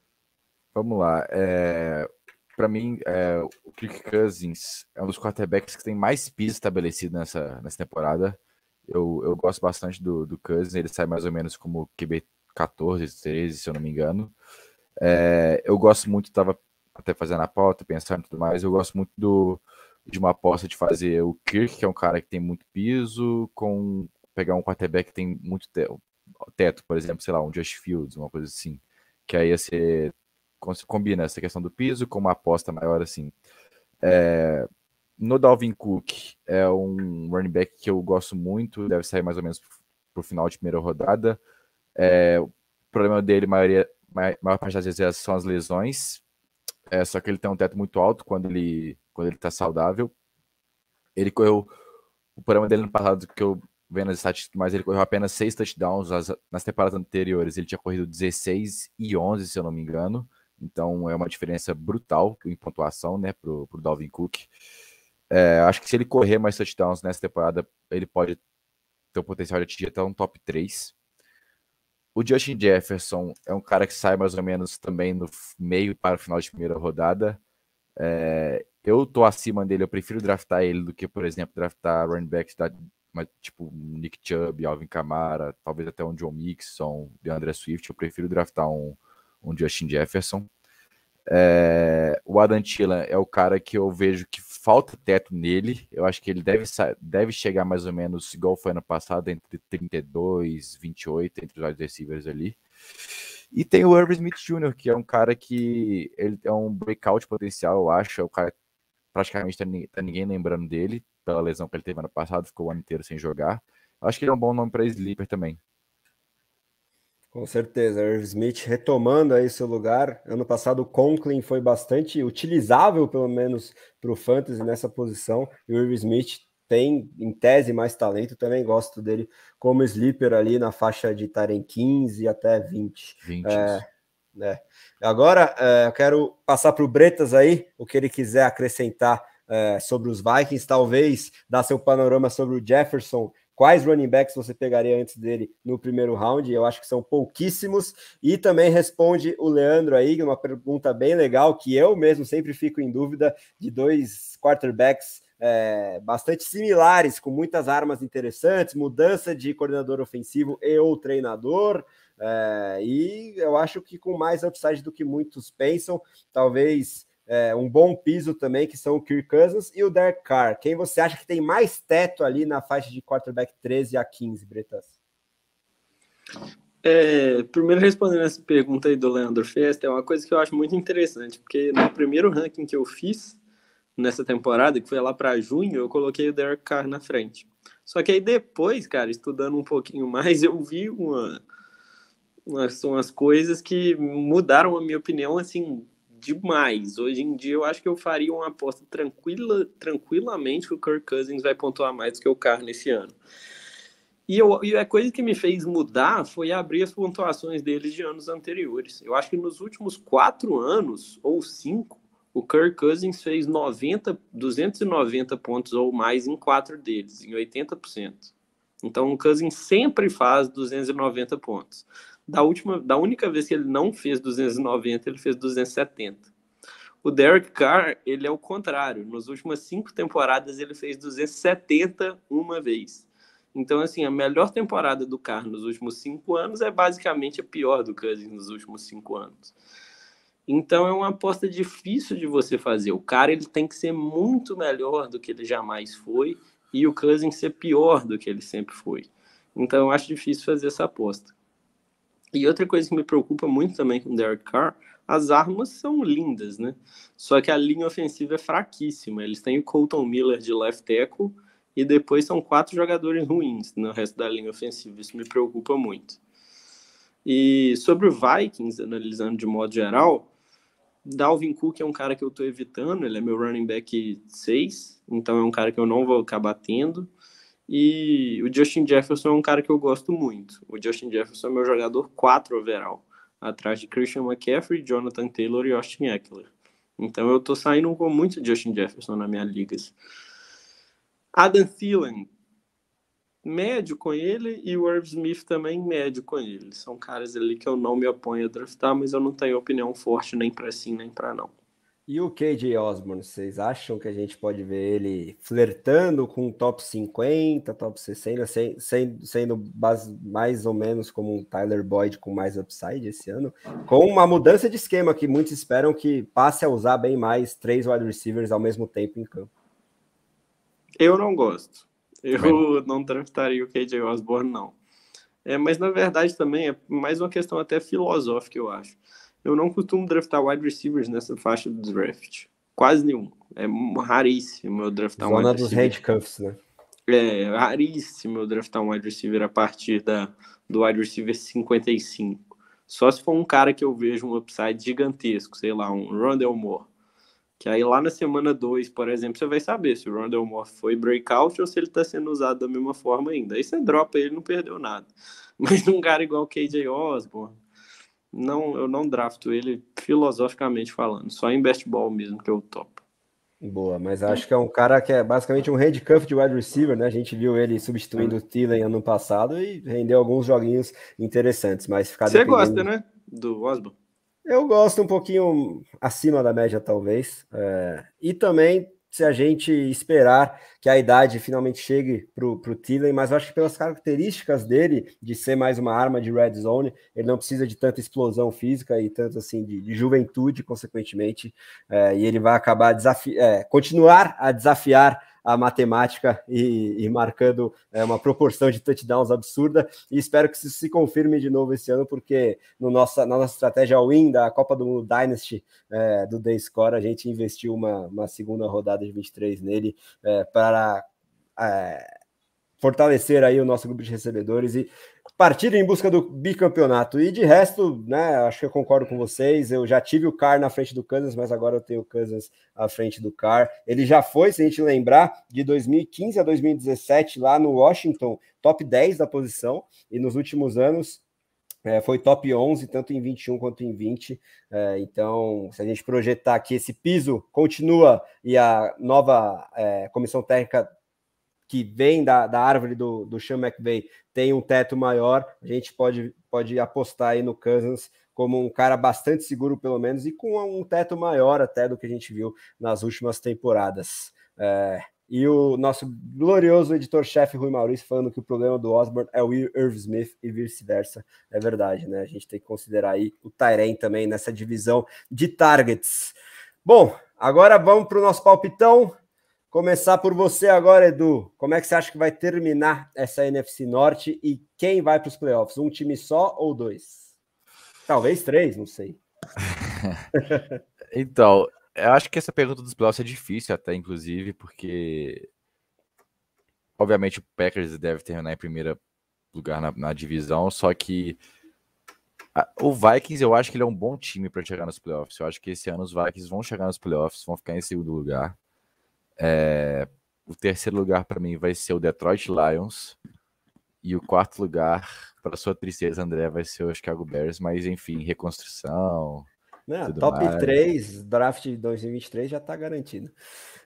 Vamos lá. É para mim, é, o Kirk Cousins é um dos quarterbacks que tem mais piso estabelecido nessa, nessa temporada. Eu, eu gosto bastante do, do Cousins, ele sai mais ou menos como QB 14, 13, se eu não me engano. É, eu gosto muito, estava até fazendo a pauta, pensando e tudo mais, eu gosto muito do, de uma aposta de fazer o Kirk, que é um cara que tem muito piso, com pegar um quarterback que tem muito teto, por exemplo, sei lá, um Josh Fields, uma coisa assim, que aí ia ser combina essa questão do piso com uma aposta maior assim. É, no Dalvin Cook é um running back que eu gosto muito, deve sair mais ou menos para o final de primeira rodada. É, o problema dele, maioria, maior parte das vezes, são as lesões. É, só que ele tem um teto muito alto quando ele quando ele está saudável. Ele correu o problema dele no passado que eu vendo as estatísticas, mas ele correu apenas seis touchdowns nas temporadas anteriores. Ele tinha corrido 16 e 11, se eu não me engano. Então é uma diferença brutal em pontuação, né, pro, pro Dalvin Cook. É, acho que se ele correr mais touchdowns nessa temporada, ele pode ter o potencial de atingir até um top 3. O Justin Jefferson é um cara que sai mais ou menos também no meio para o final de primeira rodada. É, eu tô acima dele, eu prefiro draftar ele do que, por exemplo, draftar running backs da, tipo Nick Chubb, Alvin Kamara, talvez até um John Mixon, DeAndre Swift. Eu prefiro draftar um, um Justin Jefferson. É, o Adam Thielen é o cara que eu vejo que falta teto nele. Eu acho que ele deve, deve chegar mais ou menos igual foi ano passado, entre 32 28 entre os receivers ali. E tem o Irving Smith Jr., que é um cara que ele é um breakout potencial, eu acho. É o cara praticamente tá, tá ninguém lembrando dele, pela lesão que ele teve ano passado, ficou o ano inteiro sem jogar. Eu acho que ele é um bom nome para sleeper também. Com certeza, Irv Smith retomando aí seu lugar. Ano passado o Conklin foi bastante utilizável, pelo menos para o Fantasy nessa posição. E o Irv Smith tem, em tese, mais talento. Também gosto dele como sleeper ali na faixa de estar em 15 até 20. 20. É, é. Agora é, eu quero passar para o Bretas aí, o que ele quiser acrescentar é, sobre os Vikings, talvez dar seu panorama sobre o Jefferson Quais running backs você pegaria antes dele no primeiro round? Eu acho que são pouquíssimos. E também responde o Leandro aí, uma pergunta bem legal, que eu mesmo sempre fico em dúvida de dois quarterbacks é, bastante similares, com muitas armas interessantes, mudança de coordenador ofensivo e ou treinador. É, e eu acho que com mais upside do que muitos pensam, talvez é, um bom piso também, que são o Kirk Cousins e o Derek Carr. Quem você acha que tem mais teto ali na faixa de quarterback 13 a 15, Bretas? É, primeiro respondendo essa pergunta aí do Leandro Festa, é uma coisa que eu acho muito interessante, porque no primeiro ranking que eu fiz nessa temporada, que foi lá para junho, eu coloquei o Derek Carr na frente. Só que aí depois, cara, estudando um pouquinho mais, eu vi uma, umas, umas coisas que mudaram a minha opinião, assim, demais. Hoje em dia, eu acho que eu faria uma aposta tranquila, tranquilamente que o Kirk Cousins vai pontuar mais do que o Carr nesse ano. E, eu, e a coisa que me fez mudar foi abrir as pontuações deles de anos anteriores. Eu acho que nos últimos quatro anos, ou cinco, o Kirk Cousins fez 90, 290 pontos ou mais em quatro deles, em 80%. Então o Cousins sempre faz 290 pontos. Da última, da única vez que ele não fez 290, ele fez 270. O Derek Carr, ele é o contrário. Nas últimas cinco temporadas, ele fez 270 uma vez. Então, assim, a melhor temporada do Carr nos últimos cinco anos é basicamente a pior do Cousins nos últimos cinco anos. Então, é uma aposta difícil de você fazer. O cara ele tem que ser muito melhor do que ele jamais foi e o Cousins ser pior do que ele sempre foi. Então, eu acho difícil fazer essa aposta. E outra coisa que me preocupa muito também com o Derek Carr, as armas são lindas, né? Só que a linha ofensiva é fraquíssima. Eles têm o Colton Miller de left tackle e depois são quatro jogadores ruins no resto da linha ofensiva. Isso me preocupa muito. E sobre o Vikings, analisando de modo geral, Dalvin Cook é um cara que eu estou evitando, ele é meu running back 6, então é um cara que eu não vou acabar tendo. E o Justin Jefferson é um cara que eu gosto muito. O Justin Jefferson é meu jogador 4 overall, atrás de Christian McCaffrey, Jonathan Taylor e Austin Eckler. Então eu tô saindo com muito Justin Jefferson na minha liga. Adam Thielen, médio com ele, e o Irv Smith também médio com ele. São caras ali que eu não me oponho a draftar, mas eu não tenho opinião forte nem para sim, nem para não. E o KJ Osborne, vocês acham que a gente pode ver ele flertando com top 50, top 60, sendo, sendo base, mais ou menos como um Tyler Boyd com mais upside esse ano? Com uma mudança de esquema que muitos esperam que passe a usar bem mais três wide receivers ao mesmo tempo em campo. Eu não gosto. Eu não draftaria o KJ Osborne, não. É, mas na verdade também é mais uma questão até filosófica, eu acho. Eu não costumo draftar wide receivers nessa faixa do draft. Quase nenhum. É raríssimo eu draftar Zona um wide receiver. dos handcuffs, né? É raríssimo eu draftar um wide receiver a partir da, do wide receiver 55. Só se for um cara que eu vejo um upside gigantesco, sei lá, um Rondell Moore. Que aí lá na semana 2, por exemplo, você vai saber se o Rondell Moore foi breakout ou se ele está sendo usado da mesma forma ainda. Aí você dropa ele não perdeu nada. Mas um cara igual o KJ Osborne, não, eu não drafto ele filosoficamente falando, só em best ball mesmo que eu topo. Boa, mas acho que é um cara que é basicamente um handcuff de wide receiver, né? A gente viu ele substituindo o Thielen ano passado e rendeu alguns joguinhos interessantes, mas ficar Você dependendo... gosta, né? Do Osborne? Eu gosto um pouquinho acima da média, talvez. É... E também se a gente esperar que a idade finalmente chegue para o Thielen, mas eu acho que pelas características dele, de ser mais uma arma de red zone, ele não precisa de tanta explosão física e tanto assim de, de juventude, consequentemente, é, e ele vai acabar desafi é, continuar a desafiar a matemática e, e marcando é, uma proporção de touchdowns absurda. E espero que isso se confirme de novo esse ano, porque no nossa, na nossa estratégia win da Copa do Mundo Dynasty é, do Day Score, a gente investiu uma, uma segunda rodada de 23 nele é, para é, fortalecer aí o nosso grupo de recebedores e partir em busca do bicampeonato. E de resto, né, acho que eu concordo com vocês. Eu já tive o Car na frente do Kansas, mas agora eu tenho o Kansas à frente do Car. Ele já foi, se a gente lembrar, de 2015 a 2017 lá no Washington, top 10 da posição, e nos últimos anos é, foi top 11, tanto em 21 quanto em 20. É, então, se a gente projetar que esse piso continua e a nova é, comissão técnica que vem da, da árvore do, do Sean McVay tem um teto maior, a gente pode, pode apostar aí no Cousins como um cara bastante seguro, pelo menos, e com um teto maior até do que a gente viu nas últimas temporadas. É, E o nosso glorioso editor-chefe Rui Maurício falando que o problema do Osborne é o Irv Smith e vice-versa. É verdade, né? A gente tem que considerar aí o Tyren também nessa divisão de targets. Bom, agora vamos para o nosso palpitão. Começar por você agora, Edu. Como é que você acha que vai terminar essa NFC Norte e quem vai para os playoffs? Um time só ou dois? Talvez três, não sei. então, eu acho que essa pergunta dos playoffs é difícil até, inclusive, porque obviamente o Packers deve terminar em primeiro lugar na, na divisão, só que a, o Vikings eu acho que ele é um bom time para chegar nos playoffs. Eu acho que esse ano os Vikings vão chegar nos playoffs, vão ficar em segundo lugar. É, o terceiro lugar para mim vai ser o Detroit Lions e o quarto lugar, para sua tristeza, André, vai ser o Chicago Bears, mas enfim, reconstrução, não, top mais. 3, draft de 2023 já está garantido.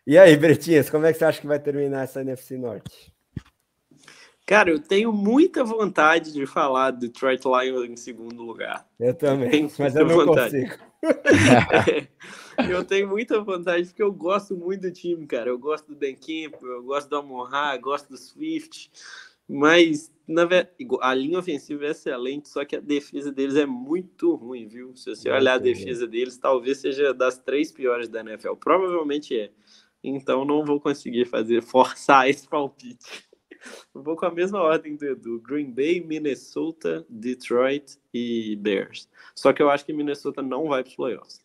E aí, Bretinhas, como é que você acha que vai terminar essa NFC Norte? Cara, eu tenho muita vontade de falar do Detroit Lions em segundo lugar. Eu também, eu mas eu não vontade. consigo. eu tenho muita vontade porque eu gosto muito do time, cara. Eu gosto do Dan Campbell, eu gosto do Amorra, gosto do Swift. Mas na a linha ofensiva é excelente, só que a defesa deles é muito ruim, viu? Se você olhar a defesa deles, talvez seja das três piores da NFL. Provavelmente é. Então não vou conseguir fazer, forçar esse palpite. Vou com a mesma ordem do Edu: Green Bay, Minnesota, Detroit e Bears. Só que eu acho que Minnesota não vai para os playoffs.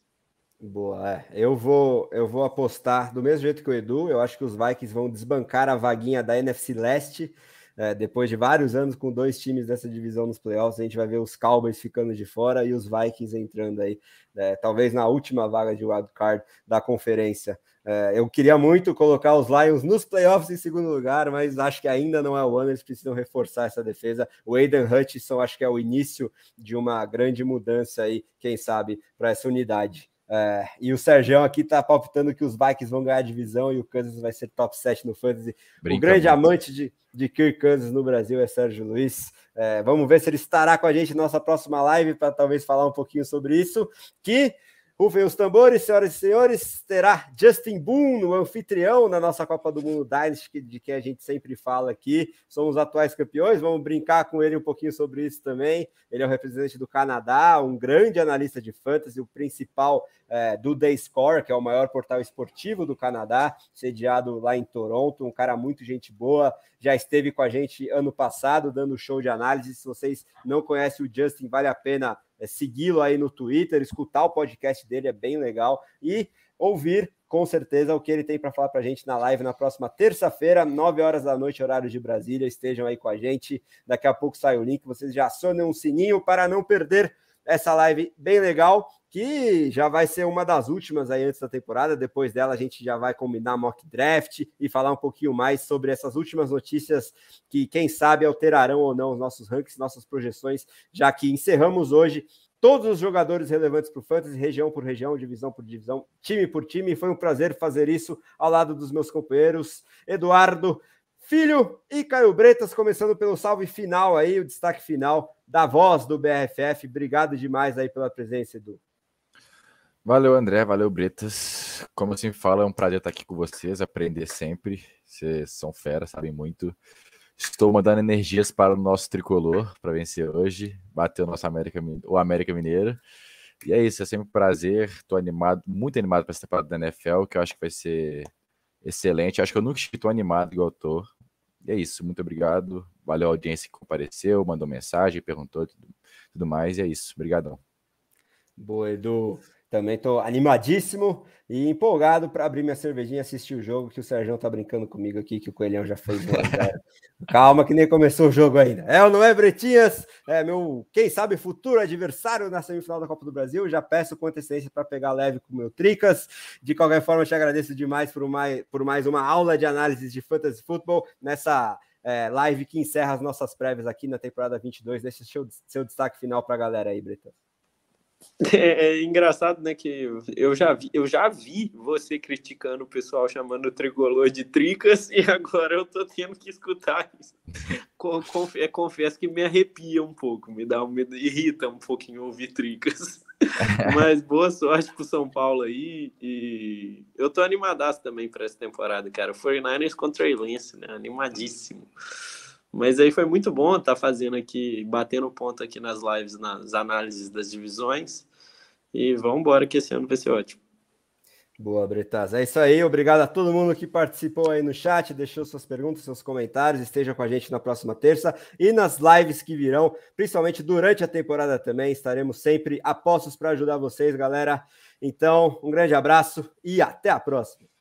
Boa, é. Eu vou, eu vou apostar do mesmo jeito que o Edu. Eu acho que os Vikings vão desbancar a vaguinha da NFC Leste é, depois de vários anos com dois times dessa divisão nos playoffs, a gente vai ver os Cowboys ficando de fora e os Vikings entrando aí, é, talvez na última vaga de wildcard da conferência. É, eu queria muito colocar os Lions nos playoffs em segundo lugar, mas acho que ainda não é o ano, eles precisam reforçar essa defesa. O Aiden Hutchinson acho que é o início de uma grande mudança aí, quem sabe, para essa unidade. É, e o Sérgio aqui tá palpitando que os Vikings vão ganhar a divisão e o Kansas vai ser top 7 no Fantasy. Brinca o grande muito. amante de, de Kirk Kansas no Brasil é Sérgio Luiz. É, vamos ver se ele estará com a gente na nossa próxima live para talvez falar um pouquinho sobre isso. Que Rufem os tambores, senhoras e senhores, terá Justin Boone, o anfitrião na nossa Copa do Mundo Dynasty, de que a gente sempre fala aqui. Somos atuais campeões, vamos brincar com ele um pouquinho sobre isso também. Ele é o representante do Canadá, um grande analista de fantasy, o principal é, do The Score, que é o maior portal esportivo do Canadá, sediado lá em Toronto, um cara muito gente boa, já esteve com a gente ano passado dando show de análise. Se vocês não conhecem o Justin, vale a pena é, segui-lo aí no Twitter, escutar o podcast dele é bem legal e ouvir com certeza o que ele tem para falar para a gente na live na próxima terça-feira, 9 horas da noite, horário de Brasília. Estejam aí com a gente. Daqui a pouco sai o link. Vocês já acionem um sininho para não perder essa live bem legal, que já vai ser uma das últimas aí antes da temporada. Depois dela, a gente já vai combinar mock draft e falar um pouquinho mais sobre essas últimas notícias que, quem sabe, alterarão ou não os nossos rankings, nossas projeções, já que encerramos hoje todos os jogadores relevantes para o Fantasy, região por região, divisão por divisão, time por time. Foi um prazer fazer isso ao lado dos meus companheiros Eduardo Filho e Caio Bretas, começando pelo salve final aí, o destaque final da voz do BRFF. Obrigado demais aí pela presença, Edu. Valeu, André. Valeu, Bretas. Como assim fala, é um prazer estar aqui com vocês, aprender sempre. Vocês são fera, sabem muito. Estou mandando energias para o nosso tricolor para vencer hoje, bater o nosso América, o América Mineiro. E é isso, é sempre um prazer. Estou animado, muito animado para essa temporada da NFL, que eu acho que vai ser excelente. Acho que eu nunca estive tão animado igual estou. E é isso, muito obrigado. Valeu a audiência que compareceu, mandou mensagem, perguntou tudo, tudo mais. E é isso, obrigadão. Boa, Edu. Também estou animadíssimo e empolgado para abrir minha cervejinha e assistir o jogo, que o Sérgio tá brincando comigo aqui, que o Coelhão já fez. Calma, que nem começou o jogo ainda. É ou não é, Bretinhas? É meu, quem sabe, futuro adversário na semifinal da Copa do Brasil. Já peço com antecedência para pegar leve com o meu Tricas. De qualquer forma, te agradeço demais por mais, por mais uma aula de análise de Fantasy Football nessa é, live que encerra as nossas prévias aqui na temporada 22. Deixa seu, seu destaque final para a galera aí, Bretas. É, é, engraçado, né, que eu já vi, eu já vi você criticando o pessoal chamando o tricolor de tricas e agora eu tô tendo que escutar isso. Confesso, confesso que me arrepia um pouco, me dá me irrita um pouquinho ouvir tricas. Mas boa sorte pro São Paulo aí e eu tô animadaço também para essa temporada, cara. 49ers contra a Lance, né? Animadíssimo. Mas aí foi muito bom estar tá fazendo aqui, batendo ponto aqui nas lives, nas análises das divisões. E vamos embora que esse ano vai ser ótimo. Boa, Bretas. É isso aí. Obrigado a todo mundo que participou aí no chat, deixou suas perguntas, seus comentários. Esteja com a gente na próxima terça e nas lives que virão, principalmente durante a temporada também. Estaremos sempre apostos para ajudar vocês, galera. Então, um grande abraço e até a próxima.